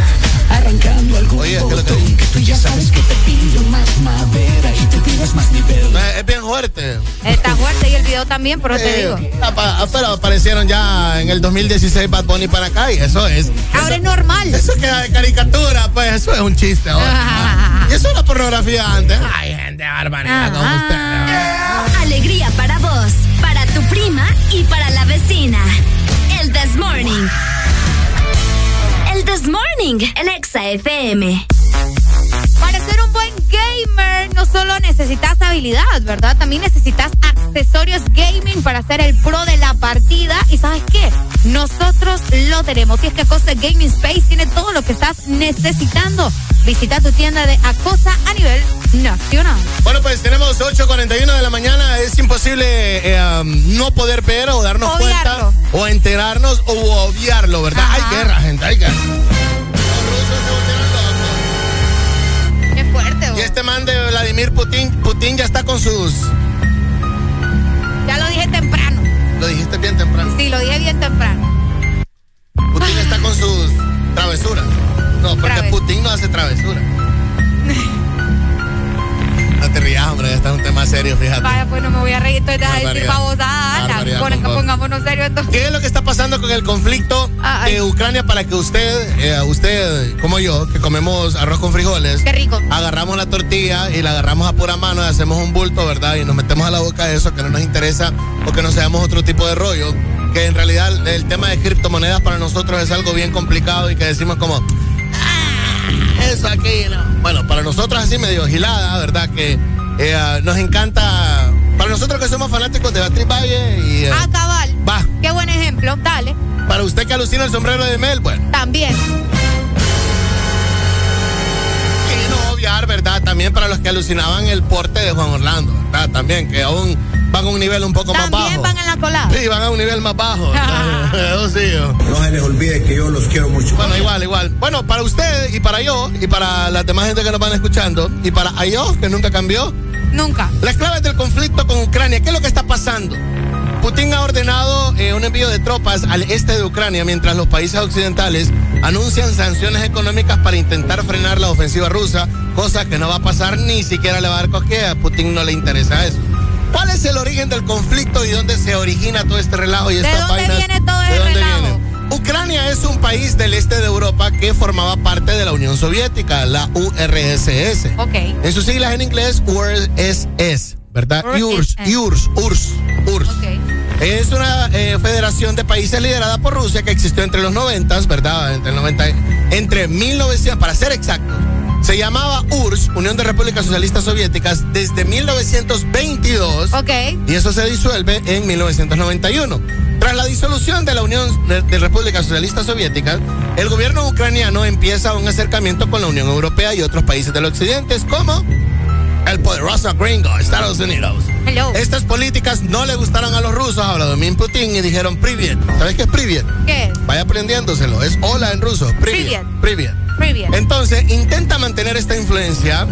Arrancando algún Oye, ¿qué es lo que que tú ya sabes que te pido más madera y tú pides más nivel. Eh, Es bien fuerte. Está fuerte y el video también, pero te digo. Apa- ah, Pero aparecieron ya en el 2016 Bad Bunny para acá y eso es. Ahora es normal. Eso queda de caricatura, pues eso es un chiste ahora. y eso era pornografía antes. Ay, gente barbaridad como usted. Alegría para vos, para tu prima y para la vecina. El This Morning. This Morning, el Exa FM. Gamer, no solo necesitas habilidad, ¿verdad? También necesitas accesorios gaming para ser el pro de la partida. ¿Y sabes qué? Nosotros lo tenemos. Y es que Acosta Gaming Space tiene todo lo que estás necesitando. Visita tu tienda de Acosta a nivel nacional. Bueno, pues tenemos 8.41 de la mañana. Es imposible eh, um, no poder ver o darnos Obviarlo. cuenta o enterarnos o obviarlo, ¿verdad? Hay guerra, gente, hay guerra. Este man de Vladimir Putin, Putin ya está con sus. Ya lo dije temprano. Lo dijiste bien temprano. Sí, lo dije bien temprano. Putin está con sus travesuras. No, porque Putin no hace travesuras. No te rías, hombre, ya está un tema serio, fíjate. Vaya, pues no me voy a reír, estoy de decir babosada. Pongámonos serio esto. ¿Qué es lo que está pasando con el conflicto de Ucrania para que usted, eh, usted como yo, que comemos arroz con frijoles, Qué rico. agarramos la tortilla y la agarramos a pura mano y hacemos un bulto, ¿verdad? Y nos metemos a la boca eso que no nos interesa o que no seamos otro tipo de rollo. Que en realidad el tema de criptomonedas para nosotros es algo bien complicado y que decimos como, "Ah, eso aquí, no. Bueno, para nosotros así medio gilada, ¿verdad? Que eh, nos encanta, para nosotros que somos fanáticos de Beatriz Valle y... eh, Ah, cabal. Va. Qué buen ejemplo. Dale. para usted que alucina el sombrero de Mel, bueno. También. Obviar, ¿verdad? También para los que alucinaban el porte de Juan Orlando, ¿verdad? También, que aún van a un nivel un poco más También bajo. van en la colada. Sí, van a un nivel más bajo. ¿verdad? Eso sí. yo. No se les olvide que yo los quiero mucho. Bueno, igual, igual. Bueno, para usted y para yo y para las demás gente que nos van escuchando y para Ayo, que nunca cambió. Nunca. Las claves del conflicto con Ucrania, ¿qué es lo que está pasando? Putin ha ordenado eh, un envío de tropas al este de Ucrania mientras los países occidentales anuncian sanciones económicas para intentar frenar la ofensiva rusa, cosa que no va a pasar ni siquiera le va a dar. A Putin no le interesa eso. ¿Cuál es el origen del conflicto y dónde se origina todo este relajo y ¿De estas dónde vainas? viene todo ¿De el dónde relajo? viene? Ucrania es un país del este de Europa que formaba parte de la Unión Soviética, la URSS. Ok. En sus siglas en inglés, URSS, ¿verdad? URSS, URSS, URSS, URSS. Es una eh, federación de países liderada por Rusia que existió entre los 90, ¿verdad? Entre el 90, entre 1900, para ser exactos. Se llamaba URSS, Unión de Repúblicas Socialistas Soviéticas, desde 1922. Ok. Y eso se disuelve en 1991. Tras la disolución de la Unión de, de Repúblicas Socialistas Soviéticas, el gobierno ucraniano empieza un acercamiento con la Unión Europea y otros países del occidente, como el poderoso gringo, Estados Unidos. Hello. Estas políticas no le gustaron a los rusos, a Vladimir Putin, y dijeron Privet. ¿Sabes qué es Privet? ¿Qué? Vaya aprendiéndoselo. Es hola en ruso. Privet. Privet. Entonces, intenta mantener esta influencia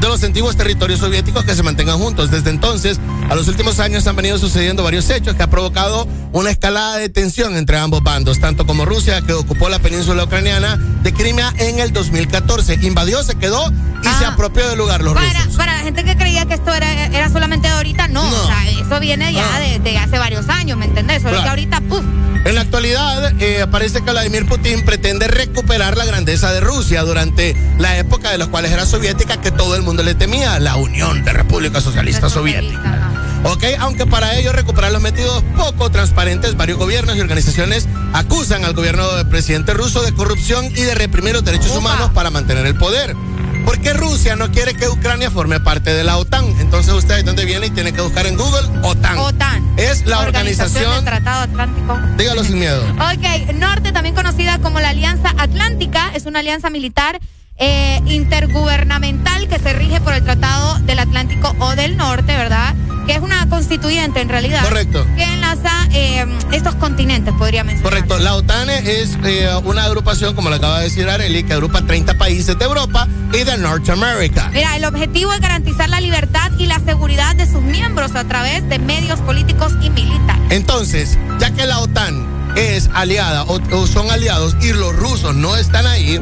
de los antiguos territorios soviéticos que se mantengan juntos. Desde entonces, a los últimos años han venido sucediendo varios hechos que ha provocado una escalada de tensión entre ambos bandos, tanto como Rusia, que ocupó la península ucraniana de Crimea en el 2014. Invadió, se quedó y se apropió del lugar los Para, rusos. para la gente que creía que esto era, era solamente de ahorita, no. O sea, eso viene ya No. de, de hace varios años, ¿me entendés? Solo Claro. que ahorita, ¡puf! En la actualidad, eh, parece que Vladimir Putin pretende recuperar la grandeza de Rusia durante la época de los cuales era soviética, que todo el mundo le temía, la Unión de Repúblicas Socialistas Soviéticas. Ok, aunque para ello recuperar los métodos poco transparentes, varios gobiernos y organizaciones acusan al gobierno del presidente ruso de corrupción y de reprimir los derechos humanos para mantener el poder. ¿Por qué Rusia no quiere que Ucrania forme parte de la OTAN? Entonces usted ahí donde viene y tiene que buscar en Google OTAN. OTAN. Es la organización. del Tratado Atlántico. Dígalo sin miedo. Ok, Norte, también conocida como la Alianza Atlántica, es una alianza militar eh, intergubernamental que se rige por el Tratado del Atlántico o del Norte, ¿verdad? Que es una constituyente en realidad. Correcto. Que enlaza eh, estos continentes, podría mencionar. Correcto, la OTAN es eh, una agrupación, como lo acaba de decir Areli, que agrupa 30 países de Europa y de Norteamérica. Mira, el objetivo es garantizar la libertad y la seguridad de sus miembros a través de medios políticos y militares. Entonces, ya que la OTAN es aliada o, o son aliados y los rusos no están ahí,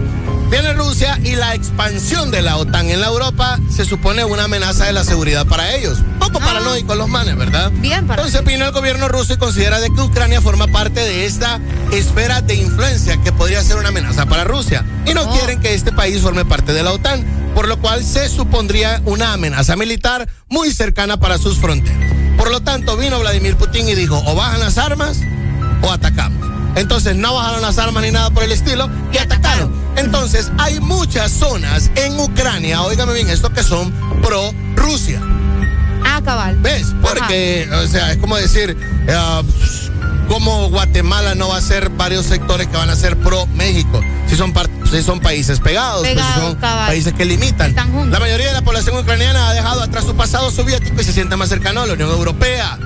viene Rusia y la expansión de la OTAN en la Europa se supone una amenaza de la seguridad para ellos. Poco paranoicos los manes, ¿verdad? Bien, para Entonces vino el gobierno ruso y considera de que Ucrania forma parte de esta esfera de influencia que podría ser una amenaza para Rusia. Y no quieren que este país forme parte de la OTAN, por lo cual se supondría una amenaza militar muy cercana para sus fronteras. Por lo tanto, vino Vladimir Putin y dijo, o bajan las armas o atacamos. Entonces no bajaron las armas ni nada por el estilo y atacaron. Entonces hay muchas zonas en Ucrania, óigame bien, esto que son pro Rusia. Ah, cabal. ¿Ves? Porque, o sea, es como decir, eh, como Guatemala no va a ser varios sectores que van a ser pro México, si son, si son países pegados, pues, si son cabal. países que limitan. Están juntos. La mayoría de la población ucraniana ha dejado atrás su pasado soviético y se siente más cercano a la Unión Europea.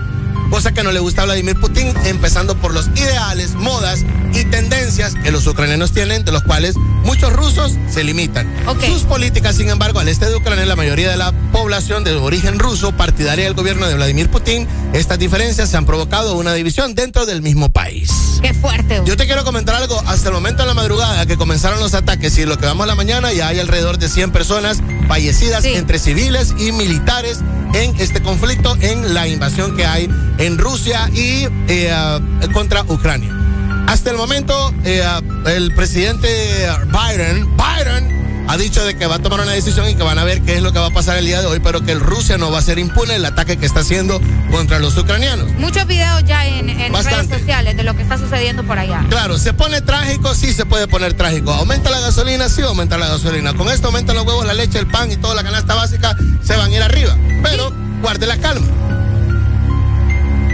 Cosa que no le gusta a Vladimir Putin, empezando por los ideales, modas y tendencias que los ucranianos tienen, de los cuales muchos rusos se limitan. Sus políticas, sin embargo, al este de Ucrania, la mayoría de la población de origen ruso, partidaria del gobierno de Vladimir Putin, estas diferencias se han provocado una división dentro del mismo país. Qué fuerte. Yo te quiero comentar algo. Hasta el momento de la madrugada que comenzaron los ataques y lo que vamos a la mañana, ya hay alrededor de 100 personas fallecidas entre civiles y militares en este conflicto, en la invasión que hay en Rusia y eh, ah, contra Ucrania. Hasta el momento, eh, ah, el presidente Biden, Biden, ha dicho de que va a tomar una decisión y que van a ver qué es lo que va a pasar el día de hoy, pero que el Rusia no va a ser impune el ataque que está haciendo contra los ucranianos. Muchos videos ya en, en redes sociales de lo que está sucediendo por allá. Claro, se pone trágico, sí se puede poner trágico. Aumenta la gasolina, sí aumenta la gasolina. Con esto aumentan los huevos, la leche, el pan y toda la canasta básica, se van a ir arriba. Pero guarde la calma.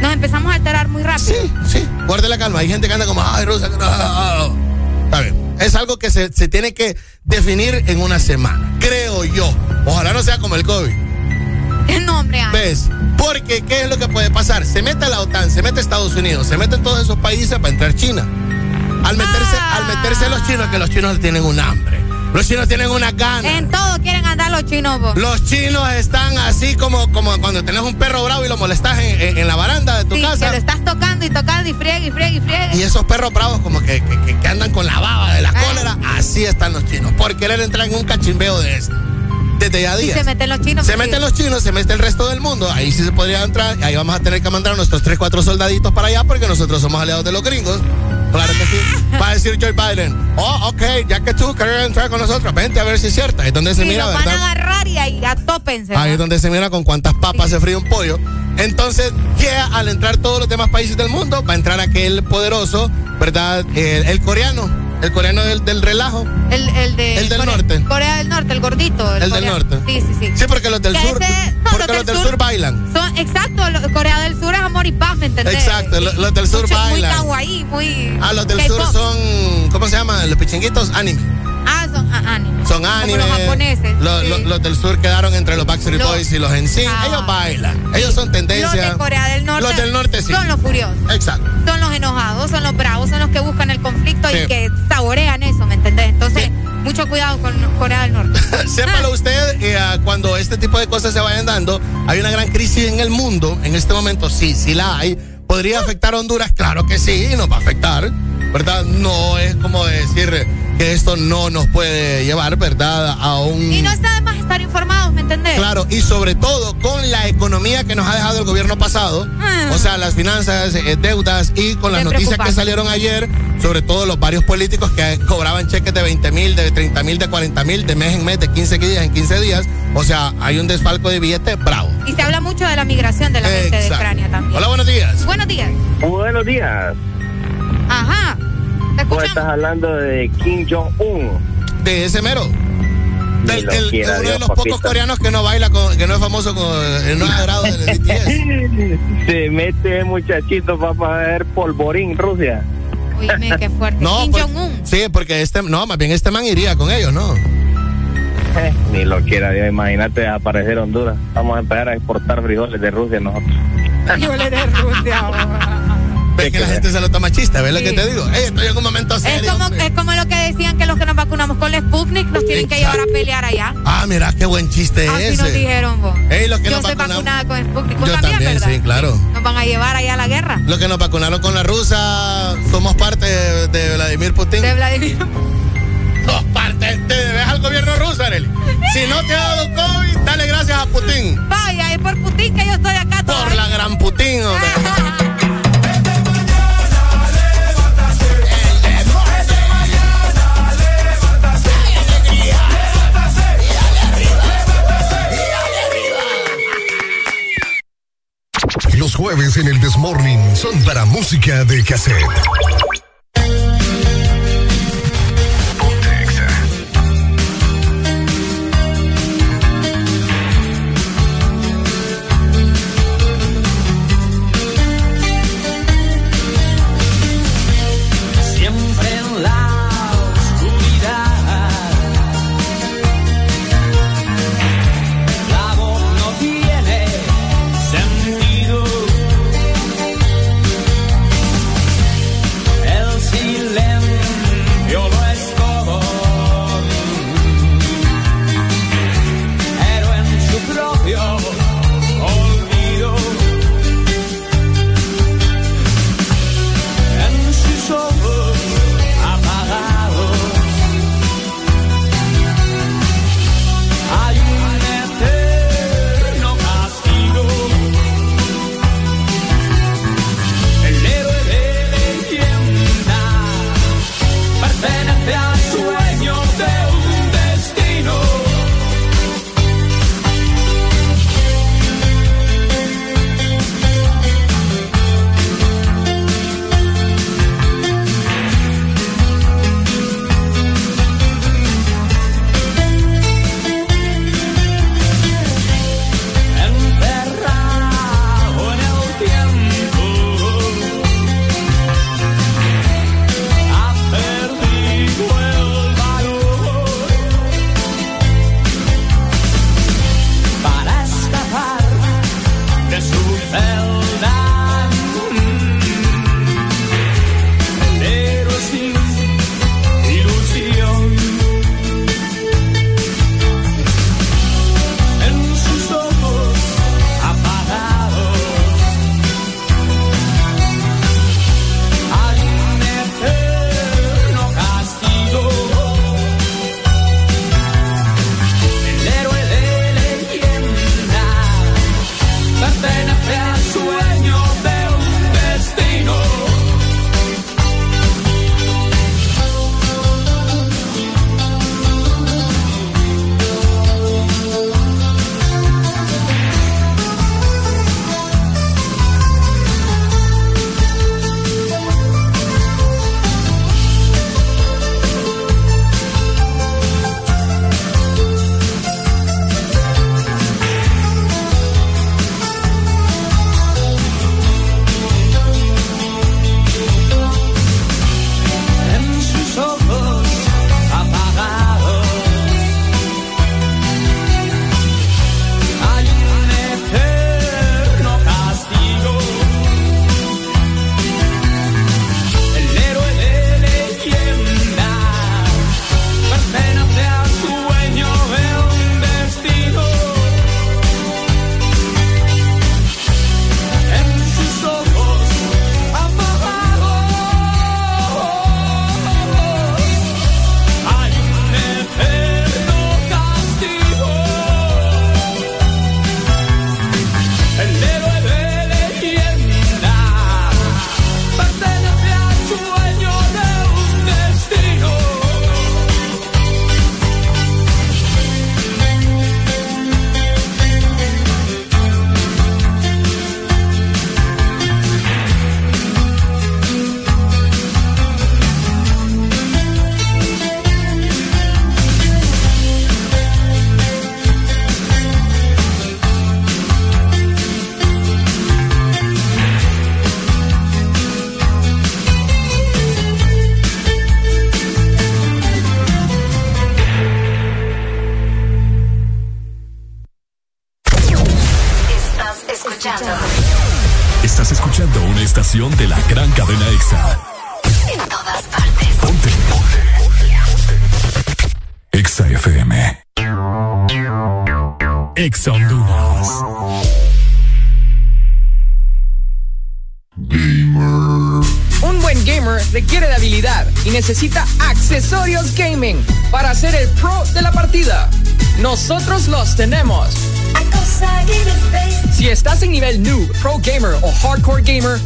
Nos empezamos a alterar muy rápido. Sí, sí, guarde la calma. Hay gente que anda como, ay, no, ah". Está bien. Es algo que se, se tiene que definir en una semana, creo yo. Ojalá no sea como el COVID. No, hombre, Ana. ¿Ves? Porque, ¿qué es lo que puede pasar? Se mete la OTAN, se mete Estados Unidos, se meten todos esos países para entrar China. Al meterse, al meterse los chinos, que los chinos tienen un hambre. Los chinos tienen una gana. En todo quieren andar los chinos, vos. Los chinos están así como, como cuando tenés un perro bravo y lo molestas en, en- en la baranda de tu Sí, que casa. lo estás tocando y tocando y friega y friega y friega. Y esos perros bravos como que, que- que- que andan con la baba de la cólera, así están los chinos. Por querer entrar en un cachimbeo de esto. Desde ya días. se meten los chinos. Se meten los chinos, se mete el resto del mundo. Ahí sí se podría entrar. Ahí vamos a tener que mandar a nuestros 3, 4 soldaditos para allá porque nosotros somos aliados de los gringos. Claro que sí. Va a decir Joe Biden, oh, ok, ya que tú quieres entrar con nosotros, vente a ver si es cierto. Ahí es donde se mira, los van a ¿verdad? agarrar y ahí. Ahí es donde se mira con cuántas papas se fríe un pollo. Entonces, que al entrar todos los demás países del mundo, va a entrar aquel poderoso, ¿verdad? El, el coreano, el coreano del, del relajo. El, el, de El del Corea, norte. Corea del Norte, el gordito. El del norte. Sí, sí, sí. Sí, porque los del Que sur, ese- no, porque los del sur bailan. Son, exacto, Corea del Sur es amor y paz, ¿me entendés? Exacto, lo- los del sur Mucho- bailan. Muy kawaii, muy. Ah, los del sur son, ¿cómo se llama? Los pichinguitos, anime. Ah, son ah, anime. Como los japoneses. Los, sí. los- los del sur quedaron entre los Backstreet Los- Boys y los NSYNC. Ah. Ellos bailan. Ellos son tendencia. Los de Corea del Norte. Los del norte sí. Son los furiosos. Exacto. Son los enojados, son los bravos, son los que buscan el conflicto Sí. y que saborean eso, ¿me entendés? Entonces, mucho cuidado con Corea del Norte. Sépalo usted, eh, ah, cuando este tipo de cosas se vayan dando, hay una gran crisis en el mundo. En este momento sí, sí la hay. ¿Podría afectar a Honduras? Claro que sí, nos va a afectar. ¿Verdad? No es como decir que esto no nos puede llevar, ¿verdad? A un... Y no está de más estar informados, ¿me entendés? Claro, y sobre todo con la economía que nos ha dejado el gobierno pasado, Ah. o sea, las finanzas, eh, deudas y con las noticias que salieron ayer, sobre todo los varios políticos que cobraban cheques de 20 mil, de 30 mil, de 40 mil, de mes en mes, de 15 días en 15 días, o sea, hay un desfalco de billetes bravo. Y se habla mucho de la migración de la gente de Exacto. Ucrania también. Hola, buenos días. Buenos días. Buenos días. Ajá. Te Vos escuchamos. estás hablando de Kim Jong-un. De ese mero. Del, lo el- quiera uno de los pocos coreanos que no baila, con- que no es famoso, con, no es agrado del BTS. Se mete muchachito para ver polvorín Rusia. Oíme, qué fuerte. No, Kim por- Jong-un. sí, porque este, no, más bien este man iría con ellos, ¿no? Eh, Ni lo quiera Dios, imagínate aparecer Honduras. Vamos a empezar a exportar frijoles de Rusia nosotros. Frijoles de Rusia. Ves que la gente se lo toma chiste, ¿ves lo que te digo? Estoy en un momento Es serio. como, hombre. es como lo que decían que los que nos vacunamos con la Sputnik nos tienen que llevar a pelear allá. Ah, mira, qué buen chiste Así ese. nos dijeron vos. Los que Yo nos soy vacunamos- vacunada con Sputnik. Yo también, también, ¿verdad? sí, claro. Nos van a llevar allá a la guerra. Los que nos vacunaron con la rusa, somos parte de, de Vladimir Putin. De Vladimir. Sos parte, te debes al gobierno ruso, Arely. Si no te ha dado COVID, dale gracias a Putin. Vaya, es por Putin que yo estoy acá Por todavía. la gran Putin, hombre. Los jueves en el Desmorning son para música de cassette.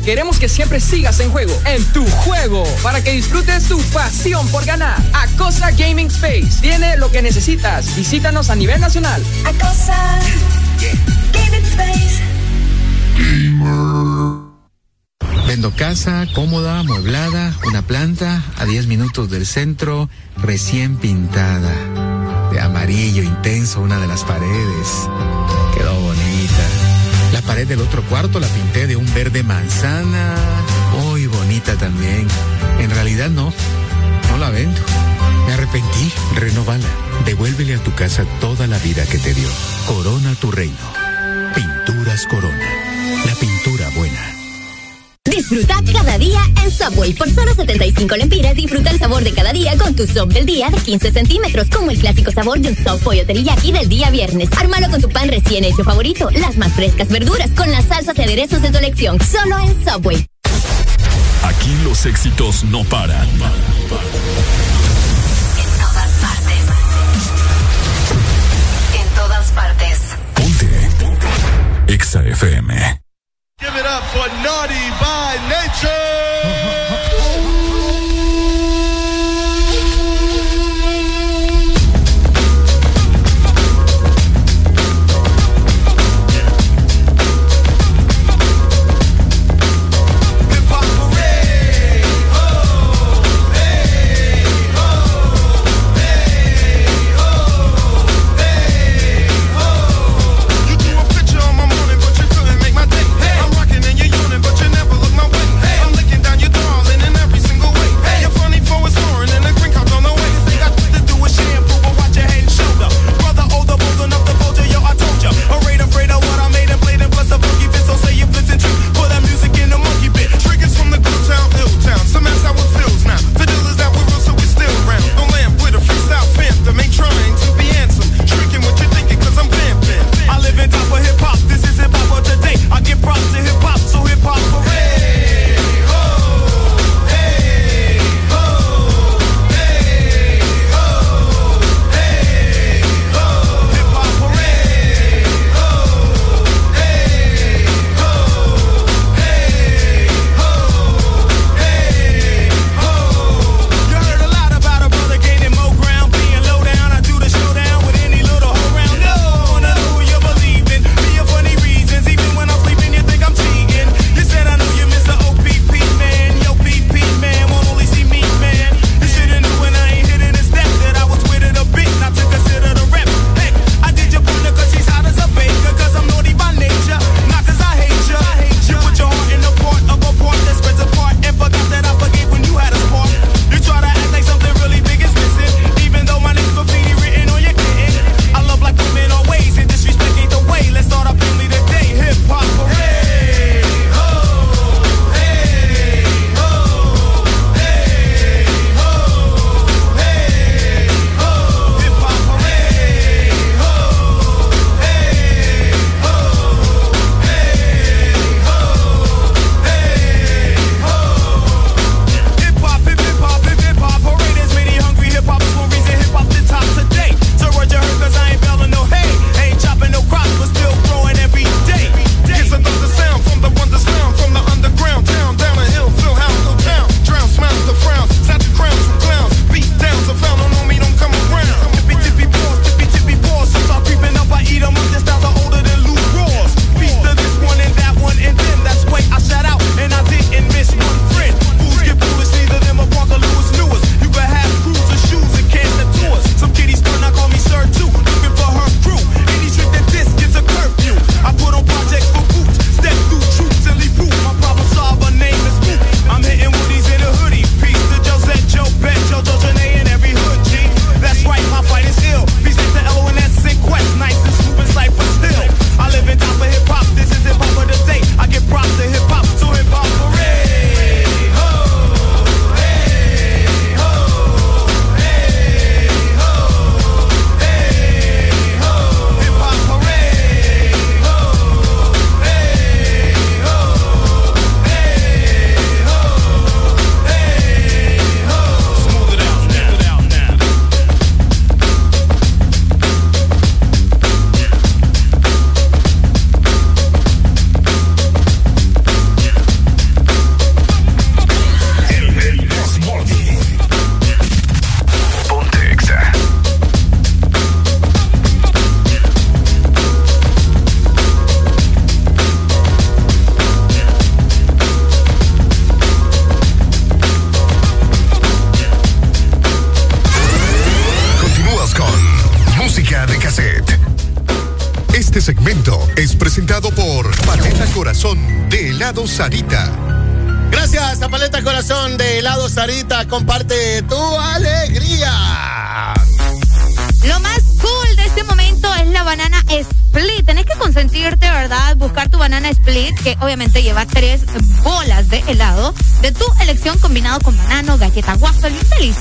Queremos que siempre sigas en juego, en tu juego, para que disfrutes tu pasión por ganar. Acosa Gaming Space tiene lo que necesitas. Visítanos a nivel nacional. Acosa Gaming Space. Vendo casa, cómoda, amueblada, una planta a 10 minutos del centro, recién pintada. De amarillo intenso una de las paredes. Pared del otro cuarto la pinté de un verde manzana. Muy bonita también. En realidad no, no la vendo. Me arrepentí. Renovala. Devuélvele a tu casa toda la vida que te dio. Corona tu reino. Pinturas Corona. La pintura buena. Disfruta cada día en Subway. Por solo 75 lempiras, disfruta el sabor de cada día con tu sub del día de 15 centímetros, como el clásico sabor de un sub pollo teriyaki del día viernes. Ármalo con tu pan recién hecho favorito, las más frescas verduras, con las salsas y aderezos de tu elección. Solo en Subway. Aquí los éxitos no paran. En todas partes. En todas partes. Exa FM.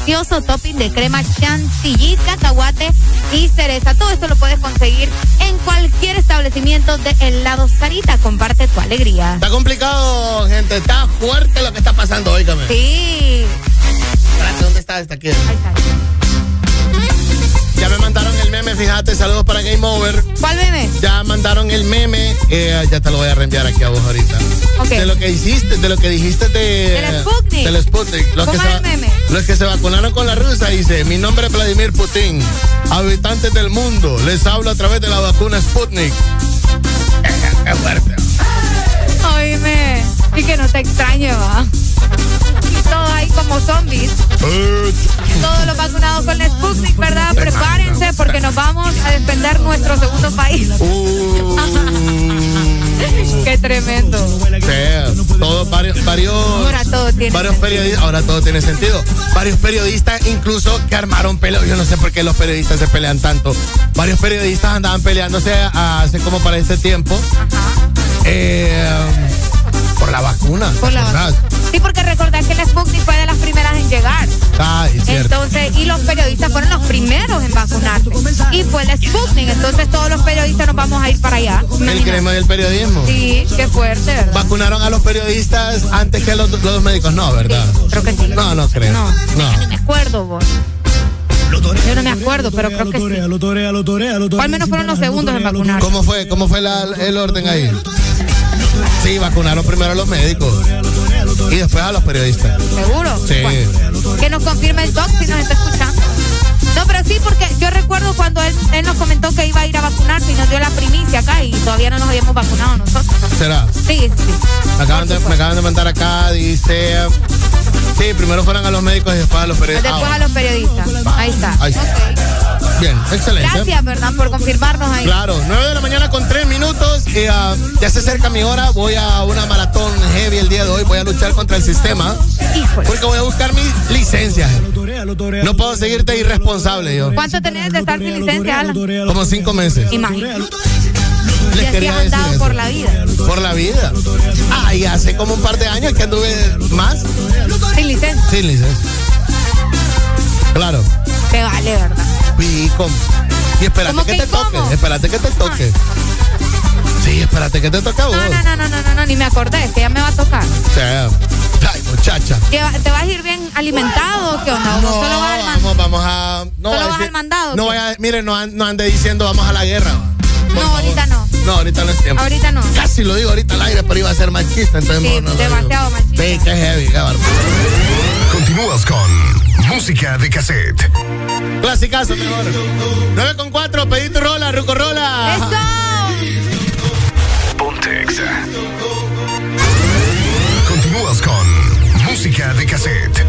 Delicioso topping de crema chantilly, cacahuate y cereza. Todo esto lo puedes conseguir en cualquier establecimiento de helado Sarita. Comparte tu alegría. Está complicado, gente. Está fuerte lo que está pasando, óigame. Sí. ¿dónde está esta aquí? Ahí está. Game Over. ¿Cuál meme? Ya mandaron el meme, eh, ya te lo voy a reenviar aquí a vos ahorita. De lo que hiciste, de lo que dijiste de... Del Sputnik. Del Sputnik. Los que, ¿Cómo se, el meme? los que se vacunaron con la rusa, dice, mi nombre es Vladimir Putin. Habitantes del mundo, les hablo a través de la vacuna Sputnik. Qué fuerte. Oíme. Y que no te extrañe, va. Y todos ahí como zombies. Todos los vacunados con la Sputnik, ¿verdad? Prepárense porque nos vamos a defender nuestro segundo país. Qué tremendo. Sí, todos varios, varios, Ahora todo tiene varios periodistas, ahora todo tiene sentido. Varios periodistas incluso que armaron peleo. Yo no sé por qué los periodistas se pelean tanto. Varios periodistas andaban peleándose hace como para este tiempo. Eh, por la vacuna. Por la ¿verdad? Sí, porque recordad que la Sputnik fue de las primeras en llegar. Ah, es cierto. Entonces, y los periodistas fueron los primeros en vacunarse. Y fue la Sputnik. Entonces, todos los periodistas nos vamos a ir para allá. El gremio del periodismo. Sí, qué fuerte, ¿verdad? Vacunaron a los periodistas antes que los, los médicos. No, ¿verdad? creo que sí. No, no creo. No. No. me acuerdo, vos. Yo no me acuerdo, pero creo que sí. O al menos fueron los segundos en vacunar. ¿Cómo fue? ¿Cómo fue la- el orden ahí? Sí, vacunaron primero a los médicos y después a los periodistas. ¿Seguro? Sí. Bueno, que nos confirme el doc si nos está escuchando. No, pero sí, porque yo recuerdo cuando él, él nos comentó que iba a ir a vacunarse y nos dio la primicia acá y todavía no nos habíamos vacunado nosotros. ¿Será? Sí, sí, sí. Me acaban, de, me acaban de mandar acá, dice. Sí, primero fueron a los médicos y después a los periodistas. Después Ah, a los periodistas. Ahí está. Ahí está. Bien, excelente. Gracias, ¿verdad? Por confirmarnos ahí. Claro, 9 de la mañana con 3 minutos. y, ah, ya se acerca mi hora. Voy a una maratón heavy el día de hoy. Voy a luchar contra el sistema. Porque voy a buscar mi licencia. No puedo seguirte irresponsable yo. ¿Cuánto tenés de estar sin licencia, Alan? Como cinco meses. Imagínate. Y Les así quería has decir andado por la vida. Por la vida. Ah, y hace como un par de años que anduve más Sin licencia. sin licencia. Claro. Te vale, ¿verdad? Y, espérate ¿Cómo que, que te toque. Espérate que te toque. Sí, espérate que te toque a vos. No, no, no, no, no, no, no, ni me acordé, que ya me va a tocar. O sea, ay, muchacha. ¿Te vas a ir bien alimentado o qué onda? ¿O No, solo vas al man- vamos, vamos a. No, ¿Solo vas decir- al mandado? No vaya, miren, no, no ande diciendo vamos a la guerra. No, ahorita no. No, ahorita no es tiempo. Ahorita no. Casi lo digo ahorita al aire, pero iba a ser machista, entonces Sí, no digo. demasiado machista. Sí, qué heavy, qué bárbaro. Continúas con música de cassette. Clasicazo, mejor. 9 con 4, pedí tu rola, Ruco Rola. Ponte Exa. Continúas con música de cassette.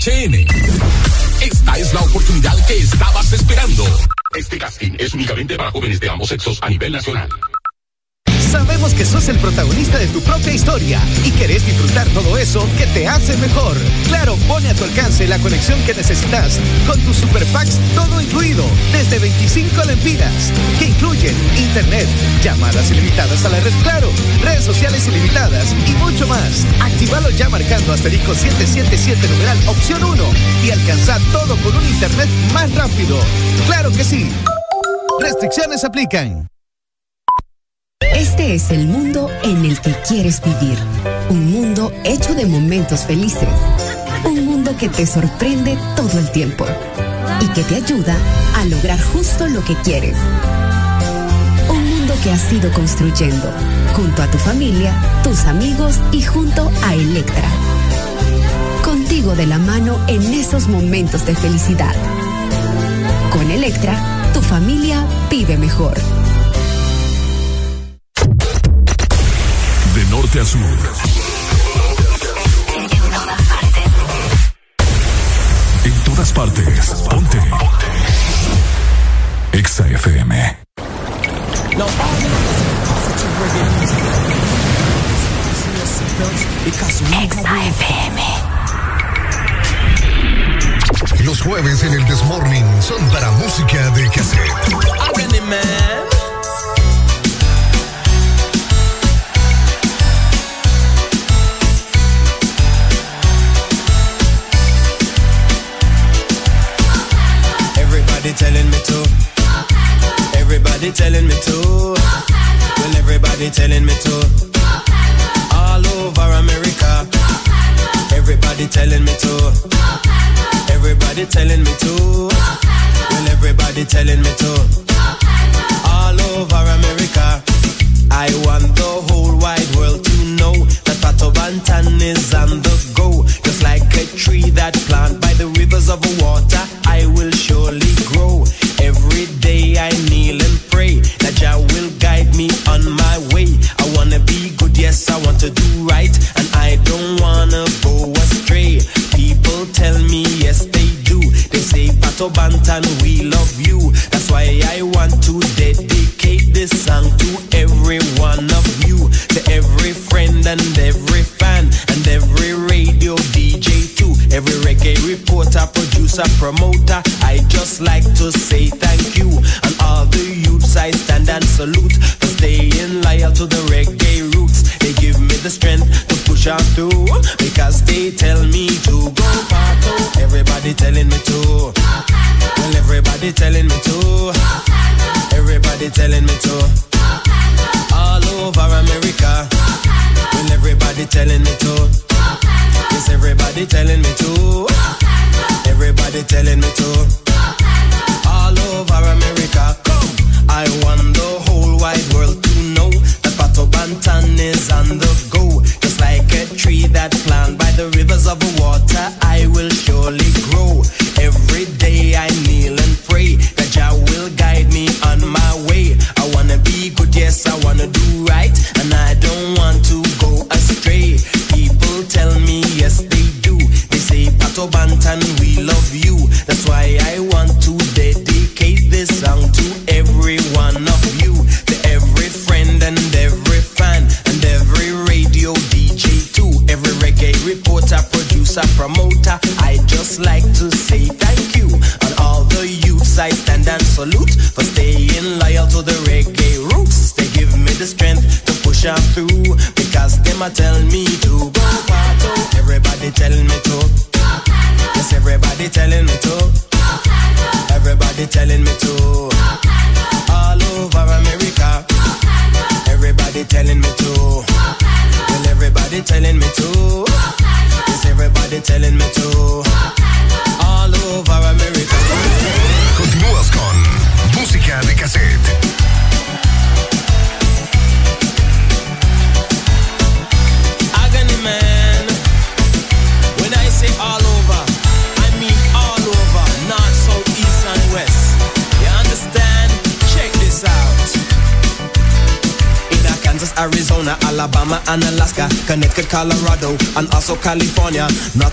HN. Esta es la oportunidad que estabas esperando. Este casting es únicamente para jóvenes de ambos sexos a nivel nacional. Sabemos que sos el protagonista de tu propia historia y querés disfrutar todo eso que te hace mejor. Claro, pone a tu alcance la conexión que necesitas con tu Superpacks todo incluido, desde 25 lempiras, que incluyen internet, llamadas ilimitadas a la red Claro, redes sociales ilimitadas y mucho más. Actívalo ya marcando asterisco 777 numeral opción 1 y alcanza todo con un internet más rápido. Claro que sí. Restricciones aplican. Este es el mundo en el que quieres vivir. Un mundo hecho de momentos felices. Un mundo que te sorprende todo el tiempo y que te ayuda a lograr justo lo que quieres que has ido construyendo, junto a tu familia, tus amigos y junto a Electra. Contigo de la mano en esos momentos de felicidad. Con Electra, tu familia vive mejor. De norte a sur. En todas partes. en todas partes, Ponte. Exa FM. Now all Los jueves en el Desmorning son para música de cassette.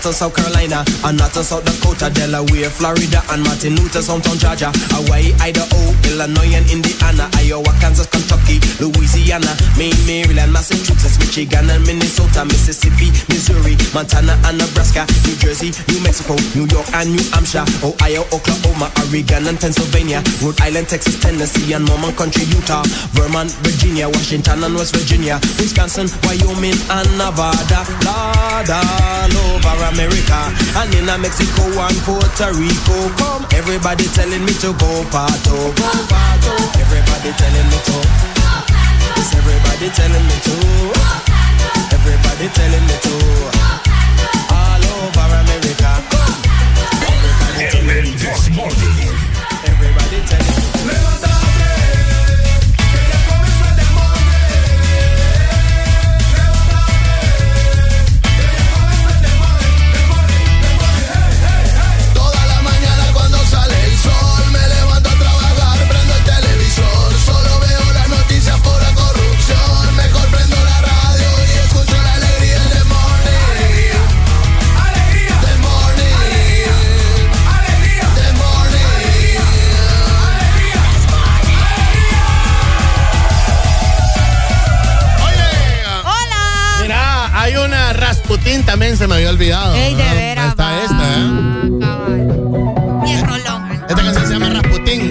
To South Carolina, and not to South Dakota. Delaware, Florida, and Martin Luther, hometown Georgia, Hawaii, Idaho, Illinois, and Indiana, Iowa, Kansas, Kentucky, Louisiana, Maine, Maryland, Massachusetts, Michigan, and Minnesota, Mississippi, Missouri, Montana, and Nebraska, New Jersey, New Mexico, New York, and New Hampshire, Ohio, Oklahoma, Oregon, and Pennsylvania, Rhode Island, Texas, Tennessee, and Mormon Country, Utah, Vermont, Virginia, Washington, and West Virginia, Wisconsin, Wyoming, and Nevada, Lord, all over America, and in Mexico and Rico. Come, everybody telling me to go parto, go parto. Everybody telling me to. Yes, everybody telling me to. Everybody telling me to. All over America. Come. Everybody telling me to. Rasputín también se me había olvidado. Ey, de Ah, veras, Está esta, ¿eh? Y el rolón. Esta canción se llama Rasputín.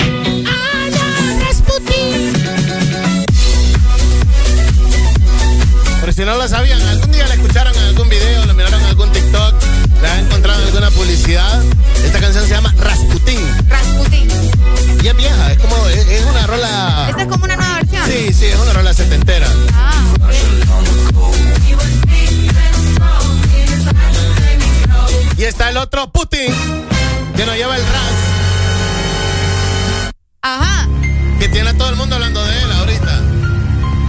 Pero si no lo sabían, algún día la escucharon en algún video, la miraron en algún TikTok, la han encontrado en alguna publicidad. Esta canción se llama Rasputín. Rasputín. Y es vieja, es como, es, es una rola. Esta es como una nueva versión. Sí, sí, es una rola setentera. Y está el otro Putin, que nos lleva el ras, Ajá. que tiene a todo el mundo hablando de él ahorita.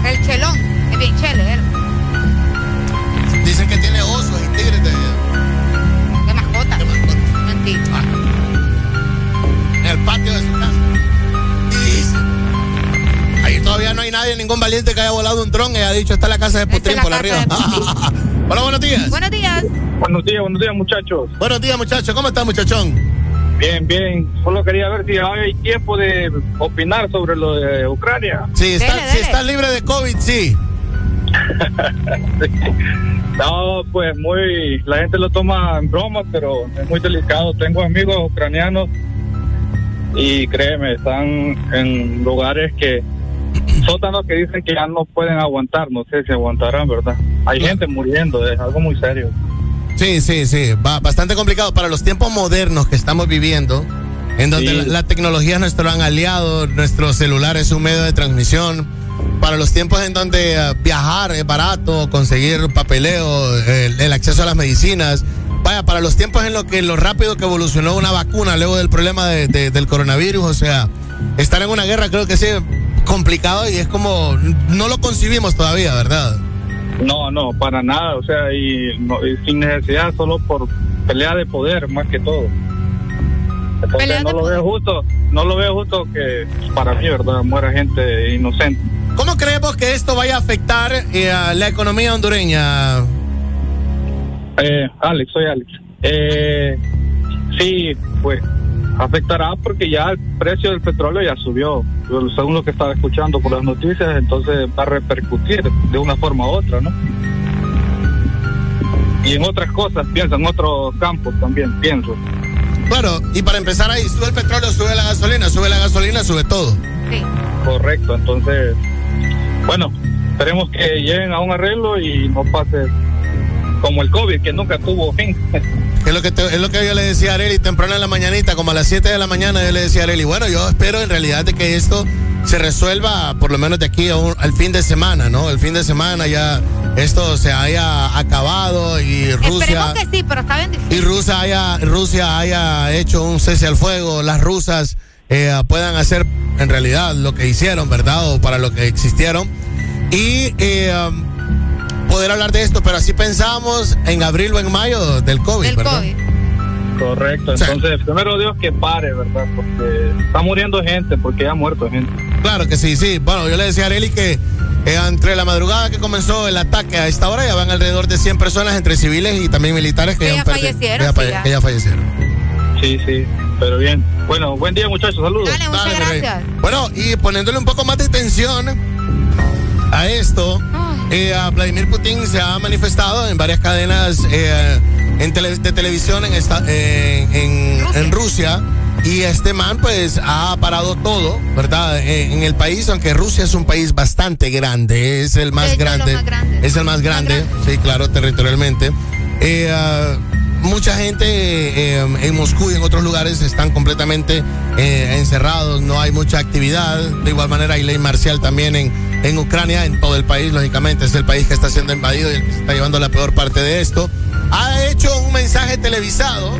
El chelón. Es bien chele, él. Dicen que tiene osos y tigres de, De mascota. Mentira. en el patio de su casa. Ahí todavía no hay nadie, ningún valiente que haya volado un dron y haya dicho, está la casa de Putin la por arriba. Hola, buenos días. Buenos días. Buenos días, buenos días, muchachos. Buenos días, muchachos. ¿Cómo está, muchachón? Bien, bien. Solo quería ver si hay tiempo de opinar sobre lo de Ucrania. Sí, está, si está libre de COVID, sí. No, pues muy, la gente lo toma en broma, pero es muy delicado. Tengo amigos ucranianos y créeme, están en lugares que sótanos que dicen que ya no pueden aguantar, no sé si aguantarán, ¿verdad? Hay gente muriendo, es algo muy serio. Sí, sí, sí. Va bastante complicado para los tiempos modernos que estamos viviendo, en donde Sí. la, la tecnología es nuestro gran aliado, nuestro celular es un medio de transmisión. Para los tiempos en donde eh, viajar es barato, conseguir papeleo, el, el acceso a las medicinas. Vaya, para los tiempos en los que lo rápido que evolucionó una vacuna luego del problema de- de- del coronavirus, o sea, estar en una guerra creo que sí complicado y es como no lo concibimos todavía, ¿verdad? No, no, para nada, o sea, y, no- y sin necesidad, solo por pelea de poder, más que todo. Entonces Pelea no de lo veo justo, no lo veo justo que para mí, ¿verdad? Muera gente inocente. ¿Cómo creemos que esto vaya a afectar eh, a la economía hondureña? Eh, Alex, soy Alex. Eh, sí, pues afectará porque ya el precio del petróleo ya subió, según lo que estaba escuchando por las noticias, entonces va a repercutir de una forma u otra, ¿no? Y en otras cosas, pienso, en otros campos también, pienso. Claro, y para empezar ahí, sube el petróleo, sube la gasolina, sube la gasolina, sube todo. Sí. Correcto, entonces, bueno, esperemos que lleguen a un arreglo y no pase como el COVID, que nunca tuvo fin. Es lo que te- es lo que yo le decía a Areli temprano en la mañanita, como a las 7 de la mañana, yo le decía a Areli, bueno, yo espero en realidad de que esto se resuelva por lo menos de aquí a un- al fin de semana, ¿no? El fin de semana ya esto se haya acabado y Rusia Esperemos que sí, pero está bien difícil. y Rusia haya, Rusia haya hecho un cese al fuego, las rusas eh, puedan hacer en realidad lo que hicieron, ¿verdad? O para lo que existieron. Y eh, poder hablar de esto, pero así pensamos en abril o en mayo del COVID, Del ¿verdad? COVID. Correcto, entonces primero Dios que pare, ¿verdad? Porque está muriendo gente, porque ya ha muerto gente. Claro que sí, sí. Bueno, yo le decía a Areli que eh, entre la madrugada que comenzó el ataque a esta hora ya van alrededor de 100 personas entre civiles y también militares que, Que ya, fallecieron, que ya sí, falle- ya. que ya fallecieron. Sí, sí, pero bien. Bueno, buen día muchachos, saludos. Dale, muchas Dale, Rey. gracias. Bueno, y poniéndole un poco más de atención a esto, eh, a Vladimir Putin se ha manifestado en varias cadenas eh, en tele- de televisión en, esta- eh, en, en Rusia. Y este man pues ha parado todo, ¿verdad? Eh, en el país, aunque Rusia es un país bastante grande, es el más grande. más grande. Es el más grande, sí, claro, territorialmente. Eh, ah, mucha gente eh, en Moscú y en otros lugares están completamente eh, encerrados, no hay mucha actividad. De igual manera hay ley marcial también en, en Ucrania, en todo el país, lógicamente. Es el país que está siendo invadido y está llevando la peor parte de esto. Ha hecho un mensaje televisado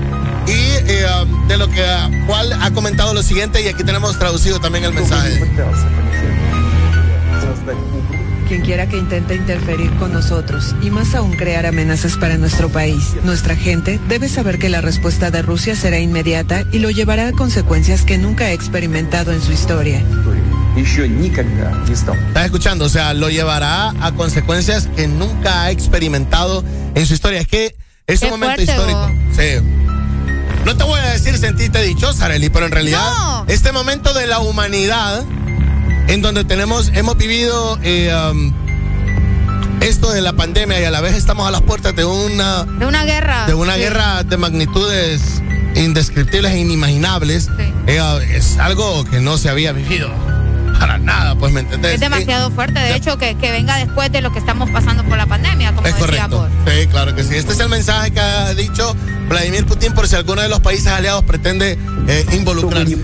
y eh, de lo que cual ha comentado lo siguiente y aquí tenemos traducido también el mensaje. Quien quiera que intente interferir con nosotros y más aún crear amenazas para nuestro país, nuestra gente debe saber que la respuesta de Rusia será inmediata y lo llevará a consecuencias que nunca ha experimentado en su historia. ¿Estás escuchando? O sea, lo llevará a consecuencias que nunca ha experimentado en su historia. Es que es Qué un momento fuerte, histórico. Sí. No te voy a decir sentirte dichosa, Arely, pero en realidad No. este momento de la humanidad en donde tenemos, hemos vivido eh, um, esto de la pandemia y a la vez estamos a las puertas de una De una guerra. de una Sí. guerra de magnitudes indescriptibles e inimaginables, eh, es algo que no se había vivido para nada, pues me entendés. Es demasiado fuerte, de hecho, que, que venga después de lo que estamos pasando por la pandemia, como Es decía correcto. vos. Sí, claro que sí. Este es el mensaje que ha dicho Vladimir Putin por si alguno de los países aliados pretende eh, involucrarse.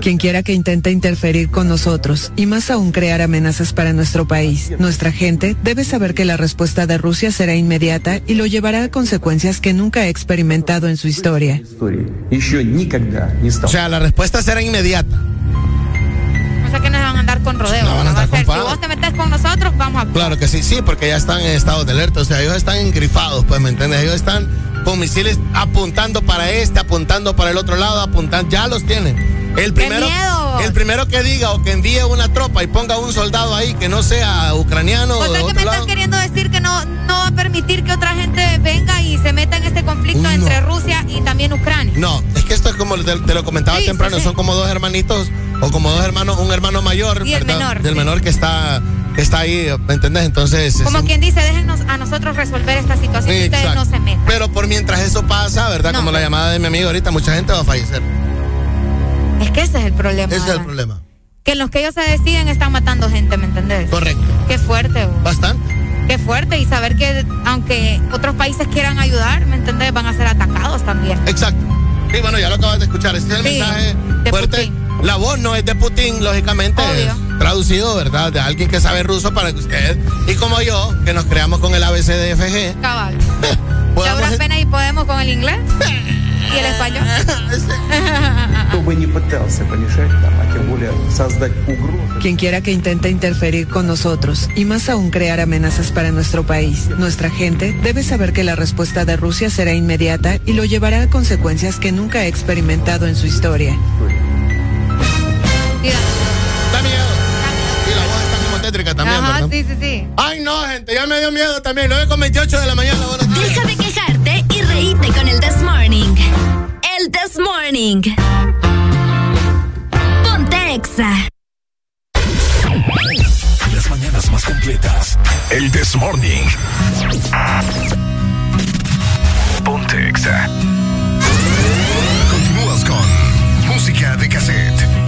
Quien quiera que intente interferir con nosotros y más aún crear amenazas para nuestro país, nuestra gente debe saber que la respuesta de Rusia será inmediata y lo llevará a consecuencias que nunca ha experimentado en su historia. O sea, la respuesta será inmediata. Andar con rodeos. No van a va andar ser, con si pavo. vos te metes con nosotros, vamos a... Claro que sí, sí, porque ya están en estado de alerta. O sea, ellos están engrifados, pues, ¿me entiendes? Ellos están con misiles apuntando para este, apuntando para el otro lado, apuntando. Ya los tienen. El primero, el primero que diga o que envíe una tropa y ponga un soldado ahí que no sea ucraniano O sea que otro lado. queriendo decir que no, no va a permitir que otra gente venga y se meta en este conflicto No. entre Rusia y también Ucrania. No, es que esto es como te, te lo comentaba Sí, temprano, sí, sí. son como dos hermanitos o como dos hermanos, un hermano mayor, Y el menor, Del sí. menor que está está ahí, ¿me entendés? Entonces, es Como un- quien dice, déjenos a nosotros resolver esta situación y ustedes no se metan. Pero por mientras eso pasa, ¿verdad? No. Como la llamada de mi amigo ahorita, mucha gente va a fallecer. Es que ese es el problema. Ese es el problema. Que los que ellos se deciden están matando gente, ¿me entendés? Correcto. Qué fuerte. bo. Bastante. Qué fuerte. Y saber que aunque otros países quieran ayudar, ¿me entendés? Van a ser atacados también. Exacto. Sí, bueno, ya lo acabas de escuchar. Este es el Sí, mensaje fuerte. Putin. La voz no es de Putin, lógicamente. Obvio. Traducido, ¿verdad? De alguien que sabe ruso para que usted y como yo, que nos creamos con el ABCDFG. Cabal. ¿Podemos... pena y podemos con el inglés? y el español. Quien quiera que intente interferir con nosotros y más aún crear amenazas para nuestro país, nuestra gente, debe saber que la respuesta de Rusia será inmediata y lo llevará a consecuencias que nunca ha experimentado en su historia. Da miedo. Y la voz está como tétrica también, Ajá, ¿verdad? sí, sí, sí. Ay, no, gente, ya me dio miedo también. 9 con 28 de la mañana. Deja de quejarte y reíte con el This Morning. El This Morning. Ponte Exa. Las mañanas más completas. El This Morning. Ponte Exa. Continúas con música de cassette.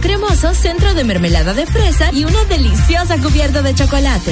Cremoso, centro de mermelada de fresa y una deliciosa cubierta de chocolate.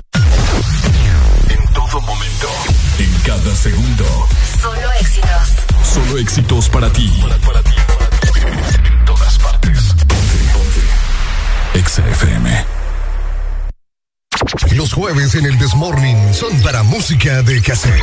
En todo momento. En cada segundo. Solo éxitos. Solo éxitos para ti. En todas partes. Ponte, ponte. Exa FM. Los jueves en el Desmorning son para música de cassette.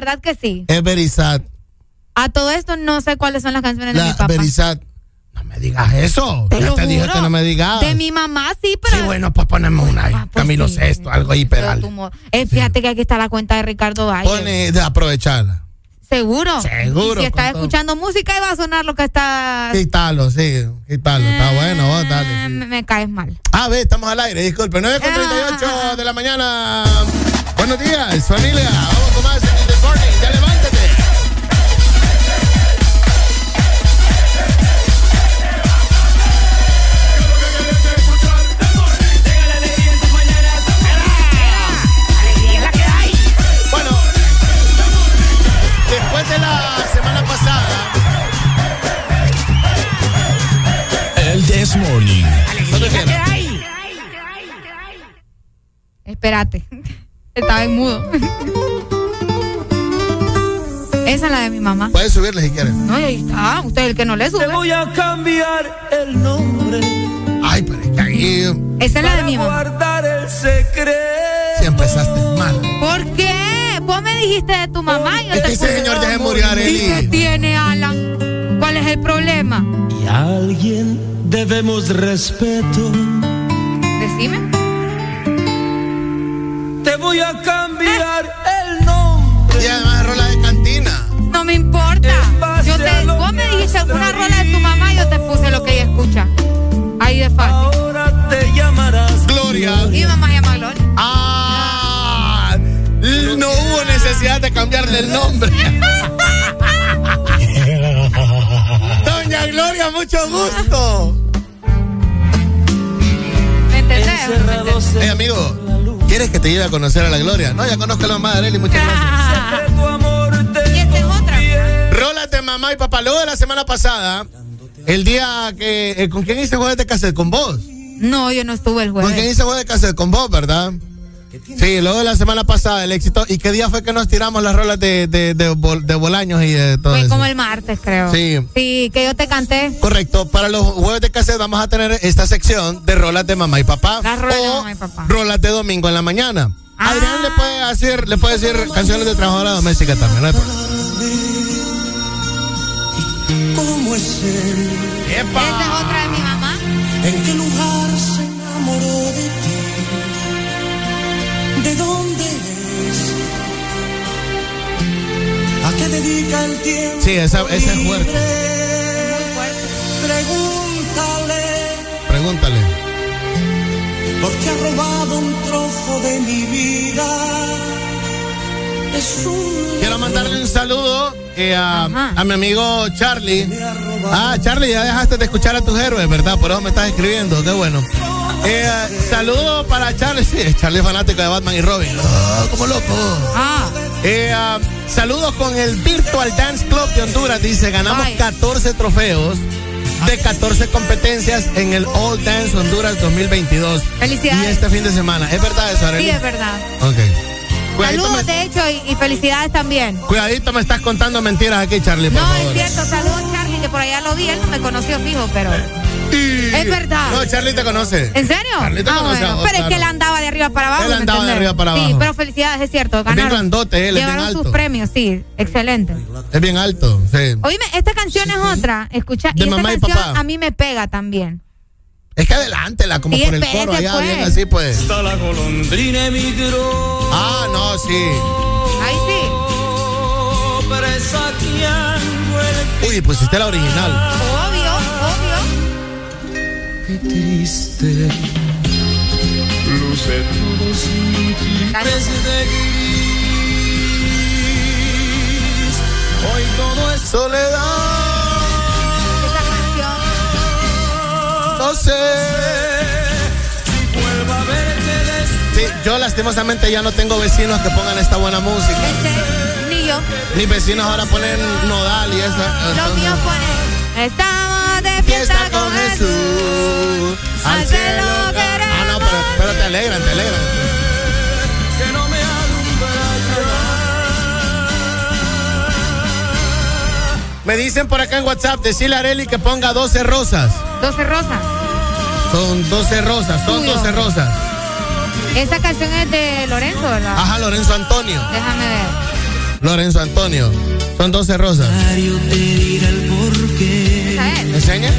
Verdad que sí. Es sad. A todo esto no sé cuáles son las canciones de mi papá. sad. No me digas eso. Te ya lo te dije que no me digas. De mi mamá sí, pero. Sí, bueno, pues poneme una ahí. Camilo Sexto, algo ahí, mo- Eh, fíjate que aquí está la cuenta de Ricardo Valle. Pone de aprovecharla. Seguro. Seguro, Y si todo. escuchando música, y va a sonar lo que está. Quítalo, sí, quítalo. Está bueno, vos, dale. Eh, me, me caes mal. Ah, ve, estamos al aire, disculpe. 9 con 38 de la mañana. Buenos días, familia. Vamos más en el The Morning. Ya levántate. Bueno, después de la semana pasada. El This Morning. Espérate. Estaba en mudo. Esa es la de mi mamá. Puedes subirle si quieres. No, y ahí está. Usted es el que no le sube. Te voy a cambiar el nombre. Ay, pero es que ahí Esa es la de mi mamá. Guardar el secreto. si empezaste mal. ¿Por qué? Vos me dijiste de tu mamá y yo Es te que ese señor ya se murió, ¿Y Arely. qué tiene, Alan? ¿Cuál es el problema? Y a alguien debemos respeto. Decime. Te voy a cambiar el me importa. Yo te, vos me dijiste alguna rola de tu mamá y yo te puse lo que ella escucha. Ahí de fácil. Ahora te llamarás Gloria. Y mi mamá se llama Gloria. Ah, no hubo necesidad de cambiarle el nombre. Doña Gloria, mucho gusto. ¿Me entendés? Hey, amigo, ¿quieres que te lleve a conocer a la Gloria? No, ya conozco a la mamá de Arely, muchas gracias. De mamá y papá. Luego de la semana pasada, el día que. eh, ¿Con quién hice jueves de cassette? ¿Con vos? No, yo no estuve el ¿Con quién jueves. hice jueves de cassette? Con vos, ¿verdad? Sí, luego de la semana pasada, el éxito. ¿Y qué día fue que nos tiramos las rolas de, de, de, Bol- de Bolaños y de todo Fue eso? como el martes, creo. Sí. Sí, que yo te canté. Correcto, para los jueves de cassette vamos a tener esta sección de rolas de mamá y papá. Las rolas de o mamá y papá. rolas de domingo en la mañana. Ah. Adrián le puede hacer, le puede decir canciones de trabajadora doméstica también, no. ¿Cómo es él? Esa es otra de mi mamá. ¿En qué lugar se enamoró de ti? ¿De dónde es? ¿A qué dedica el tiempo? Sí, esa, esa es fuerte. Pregúntale, Pregúntale. porque ha robado un trozo de mi vida. Quiero mandarle un saludo eh, a, a mi amigo Charlie. Ah, Charlie, ya dejaste de escuchar a tus héroes, ¿verdad? Por eso me estás escribiendo, qué bueno. Eh, saludo para Charlie, sí, Charlie es fanático de Batman y Robin. Ah, como loco. Ah. Eh, ah, saludos con el Virtual Dance Club de Honduras. Dice, ganamos Vaya. 14 trofeos de 14 competencias en el All Dance Honduras 2022. Felicidades. Y este fin de semana. ¿Es verdad eso, Arely? Sí, es verdad. Ok. Saludos, de hecho, y, y felicidades también. cuidadito me estás contando mentiras aquí, Charlie, por No, favor. es cierto. Saludos, Charlie, que por allá lo vi. Él no me conoció fijo, pero. Es verdad. No, Charlie te conoce. ¿En serio? Charlie te Ah, conoce bueno. Pero es que él andaba de arriba para abajo. Él ¿me andaba de arriba para Sí, abajo. pero felicidades, es cierto. bien Ganaron. grandote, él, es bien Llevaron sus alto. premios, sí. Excelente. Es bien alto, sí. Oíme, esta canción es otra. Escucha, De y esta mamá y canción papá. a mí me pega también. Es que adelántela, como Sí, por el coro allá, pues. bien así, pues. Hasta la golondrina emigró. Ah, no, sí. Ahí sí. Uy, pusiste la original. Obvio, obvio. Qué triste. Luce todo sin ti. De gris. Hoy todo es soledad. No sé. Si vuelvo a verte Sí, yo lastimosamente ya no tengo vecinos que pongan esta buena música. Este, ni yo. Mis vecinos ahora ponen nodal y esa. Los míos ponen. Estamos de fiesta, Fiesta con Jesús. Al cielo queremos. Ah, no, pero, pero te alegran, te alegran. Me dicen por acá en WhatsApp, decirle a Areli que ponga 12 rosas. 12 rosas. Son 12 rosas, son Tuyo. 12 rosas. Esa canción es de Lorenzo, ¿verdad? Ajá, Lorenzo Antonio. Déjame ver. Lorenzo Antonio. Son 12 rosas. ¿Me enseña?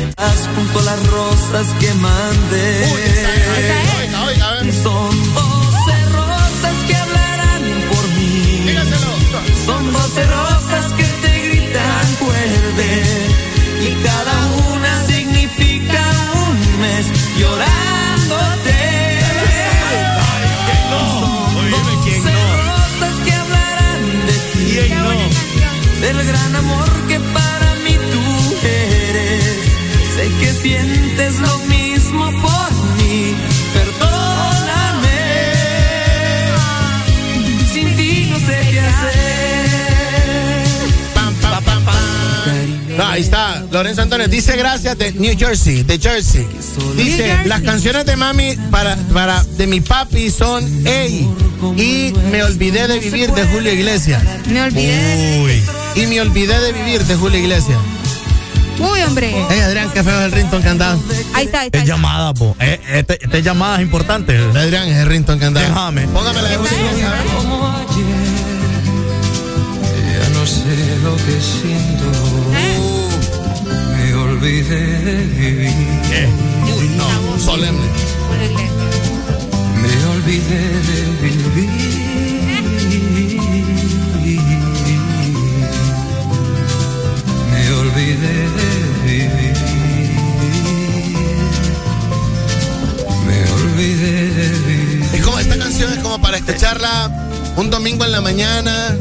junto a las rosas que mandé. Oiga, oiga, a ver. Amor que para mí tú eres. Sé que sientes lo mismo por mí. Perdóname. Sin ti no sé qué hacer. Ahí está, Lorenzo Antonio. Dice gracias de New Jersey, de Jersey. Dice, las canciones de mami para, para de mi papi son Ey y Me olvidé de vivir de Julio Iglesias. Me olvidé. Uy. Y Me olvidé de vivir de Julio Iglesias. Uy, hombre. Hey, Adrián, qué feo es el rington que andaba. Ahí está, ahí está. Es llamada, po. Eh, este, esta llamada es importante. Adrián, es el rington que andaba. Déjame. Póngame la de Julio Iglesias. Como ayer, ya no sé lo que siento. Me olvidé de vivir. Uy, no, solemne. Me olvidé de vivir. Me olvidé de vivir. Me olvidé de vivir. Es como esta canción es como para escucharla un domingo en la mañana,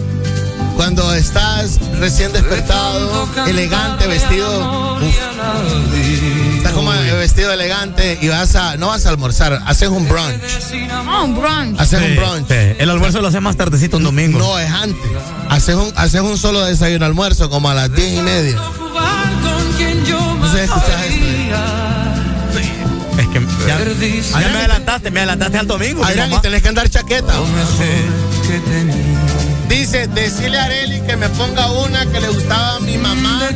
cuando estás recién despertado, elegante, vestido. uf. Estás como vestido elegante y vas a, no vas a almorzar, haces un brunch. Oh, un brunch. Haces Sí, un brunch. sí. El almuerzo lo hace más tardecito un domingo. No, es antes. Haces un, haces un solo desayuno almuerzo como a las diez y media. No sé, escuchas esto. Es que ya, ya me adelantaste, me adelantaste al domingo. mi Adrián, y tenés que andar chaqueta. Dice, decirle a Areli que me ponga una que le gustaba a mi mamá,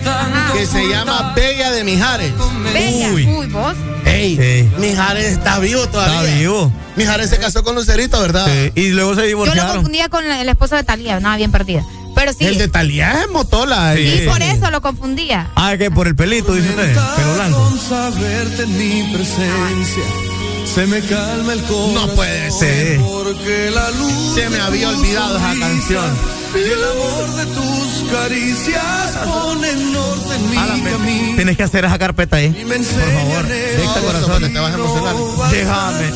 que se llama Bella de Mijares. Bella. Uy. Uy, vos. Ey, Mijares está vivo todavía. Está vivo. Mijares se casó con Lucerito, ¿verdad? Sí, Y luego se Yo lo divorciaron. confundía con la- el esposo de Talía, nada bien perdida. Pero sí. El de Talía es Motola. Sí, eh. por eso lo confundía. Ah, que por el pelito, dice usted. Pelo blanco. Con saberte en mi presencia. Se me calma el corazón. No puede ser. Porque la luz. Se me había olvidado esa canción. Y el amor de tus caricias pone norte en mi camino. Tienes que hacer esa carpeta ahí. Me Por favor. Dicta corazón. te vas a emocionar. Déjame.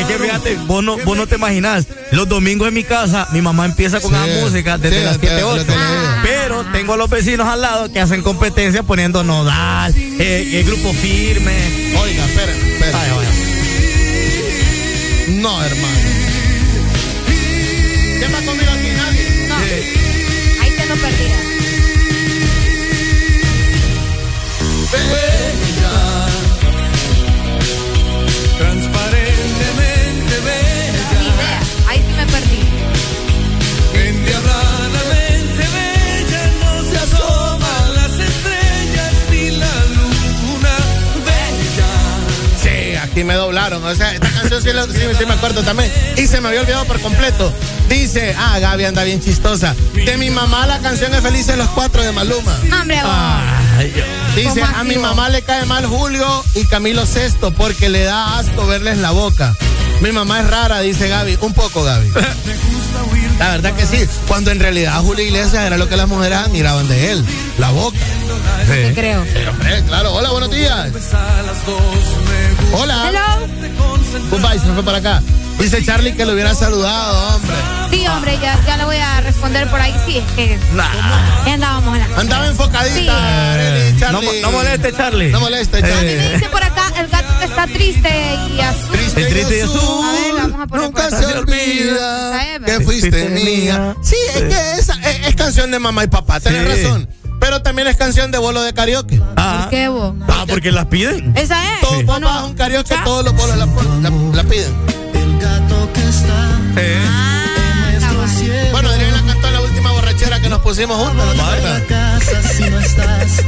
Es que fíjate, vos no, vos no te imaginas. Los domingos en mi casa, mi mamá empieza con Sí, la música desde sí, las te- 7 lo 8. que le digo. Pero tengo a los vecinos al lado que hacen competencia poniendo nodal, eh, el grupo firme. Oiga, espera, espera. Vaya, vaya. No, hermano. ¿Quién va conmigo aquí? Nadie. No. Ahí te lo perdía. Sí, me doblaron. O sea, esta canción sí, la- sí, sí me acuerdo también. Y se me había olvidado por completo. Dice, ah, Gaby anda bien chistosa. De mi mamá la canción es Felices los Cuatro de Maluma. Hombre, yo- Dice, ¿Cómo a mi mamá le cae mal Julio y Camilo Sexto porque le da asco verles la boca. Mi mamá es rara, dice Gaby. Un poco, Gaby. La verdad que sí. Cuando en realidad Julio Iglesias era lo que las mujeres admiraban de él. La boca. Te creo. Eh, hombre, claro. Hola, buenos días. Hola. Hello. Goodbye, se fue para acá. Dice Charlie que lo hubiera saludado, hombre. Sí, hombre, ya, ya le voy a responder por ahí. Sí, es que ya andábamos en la Andaba enfocadita, Sí. Arely, Charlie. no moleste, Charlie. No moleste, Charlie. me dice por acá, el gato que está triste y azul. Triste, y azul. A ver, vamos a poner Nunca por se olvida que fuiste mía. Sí, es que esa es, es canción de mamá y papá, tenés Sí. razón. Pero también es canción de bolo de karaoke. Ah, ¿Qué vos? ah, porque las piden. ¿Esa es? Todos ¿O papás no? un karaoke, ¿Ya? todos los bolos la, la, la piden. El gato que está Eh, Ah, está bueno. La cantó en la última borrachera que nos pusimos juntos, ¿no te acuerdas? casa si no estás.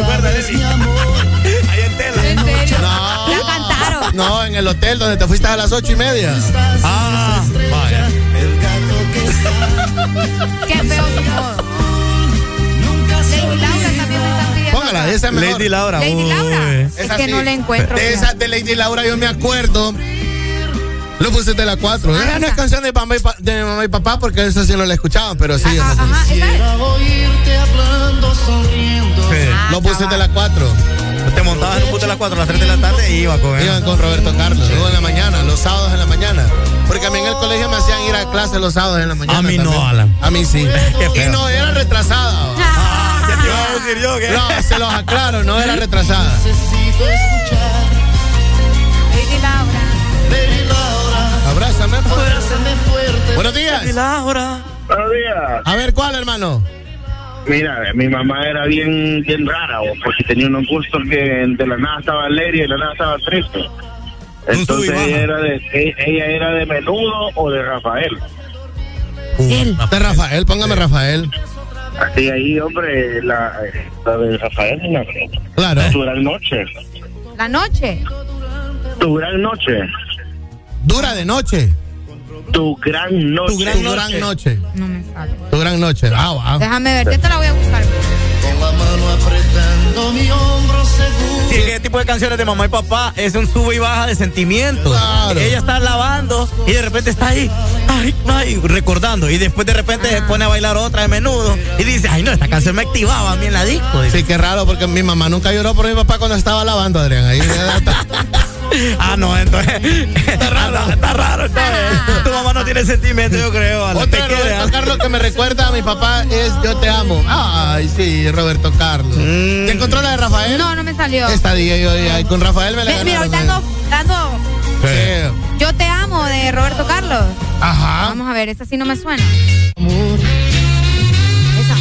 Acuerdas de mí. Ahí en tela. ¿En serio? No. La cantaron. No, en el hotel donde te fuiste a las ocho y media. Ah, vaya. Qué feo. Lady Laura también me están pidiendo. Póngala, esa es mejor. Lady Laura. Lady uy. Laura. Es Esa que sí. no la encuentro. De esa de Lady Laura yo me acuerdo. Lo puse de la 4. Ah, Esa no es canción de mamá, y pa- de mamá y papá porque eso sí no la escuchaban, pero sí. Ajá, lo puse. ajá, oírte hablando, sonriendo. Sí, Ah, lo puse de la 4. Te montabas en un puto de las 4 a las 3 de la tarde y iba con él. Iban con Roberto Carlos, luego en la mañana, los sábados en la mañana. Porque a mí en el colegio me hacían ir a clase los sábados en la mañana. A mí no, también. Alan. A mí sí. Y no era retrasada. Ah, ya te iba a decir yo que. No, se los aclaro, no era retrasada. Necesito escuchar. Lady Laura. Lady Laura, Abrázame. abrázame fuerte. Buenos días. Laura. Buenos días. A ver, ¿cuál, hermano? Mira, mi mamá era bien bien rara, o porque tenía unos gustos que de la nada estaba alegre y de la nada estaba triste. Entonces ella era, de, e- ella era de menudo o de Rafael. Él. De Rafael, póngame Rafael. Así ahí, hombre, la, la de Rafael es la Claro. Tu gran noche. La noche. Tu gran noche. Dura de noche. Tu gran noche. Tu gran, gran noche. No me sale. Tu gran noche. Ah, wow. Déjame ver, yo te la voy a buscar. Con la mano apretando mi hombro seguro. Sí, ¿qué tipo de canciones de mamá y papá? Es un sube y baja de sentimientos. Claro. Ella está lavando y de repente está ahí, ay, ay, recordando. Y después de repente se pone a bailar otra de menudo y dice, ay, no, esta canción me activaba a mí en la disco. Dice, Sí, qué raro, porque mi mamá nunca lloró por mi papá cuando estaba lavando, Adrián. Ahí ah, no, entonces. Está raro. Está, raro, entonces. Tu mamá no tiene sentimiento, yo creo. Otra Roberto. Carlos que me recuerda a mi papá es Yo te amo. Ay, sí, Roberto Carlos. ¿Te encontró la de Rafael? No, no me salió. Esta día yo ahí con Rafael me la Mira, ganaron, ahorita ando ¿eh? Sí. Yo te amo de Roberto Carlos. Ajá. Vamos a ver, esa sí no me suena. Esa.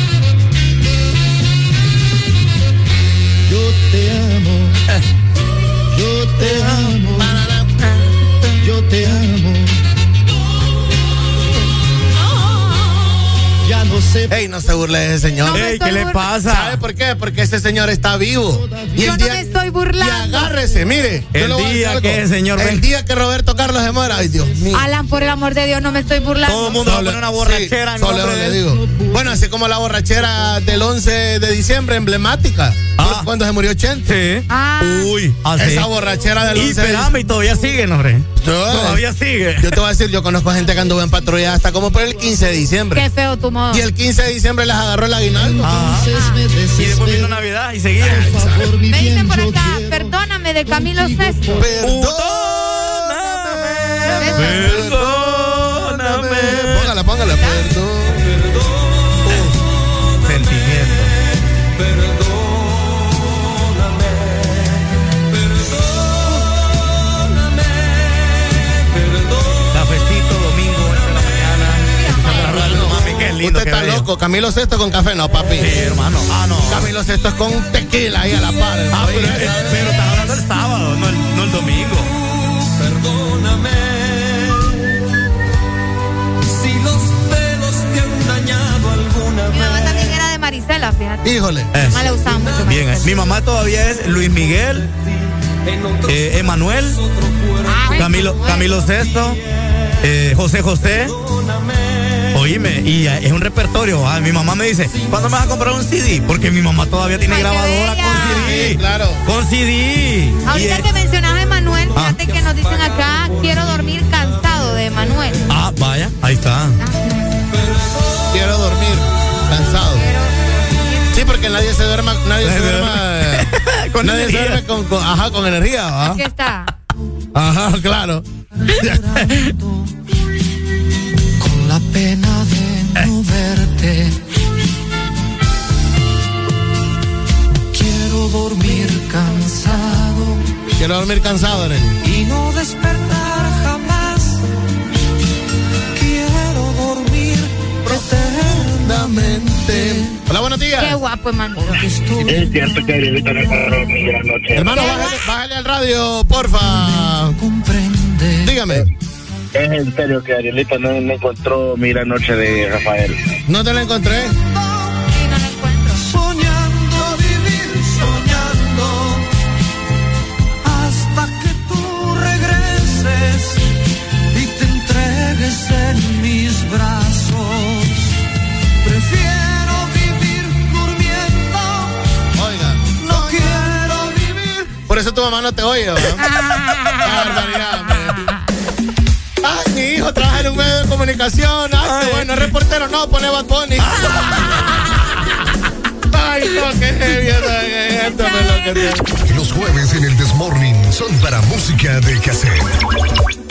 Yo te amo. Yo te amo. Yo te amo. Ey, no se burle de ese señor. No Ey, ¿qué le pasa? ¿Sabe por qué? Porque ese señor está vivo. Y Yo el no día, me estoy y burlando. agárrese, mire. El a día que el señor El ven- día que Roberto Carlos se muera, ay Dios mío. Alan, por el amor de Dios, no me estoy burlando. Todo el mundo va a poner una borrachera Sí, en solo nombre le digo. Bueno, así como la borrachera del 11 de diciembre, emblemática. Ah. Cuando se murió Chente. Sí. Ah. Uy, así. Esa borrachera del Y 11 de espérame, y todavía siguen, hombre. Yo- Todavía sigue. Yo te voy a decir, yo conozco gente que anduvo en patrulla hasta como por el 15 de diciembre. Qué feo tu modo. Y el 15 de diciembre les agarró el aguinaldo. Me Y después vino. Navidad y seguía. Favor, Me dicen por acá, perdóname, de Camilo Sesto. Perdóname. Perdóname. Usted está bello. loco. Camilo Sesto con café, no, papi. Sí, hermano. Ah, no. Camilo Sesto es con tequila ahí a la par. Ah, pero, eh, pero está hablando el sábado, no el, no el domingo. Perdóname si los pelos te han dañado alguna Mi mamá vez. también era de Marisela, fíjate. Híjole. Mi mamá la usaba mucho. Bien, eh. Marisela. mi mamá todavía es Luis Miguel, eh, Emanuel, Ay, Camilo. Camilo Sesto, eh, José José. Oíme, y es un repertorio. ah, mi mamá me dice, ¿cuándo me vas a comprar un CD? Porque mi mamá todavía tiene Ay, grabadora con CD. Sí, claro. Con CD. Ahorita Y, que mencionas a Emanuel, Ah. fíjate que nos dicen acá, quiero dormir cansado de Emanuel. Ah, vaya, ahí está. Quiero dormir. Cansado. Sí, porque nadie se duerma, nadie se duerma. eh, Con nadie se energía. duerme con, con- ajá, con energía, ¿va? Aquí está. Ajá, claro. Con la pena dormir cansado Quiero dormir cansado, Arely. y no despertar jamás. Quiero dormir eternamente. Hola, buenos días. Qué guapo, Emanuel. Es cierto que está mi gran noche. Hermano, bájale, bájale al radio, porfa. Comprende. Dígame, Es en serio que Arielita no, no encontró mi gran noche de Rafael. ¿no te la encontré? eso tu mamá no te oye, ¿verdad? Ay, mi hijo trabaja en un medio de comunicación. Ay, Ay. Qué bueno, es reportero, no, pone Bad Bunny. Ay, no, qué heavy, Los jueves en el Desmorning son para música de cassette.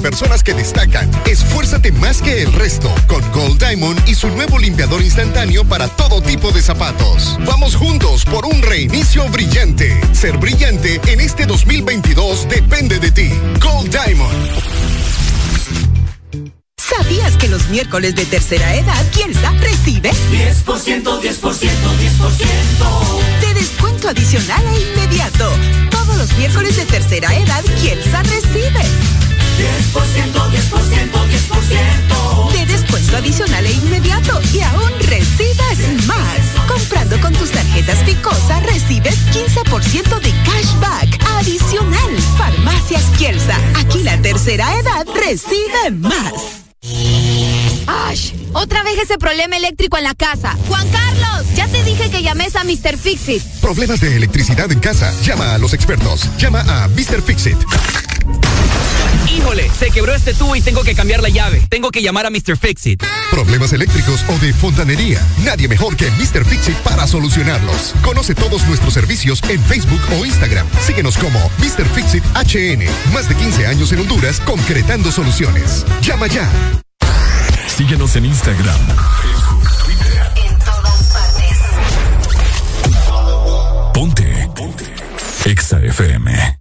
Personas que destacan. Esfuérzate más que el resto con Gold Diamond y su nuevo limpiador instantáneo para todo tipo de zapatos. Vamos juntos por un reinicio brillante. Ser brillante en este 2022 depende de ti. Gold Diamond. ¿Sabías que los miércoles de tercera edad Kielsa recibe 10%, 10%, 10%. de descuento adicional e inmediato? Todos los miércoles de tercera edad Kielsa recibe 10%, 10%, 10%. de descuento adicional e inmediato y aún recibes más. Comprando con tus tarjetas Picosa recibes 15% de cashback adicional. Farmacias Kielsa, aquí la tercera edad recibe más. Ash, otra vez ese problema eléctrico en la casa. Juan Carlos, ya te dije que llames a Mr. Fixit. Problemas de electricidad en casa. Llama a los expertos. Llama a Mr. Fixit. Híjole, se quebró este tubo y tengo que cambiar la llave. Tengo que llamar a Mr. Fixit. Problemas eléctricos o de fontanería. Nadie mejor que Mr. Fixit para solucionarlos. Conoce todos nuestros servicios en Facebook o Instagram. Síguenos como Mr. Fixit HN. Más de 15 años en Honduras concretando soluciones. Llama ya. Síguenos en Instagram, Facebook, Twitter. En todas partes. Ponte. Ponte. Exa FM.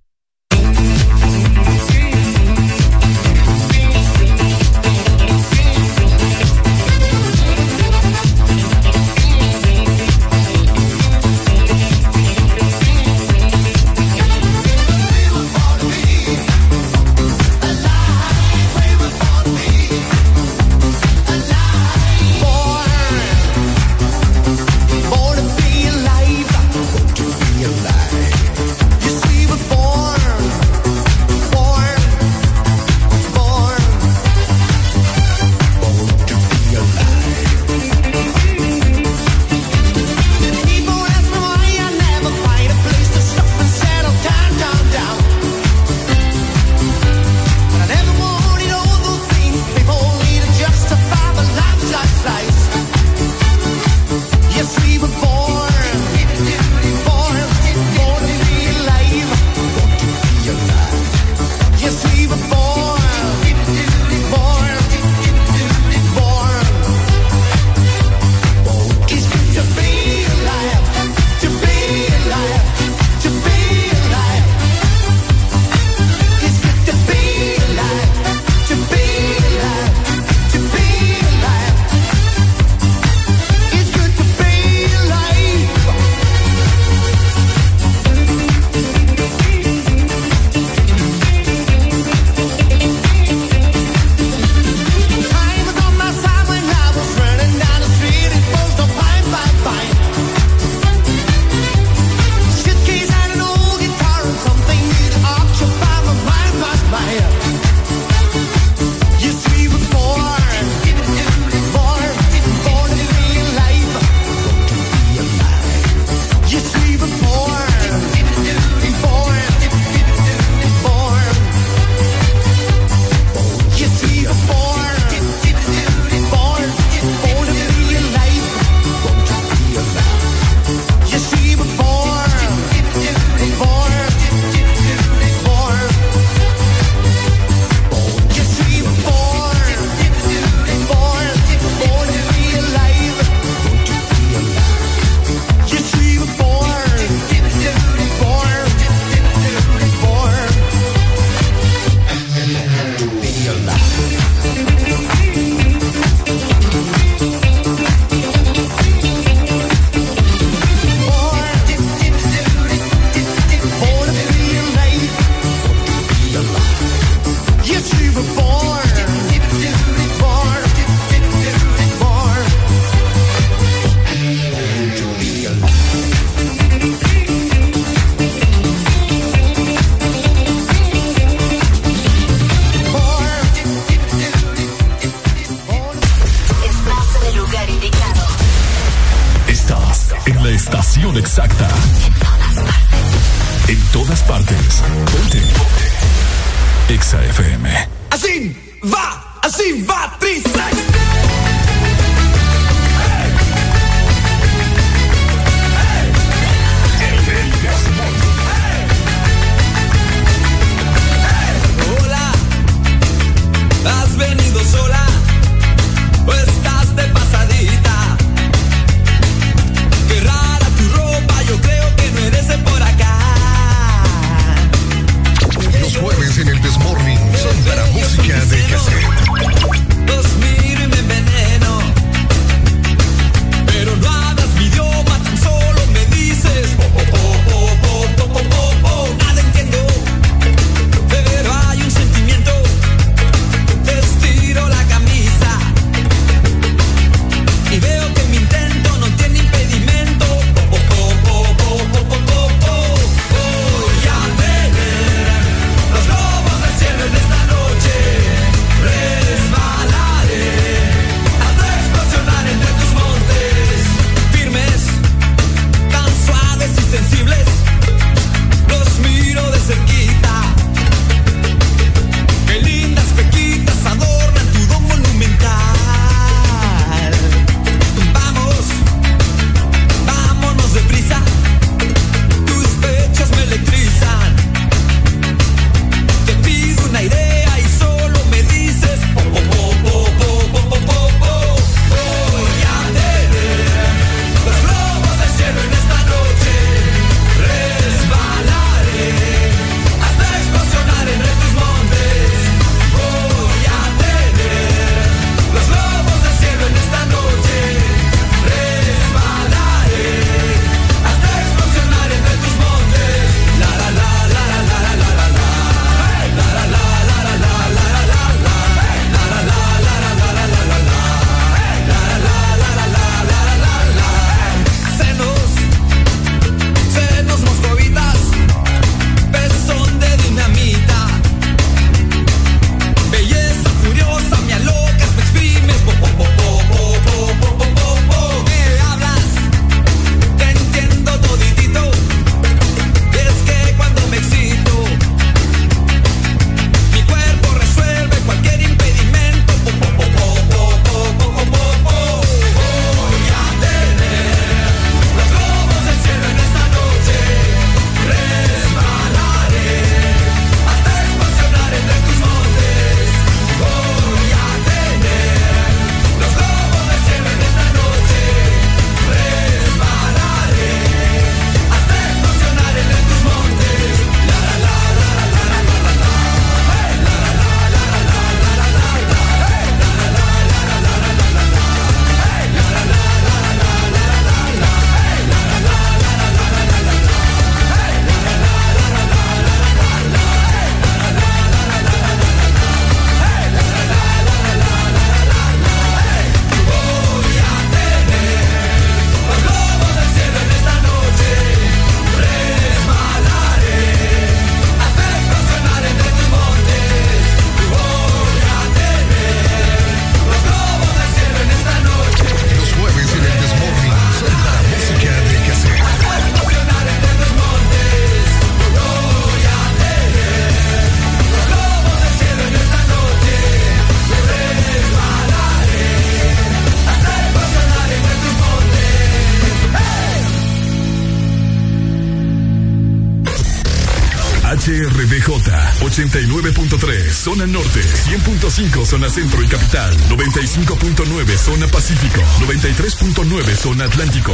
zona centro y capital, 95.9 zona pacífico, 93.9 zona atlántico.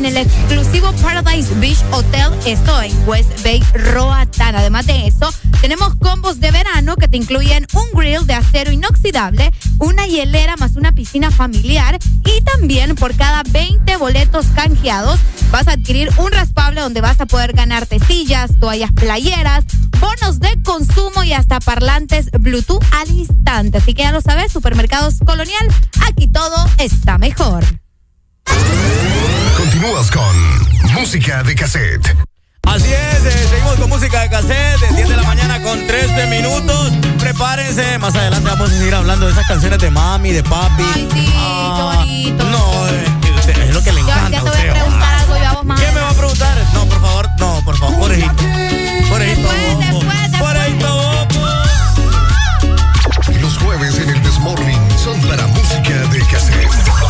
en el exclusivo Paradise Beach Hotel, esto en West Bay, Roatán. Además de eso, tenemos combos de verano que te incluyen un grill de acero inoxidable, una hielera más una piscina familiar y también por cada 20 boletos canjeados vas a adquirir un raspable donde vas a poder ganarte sillas, toallas playeras, bonos de consumo y hasta parlantes Bluetooth al instante. Así que ya lo sabes, Supermercados Colonial, aquí todo está mejor. Continúas con Música de Cassette. Así es, eh, seguimos con música de cassette, de 10 de la mañana con 13 minutos. Prepárense, más adelante vamos a seguir hablando de esas canciones de mami, de papi. Ay, sí, ah, qué bonito. No, eh, es, es, lo que le encanta. Yo, ya te voy a preguntar algo yo a vos, ¿Qué me va a preguntar? No, por favor, no, por favor, porejito. Porejito, porejito, Los jueves en el Desmorning son para música de cassette.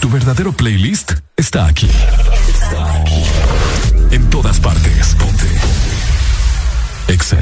Tu verdadero playlist está aquí. Está aquí. En todas partes. Ponte. Exa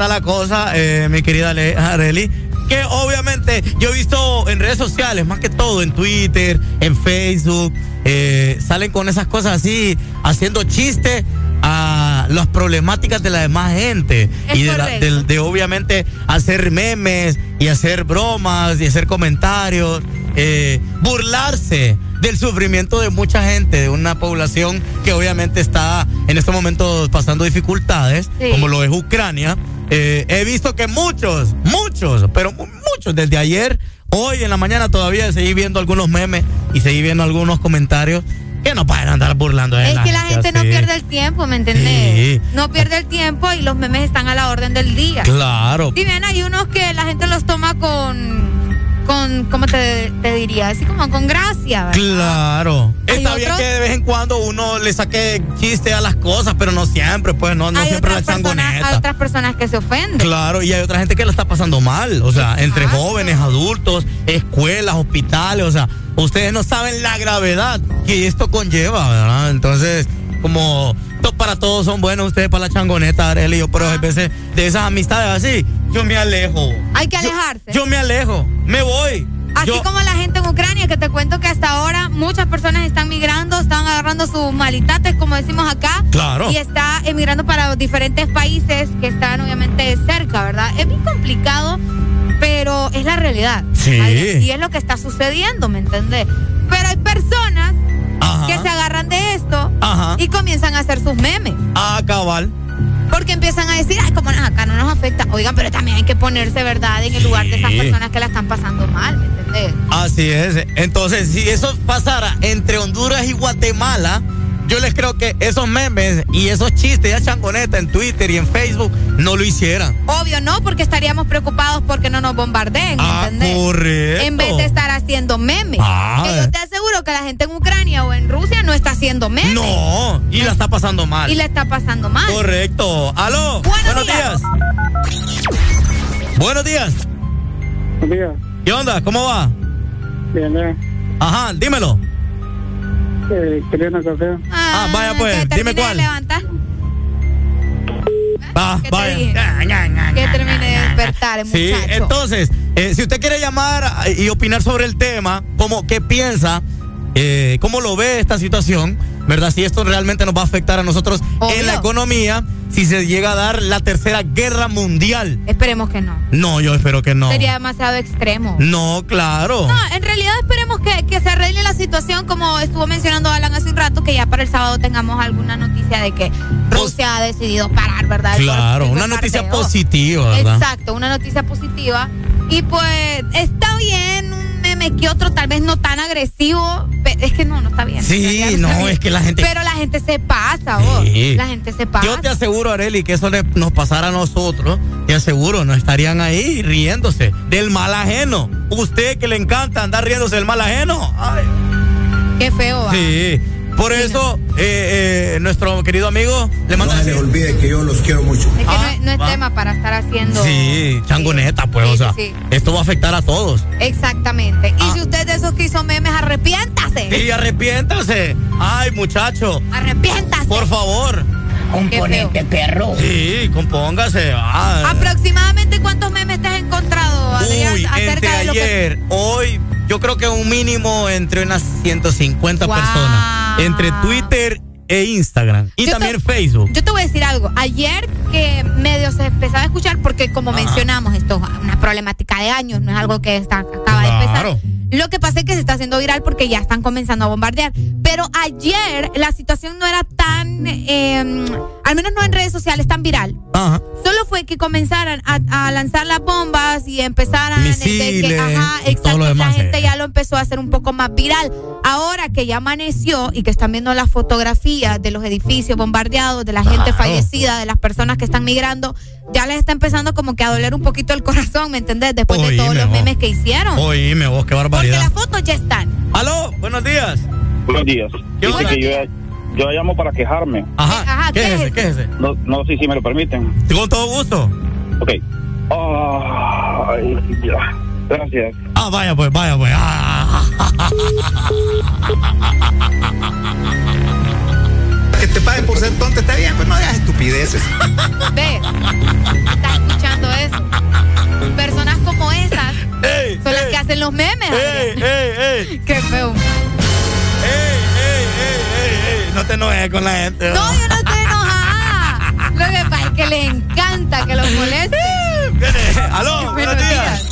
está la cosa, eh, mi querida Areli, que obviamente yo he visto en redes sociales, más que todo en Twitter, en Facebook, eh, salen con esas cosas así, haciendo chistes a las problemáticas de la demás gente Es y de, la- obviamente hacer memes y hacer bromas y hacer comentarios, eh, burlarse del sufrimiento de mucha gente, de una población que obviamente está en estos momentos pasando dificultades, Sí. como lo es Ucrania. Eh, he visto que muchos, muchos, pero mu- muchos desde ayer, hoy en la mañana todavía seguí viendo algunos memes y seguí viendo algunos comentarios que no pueden andar burlando de Es que la gente no pierde el tiempo, ¿me entendés? Sí. No pierde el tiempo y los memes están a la orden del día. Claro. Si bien hay unos que la gente los toma con, con ¿cómo te, te diría? Así como con gracia, ¿verdad? Claro. Está bien que de vez en cuando uno le saque chiste a las cosas, pero no siempre, pues no, no hay siempre la personas, hay changoneta. otras personas que se ofenden. Claro, y hay otra gente que lo está pasando mal, o sea, entre jóvenes, adultos, escuelas, hospitales, o sea, ustedes no saben la gravedad que esto conlleva, ¿verdad? Entonces, como para todos son buenos, ustedes para la changoneta, Arely, yo, pero a veces de esas amistades así, yo me alejo. Hay que alejarse. Yo me alejo, me voy. Así Yo- como la gente en Ucrania, que te cuento que hasta ahora muchas personas están migrando, están agarrando sus malitates, como decimos acá. Claro. Y está emigrando para diferentes países que están obviamente cerca, ¿verdad? Es bien complicado, pero es la realidad. Sí. Y es lo que está sucediendo, ¿me entendés? Pero hay personas Ajá. que se agarran de esto Ajá. y comienzan a hacer sus memes. Ah, cabal. Porque empiezan a decir, ay, como acá no nos afecta. Oigan, pero también hay que ponerse, ¿verdad?, en el lugar de esas personas que la están pasando mal, Así es. Entonces, si eso pasara entre Honduras y Guatemala, yo les creo que esos memes y esos chistes de changoneta en Twitter y en Facebook no lo hicieran. Obvio no, porque estaríamos preocupados porque no nos bombardeen, ¿me Ah, entendés? correcto. En vez de estar haciendo memes. Ah. Que yo te aseguro que la gente en Ucrania o en Rusia no está haciendo memes. No, y la está pasando mal. Y le está pasando mal. Correcto. Aló. Buenos días. Buenos días. Buenos días. ¿Qué onda? ¿Cómo va? Bien, bien. Ajá, dímelo. Eh, quería una café. Ah, vaya pues, que dime termine de cuál. levantar. Ah, ¿Qué vaya. Que termine de despertar, Sí, entonces, eh, si usted quiere llamar y opinar sobre el tema, como qué piensa, eh, cómo lo ve esta situación, ¿verdad? Si esto realmente nos va a afectar a nosotros en la economía, si se llega a dar la tercera guerra mundial. Esperemos que no. No, yo espero que no. Sería demasiado extremo. No, claro. No, en realidad esperemos que, que se arregle la situación como estuvo mencionando Alan hace un rato, que ya para el sábado tengamos alguna noticia de que Rusia ha decidido parar, ¿verdad? El Claro, una noticia positiva, ¿verdad? Exacto, una noticia positiva. Y pues está bien un meme que otro, tal vez no tan agresivo. Es que no, no está bien. Sí, no, bien. es que la gente- Pero la gente se pasa, vos. Sí. La gente se pasa. Yo te aseguro, Areli, que eso le- nos pasara a nosotros, te aseguro, no estarían ahí riéndose del mal ajeno. Usted que le encanta andar riéndose del mal ajeno. Ay. Qué feo, va. Sí. Por eso, eh, eh, nuestro querido amigo le manda No se les olvide que yo los quiero mucho. Es que no Ah, es, no es tema para estar haciendo. Sí, changoneta, pues, Sí, o sea, sí, sí. esto va a afectar a todos. Exactamente. Ah. Y si usted de esos que hizo memes, arrepiéntase. Y arrepiéntase. Ay, muchacho. Arrepiéntase. Por favor. Componente perro. Sí, compóngase. Ah. Aproximadamente cuántos memes te has encontrado, Adrián, Uy, acerca entre de lo que ayer, hoy, yo creo que un mínimo entre unas 150 Wow. personas. Entre Twitter e Instagram. Y Yo también te- Facebook. Yo te voy a decir algo. Ayer que medio se empezaba a escuchar, porque como Ajá. mencionamos, esto es una problemática de años, no es algo que está, acaba de Claro. empezar. Lo que pasa es que se está haciendo viral porque ya están comenzando a bombardear. Pero ayer la situación no era tan, eh, al menos no en redes sociales, tan viral. Ajá. Solo fue que comenzaran a, a lanzar las bombas y empezaran de que, Misiles ajá, y todo exacto, lo demás, la gente eh. ya lo empezó a hacer un poco más viral. Ahora que ya amaneció y que están viendo las fotografías de los edificios bombardeados, de la gente Claro. fallecida, de las personas que están migrando, ya les está empezando como que a doler un poquito el corazón, ¿me entendés? Después de todos los vos. memes que hicieron. Oíme vos, qué Porque barbaridad. las fotos ya están. Aló, buenos días. Buenos días. ¿Qué que yo, yo llamo para quejarme. Ajá. Ajá, ¿Qué ¿qué es ese? es? ¿Qué es ese? No, no sé si me lo permiten. Con todo gusto. Ok. Ay, ya. Gracias. Ah, vaya pues, vaya pues. Ah. Te paguen por ser tonto está bien, pues no digas estupideces. Ve, estás escuchando eso. Personas como esas Ey, son las ey, que hacen los memes. ey, Adrián. ey, ey. Qué feo. Ey, ey, ey, ey, ey. No te enojes con la gente. No, yo no estoy enojada. Lo que pasa es que les encanta que los moleste. Viene. Aló, buenos días.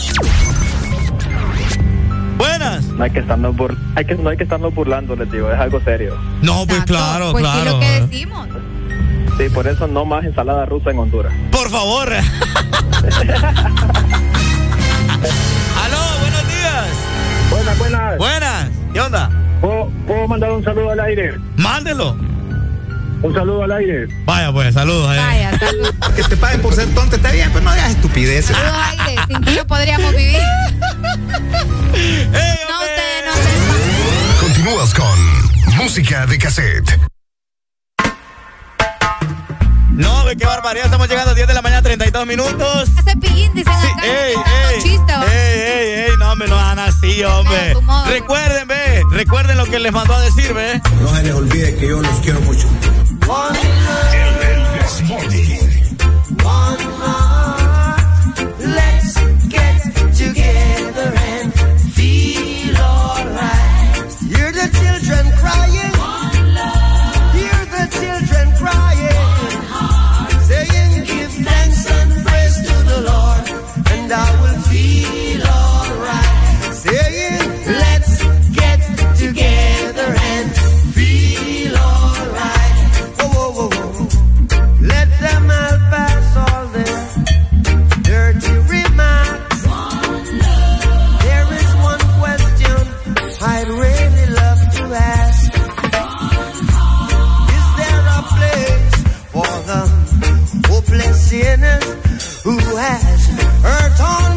No hay que estarnos bur hay que no hay que estarnos burlando, les digo, es algo serio. No, pues Exacto. claro, pues claro. sí, lo que decimos. Sí, por eso no más ensalada rusa en Honduras. Por favor. Aló, buenos días. Buenas, buenas. Buenas. ¿Qué onda? ¿Puedo, puedo mandar un saludo al aire? Mándelo. Un saludo al aire. Vaya pues, saludos. eh. Vaya, salud. Que te paguen por ser tonto está bien, pues no digas estupideces. Saludos, aire. Sin ti no podríamos vivir. Ey, música de cassette. No, ve qué barbaridad. Estamos llegando a 10 de la mañana, 32 minutos. Cepillín, dicen Sí, acá. ey, ey, ey, ey, ey, no, me lo dan así, hombre. No, tu modo. Recuerden, ve, recuerden lo que les mandó a decir, ve. No se les olvide que yo los quiero mucho. Who has hurt all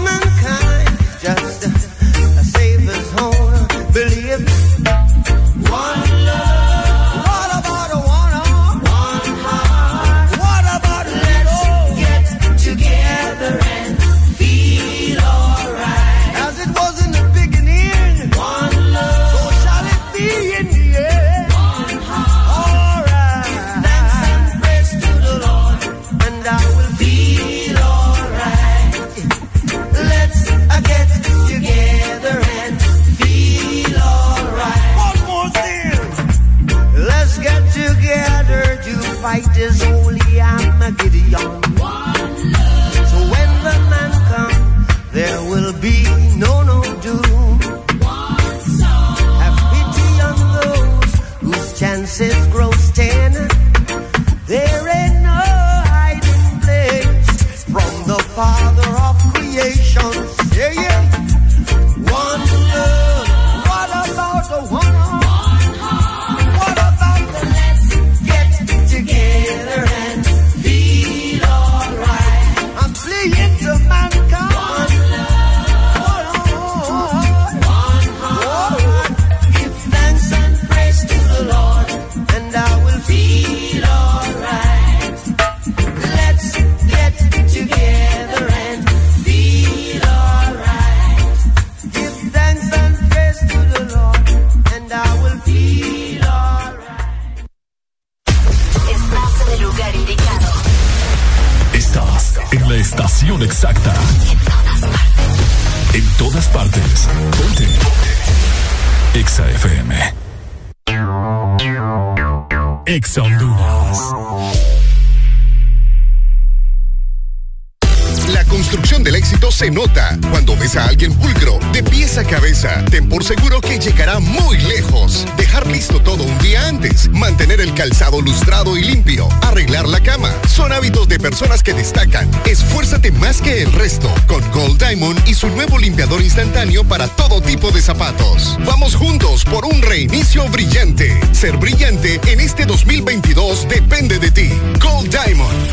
personas que destacan. Esfuérzate más que el resto con Gold Diamond y su nuevo limpiador instantáneo para todo tipo de zapatos. Vamos juntos por un reinicio brillante. Ser brillante en este 2022 depende de ti. Gold Diamond.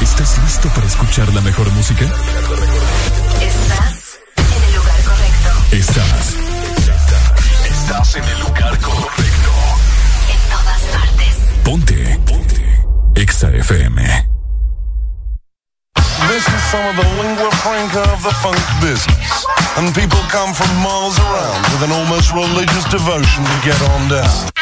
¿Estás listo para escuchar la mejor música? Estás en el lugar correcto. Estás. Estás en el lugar Exa FM. This is some of the lingua franca of the funk business. And people come from miles around with an almost religious devotion to get on down.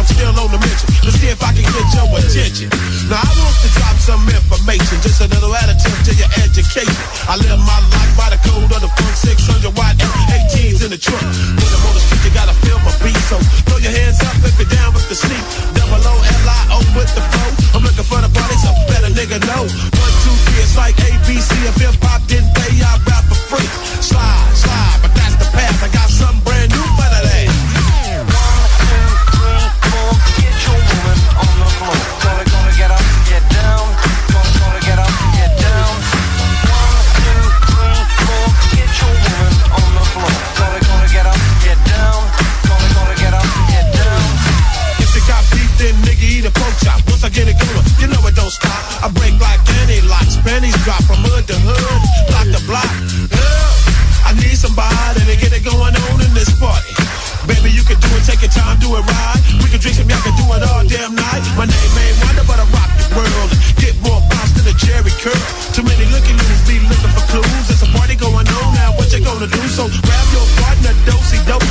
I'm still on the mission. Let's see if I can get your attention. Now, I want to drop some information, just a little additive to your education. I live my life by the code of the funk 600 watt F18s in the truck. When I'm on the street, you gotta feel my beat. So throw your hands up if you're down with the sleep. Double O L I O with the flow. I'm looking for the party, so better nigga know. One, two, three, it's like ABC. If hip hop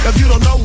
If you don't know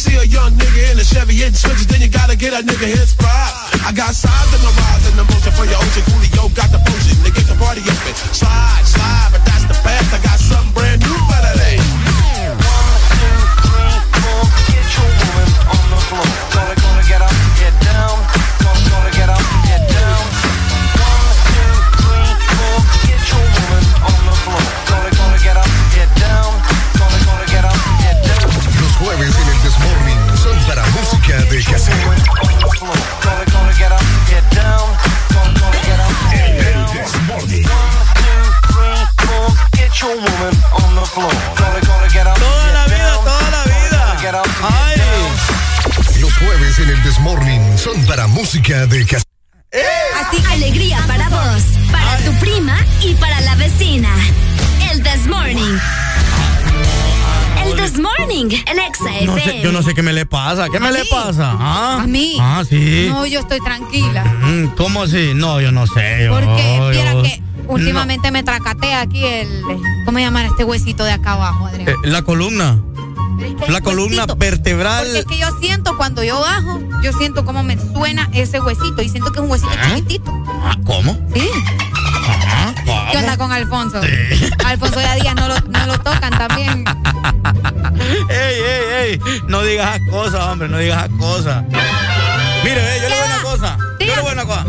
see a young nigga in a Chevy hitting switches, then you gotta get a nigga his pride. I got size in my rise and the motion for your ocean. Coolio got the potion to get the party open. Slide, slide, de cassette. Así que alegría para vos, para tu prima y para la vecina. El This Morning. El This Morning. En Exa No sé, FM. yo no sé qué me le pasa. ¿Qué me ¿A le pasa? ¿Ah? ¿A mí? Ah, sí. No, yo estoy tranquila. Mm, ¿Cómo así? No, yo no sé. yo- Porque yo- viera que últimamente me tracatea aquí el. ¿Cómo llaman este huesito de acá abajo, Adrián? Eh, la columna. La columna huesito. vertebral. Porque es que yo siento cuando yo bajo, yo siento cómo me suena ese huesito y siento que es un huesito ¿Ah? chiquitito. Ah, ¿Cómo? Sí. Ajá, ¿Qué onda con Alfonso? Alfonso y Díaz no lo, no lo tocan también. ¡Ey, ey, ey! No digas cosas, hombre, no digas cosas. Mire, eh, yo le voy a una cosa. Yo le voy a una cosa.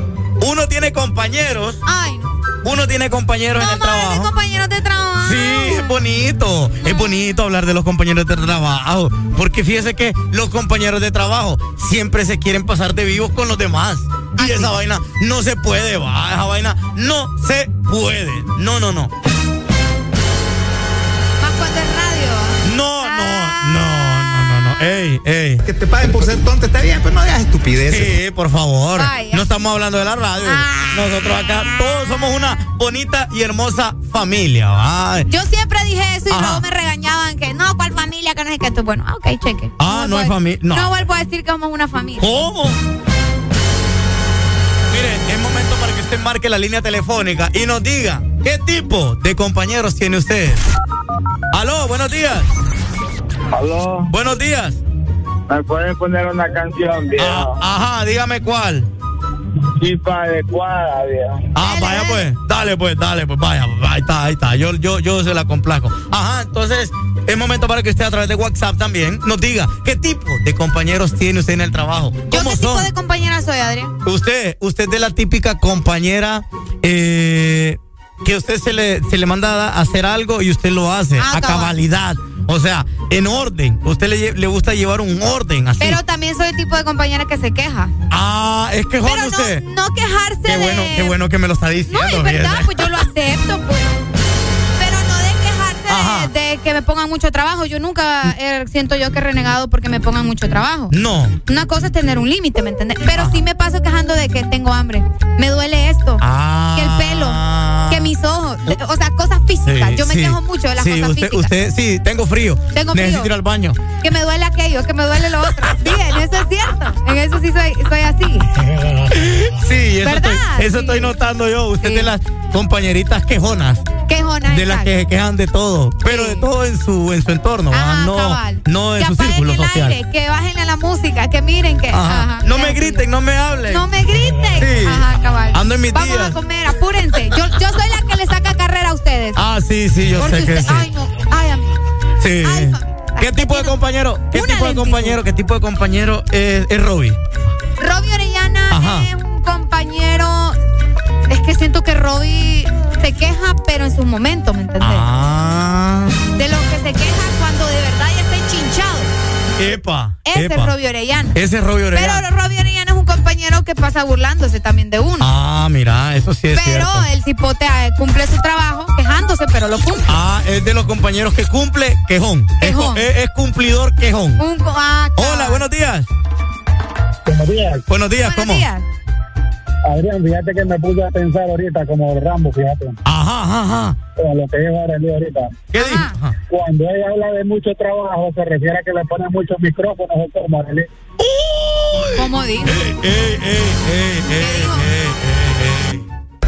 Uno tiene compañeros. Ay, no. Uno tiene compañeros en el trabajo. compañeros de trabajo. Sí, es bonito. Es bonito hablar de los compañeros de trabajo. Porque fíjese que los compañeros de trabajo siempre se quieren pasar de vivos con los demás. Y esa vaina no se puede, va. Esa vaina no se puede. No, no, no. Ey, ey. Que te paguen por ser tonto está bien, pues no digas estupideces. Sí, por favor. Vaya. No estamos hablando de la radio. Nosotros acá todos somos una bonita y hermosa familia. ¿va? Yo siempre dije eso y Ajá. luego me regañaban que no, ¿cuál familia? Que no es que esto. Bueno, ah, ok, cheque. Ah, no vuelvo es familia. No. No vuelvo a decir que somos una familia. ¿Cómo? Mire, es momento para que usted marque la línea telefónica y nos diga qué tipo de compañeros tiene usted. Aló, buenos días. Aló. Buenos días. ¿Me pueden poner una canción, viejo? Ajá, dígame cuál. Chipa adecuada, viejo. Ah, vaya pues, dale pues, dale pues, vaya, ahí está, ahí está, yo, yo, yo se la complazco. Ajá, entonces es momento para que usted a través de WhatsApp también nos diga qué tipo de compañeros tiene usted en el trabajo. ¿Yo ¿Cómo qué son? tipo de compañera soy, Adrián? Usted, usted de la típica compañera eh, que usted se le, se le manda a hacer algo y usted lo hace Ah, a cabal. cabalidad. O sea, en orden. Usted le, le gusta llevar un orden así. Pero también soy el tipo de compañera que se queja. ah, es que Pero usted. no, no quejarse Qué de... bueno, qué bueno que me lo está diciendo. No, es verdad, pues yo lo acepto, pues. Pero no de quejarse de, de que me pongan mucho trabajo. Yo nunca eh, siento yo que he renegado porque me pongan mucho trabajo. No. Una cosa es tener un límite, ¿me entiendes? Pero sí me paso quejando de que tengo hambre. Me duele esto. Ah. Que el pelo. Que mis ojos. O sea, cosas físicas. Sí, yo me sí. quejo mucho de las sí, cosas usted, físicas. usted, sí, tengo frío. Tengo Necesito frío. ir al baño. Que me duele aquello, que me duele lo otro. Sí, en eso es cierto. En eso sí soy, soy así. Sí, eso, ¿Verdad? estoy, eso estoy notando yo. Usted es de las compañeritas quejonas. Quejonas. De las que se quejan de todo. Pero de todo en su, en su entorno. Ajá, no, cabal. no en que su círculo el social. aire, que bajen a la música, que miren que. Ajá. ajá, no me griten, no me hablen. No me griten. Sí. Ajá, cabal. Ando en mis Vamos días. a comer, apúrense. Yo, yo soy la que le saca carrera a ustedes. Ah, sí, sí, yo Porque sé que usted- sí. Ay, no. Ay, a mí. Sí. ¿Qué tipo de compañero? ¿Qué tipo de compañero? ¿Qué tipo de compañero es, es Robbie? Robbie Orellana Ajá. es un compañero. Es que siento que Robbie se queja, pero en su momento, ¿me entendés? Ah. De lo que se queja cuando de verdad ya está encinchado. Epa. Ese epa. es Robbie Orellana. Ese es Robbie Orellana. Pero Robbie Orellana un compañero que pasa burlándose también de uno. Ah, mira, eso sí es pero cierto. el cipote eh, cumple su trabajo quejándose, pero lo cumple. Ah, es de los compañeros que cumple quejón. Es, Quejón. es- es cumplidor quejón. Un ah, Hola, buenos días. Buenos días. Buenos días, ¿cómo? Adrián, fíjate que me puse a pensar ahorita como Rambo, fíjate. Ajá, ajá, ajá. Con lo que dijo ahorita. ¿Qué dijo? Cuando ella habla de mucho trabajo, se refiere a que le ponen muchos micrófonos, ¿o como Arely? ¿Cómo dijo?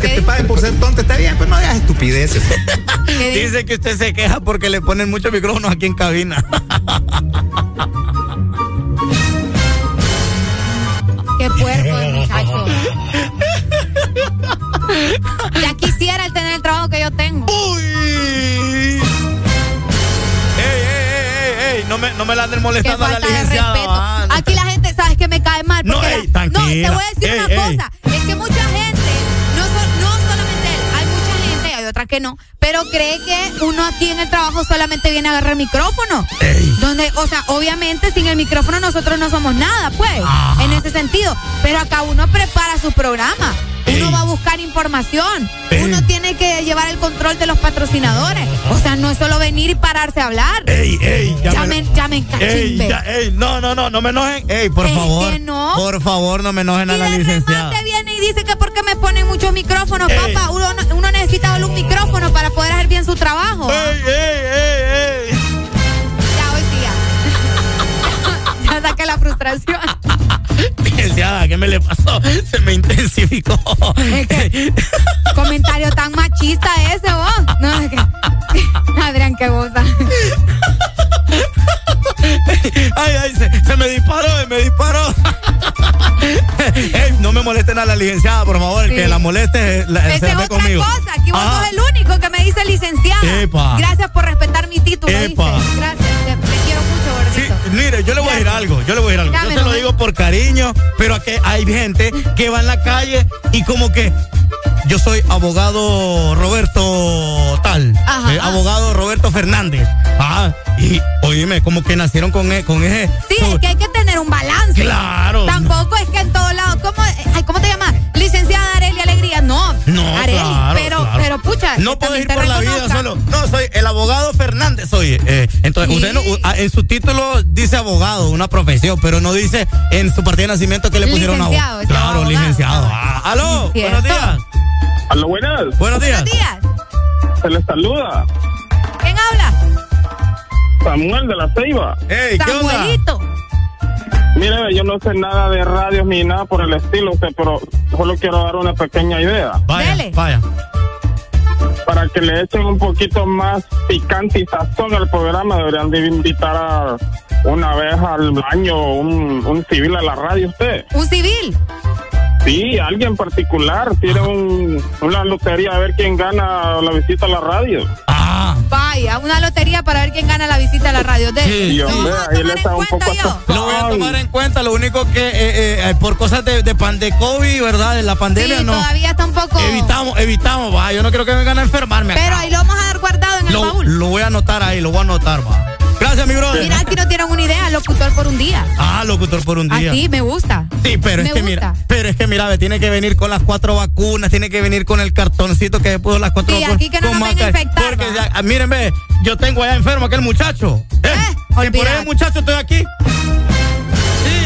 Que te paguen por ser tonto está bien, pues no digas estupideces. Dice que usted se queja porque le ponen muchos micrófonos aquí en cabina. Qué puerco el muchacho. Ya quisiera el tener el trabajo que yo tengo. Uy. No me, no me la anden molestando a la licenciada. ah, no. Aquí la gente, ¿sabes que me cae mal? No, Porque ey, la- no, te voy a decir Ey, una ey. cosa. Es que mucha gente, no, so- no solamente él, hay mucha gente, hay otras que no, pero cree que uno aquí en el trabajo solamente viene a agarrar micrófono. Donde, o sea, obviamente sin el micrófono nosotros no somos nada, pues, en ese sentido. Pero acá uno prepara su programa. Uno va a buscar información. Uno tiene que llevar el control de los patrocinadores. O sea, no es solo venir y pararse a hablar. Ey, ey, ya me- Llamen, Ey, ya, ey, no, no, no, no me enojen. Ey, por favor. que no. Por favor, no me enojen a la licenciada. Viene y dice que porque me ponen muchos micrófonos, papá. Uno, uno necesita un micrófono para poder hacer bien su trabajo. ¿ah? Ey, ey, ey, ey. Ya hoy día. ya saqué la frustración. Licenciada, ¿qué me le pasó? Se me intensificó. Es que, comentario tan machista ese, vos. No, es que. Adrián, qué goza. Ay, ay, se, se me disparó, se me disparó. Ey, no me molesten a la licenciada, por favor. El Sí. que la moleste, la, Esa se es otra conmigo. cosa. Aquí vos Ah. sos el único que me dice licenciada. Epa. Gracias por respetar mi título. Dice. Gracias. Mire, yo le voy a decir algo, yo le voy a decir algo. Yo se lo digo por cariño, pero que hay gente que va en la calle y como que yo soy abogado Roberto tal, Ajá. eh, abogado Roberto Fernández. Ah, y oíme, como que nacieron con, e- con ese. Sí, es que hay que tener un balance. Claro. Tampoco es que en todos lados. ¿Cómo, ay, ¿cómo te llamas? Licenciada Areli Alegría. No. No, Areli. claro, pero, claro. pero pucha. No puedo ir por la vida solo. No, soy el abogado Fernández, soy. eh, entonces, Sí. usted no, ah, en su título dice abogado, una profesión, pero no dice en su partida de nacimiento que le pusieron Licenciado, abogado. Claro, abogado. licenciado. Ah, aló, buenos días. Aló, buenas. Buenos días. Buenos días. Se les saluda. ¿Quién habla? Samuel de la Ceiba. Hey, Samuelito. Mire, yo no sé nada de radios ni nada por el estilo, usted, pero solo quiero dar una pequeña idea. Vaya, Dele. vaya. Para que le echen un poquito más picante y sazón al programa, deberían de invitar a una vez al año un, un civil a la radio usted. Un civil. Sí, alguien particular. Tiene un, una lotería a ver quién gana la visita a la radio. Ah, Vaya, una lotería para ver quién gana la visita a la radio. De, Sí, lo Ahí le tomar está en un cuenta poco yo. lo voy a tomar en cuenta. Lo único que eh, eh, por cosas de, de pan de COVID, ¿verdad? De la pandemia, Sí, no. todavía está un poco. Evitamos, evitamos, va. Yo no quiero que vengan a enfermarme. Pero acá. ahí lo vamos a dar guardado en el lo, baúl. lo voy a anotar ahí, lo voy a anotar, va. Gracias, mi brother. Mira, aquí no tienen una idea, locutor por un día. Ah, locutor por un día. Así, me gusta. Sí, pero Me es que gusta. mira, pero es que mira, ve, tiene que venir con las cuatro vacunas, tiene que venir con el cartoncito que se puso las cuatro Sí, vacunas. aquí que no nos infectar, Porque ya- ah, miren, ve, yo tengo allá enfermo aquel muchacho. Eh, que por olvídate. ese muchacho estoy aquí. Adrián,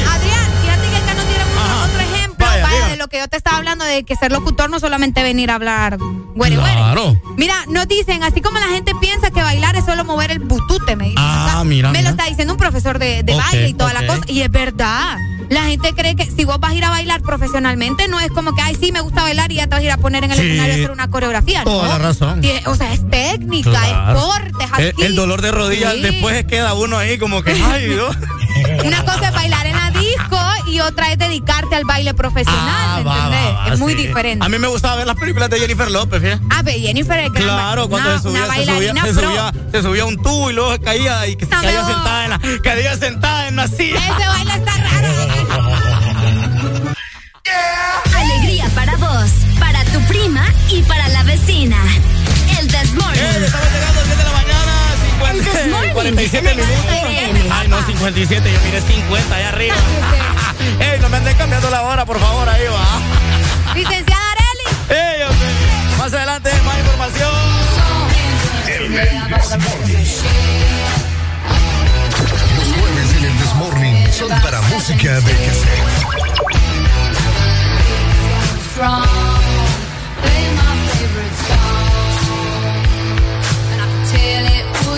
lo que yo te estaba hablando, de que ser locutor no solamente venir a hablar güere, güere. Claro. Mira, nos dicen, así como la gente piensa que bailar es solo mover el butute, me dicen. Ah, mira, Me mira. lo está diciendo un profesor de, de baile y toda la cosa. Y es verdad. La gente cree que si vos vas a ir a bailar profesionalmente, no es como que, ay, sí, me gusta bailar y ya te vas a ir a poner en el Sí. escenario a hacer una coreografía. Toda ¿no? la razón. O sea, es técnica, Claro. es corte, es El, aquí. el dolor de rodillas, Sí. después queda uno ahí como que, ay, Dios. Una cosa es bailar en la disco y otra es dedicarte al baile profesional, Ah, ¿me va, entendés? va, va, es muy sí. diferente. A mí me gustaba ver las películas de Jennifer López, fíjate. Ah, pero Jennifer es Claro, cuando una, se subía, una se subía, bailarina se subía, se subía a un tubo y luego se caía y que se No, caía sentada en la, caía sentada en una silla. Ese baile está raro. Alegría para vos, para tu prima y para la vecina. El Desmorning. Eh, estamos llegando This Morning. 47 minutos. Ay, no, 57, yo miré 50 allá arriba. Ey, no me anden cambiando la hora, por favor, ahí va. Licenciada Areli. Ey, hombre. Más adelante, más información. Los jueves en el Desmorning son para música de cassette.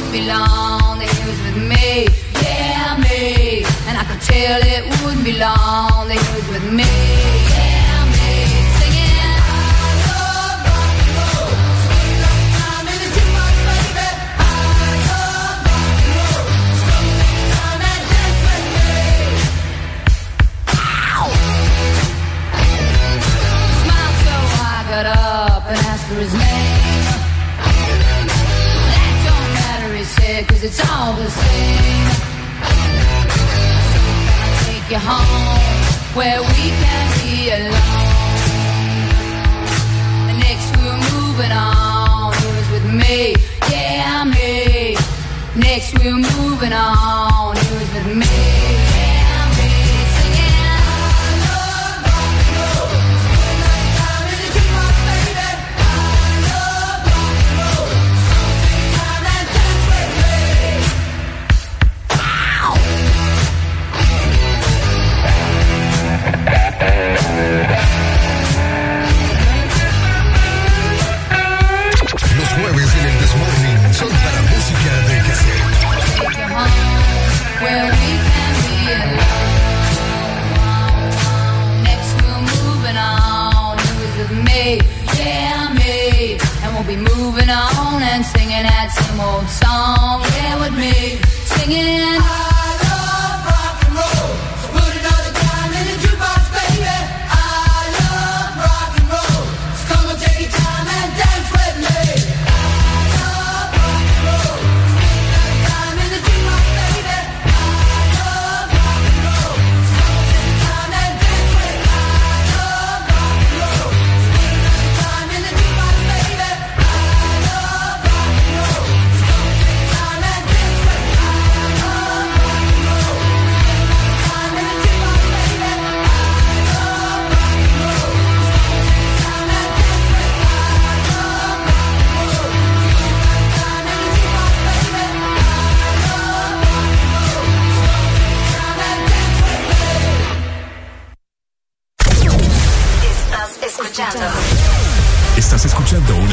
Strong. Play my favorite song. And I could tell it would be long that he was with me. Yeah, me. And I could tell it wouldn't be long that he was with me. Cause it's all the same. So I take you home where we can be alone? Next we were moving on, he was with me, yeah, me. Next we were moving on, he was with me, singing that same old song. Yeah, with me. Singing.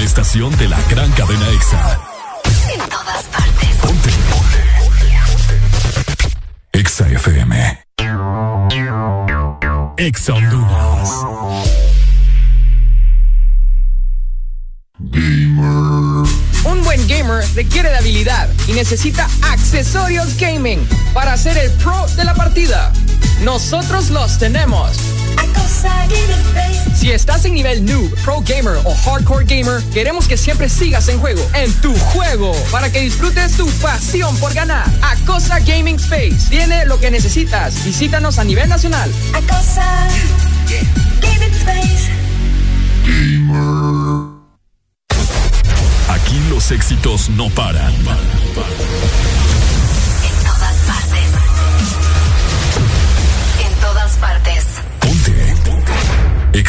Estación de la gran cadena EXA. en todas partes. Ponte. Ponte. EXA FM. EXA Honduras. Un buen gamer requiere de habilidad y necesita accesorios gaming para ser el pro de la partida. Nosotros los tenemos. Si estás en nivel noob, pro gamer o hardcore gamer, queremos que siempre sigas en juego, en tu juego, para que disfrutes tu pasión por ganar. Acosa Gaming Space tiene lo que necesitas. Visítanos a nivel nacional. Acosa Gaming Space. Aquí los éxitos no paran. En todas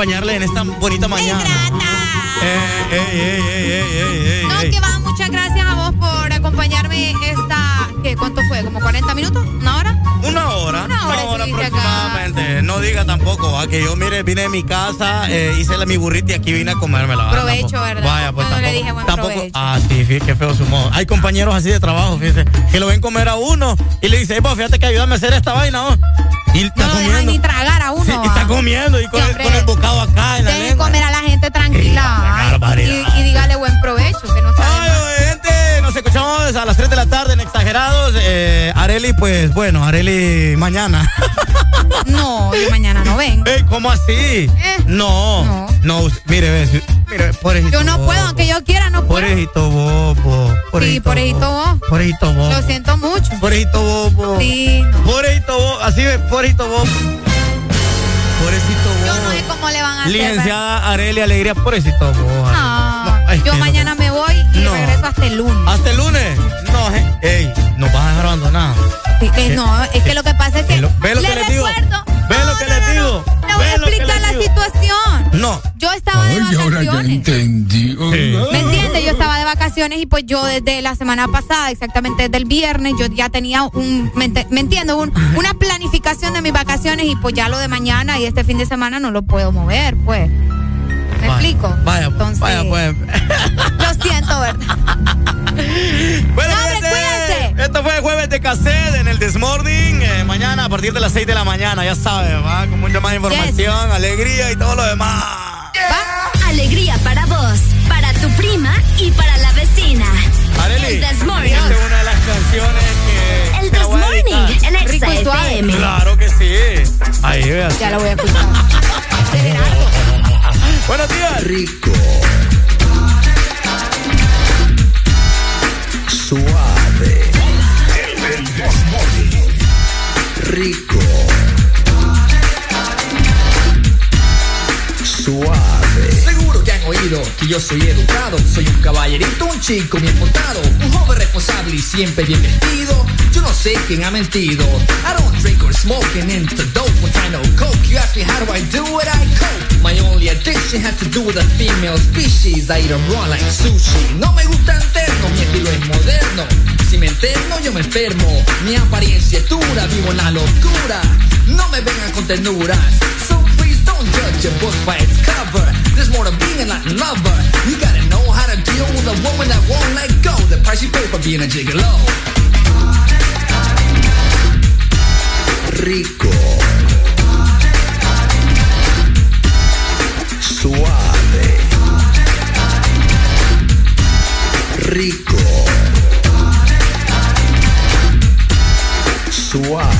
Poderle acompañarle en esta bonita mañana. No, que va, muchas gracias a vos por acompañarme esta, ¿qué? ¿Cuánto fue? ¿Como 40 minutos? ¿Una hora? Una hora, Una hora una hora acá. aproximadamente. No diga tampoco, ¿va? que yo mire, vine de mi casa, eh, hice la, mi burrita y aquí vine a comérmela. ¿va? Provecho, Tampoco- ¿verdad? Vaya, pues no le tampoco. dije buen tampoco provecho. ah, sí, fíjate qué feo su modo. Hay compañeros así de trabajo, fíjese, que lo ven comer a uno y le dice, "Ey, pues fíjate que ayúdame a hacer esta vaina, ¿no? Eh, Areli, pues bueno, Areli mañana. No, yo mañana no vengo. Ey, ¿cómo así? no, no, us- mire, ve, mire, pobrecito. Yo no bobo, puedo, aunque yo quiera, no puedo. Pobrecito bobo. Sí, pobrecito vos. Pobrecito bobo. Lo siento mucho. Pobrecito bobo. Sí. Pobrecito bobo. Así ve, pobrecito bobo. Pobrecito bobo. Yo no sé cómo le van a hacer. Licenciada Areli Alegría, pobrecito bobo. No, ay, yo no. mañana me voy y No. regreso hasta el lunes. ¿Hasta el lunes? No, eh, ey, nos vas a dejar abandonados. Sí, eh, no, es que lo que pasa es que. Ve lo- ve lo le que les digo. Ve lo que les digo. Le voy a explicar la digo. situación. No. Yo estaba de vacaciones. entendí. ¿Me entiendes? Yo estaba de vacaciones y pues yo desde la semana pasada, exactamente desde el viernes, yo ya tenía un, ¿me, ent- me entiendo? Un- una planificación de mis vacaciones y pues ya lo de mañana y este fin de semana no lo puedo mover, pues. ¿Me Vaya, explico? Vaya, pues, Entonces, vaya, pues. Lo siento, ¿verdad? Bueno, No, cuídense. Esto fue el jueves de cassette en el Desmorning. Eh, mañana a partir de las 6 de la mañana, ya sabes, va con mucha más información, alegría y todo lo demás. Alegría para vos, para tu prima y para la vecina. Areli, El This Morning. esta es una de las canciones que. El que la This voy a dedicar. Morning, en Rico y. FM. Claro que sí. Ahí veas. Ya lo voy a escuchar. Buenos días. Rico. Yo soy educado. Soy un caballerito, un chico bien portado. Un joven responsable y siempre bien vestido. Yo no sé quién ha mentido. I don't drink or smoke and into dope when I know coke. You ask me how do I do it, I cope. My only addiction has to do with the female species. I eat them raw like sushi. No me gusta interno, mi estilo es moderno. Si me enterno, yo me enfermo. Mi apariencia es dura, vivo en la locura. No me vengan con ternuras. So please don't judge a book by its cover. There's more to being a lover. You gotta know how to deal with a woman that won't let go. The price you pay for being a gigolo. Rico. Suave. Rico. Suave.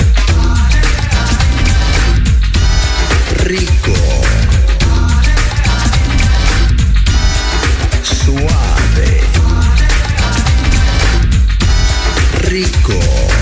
Rico. Suave. Rico.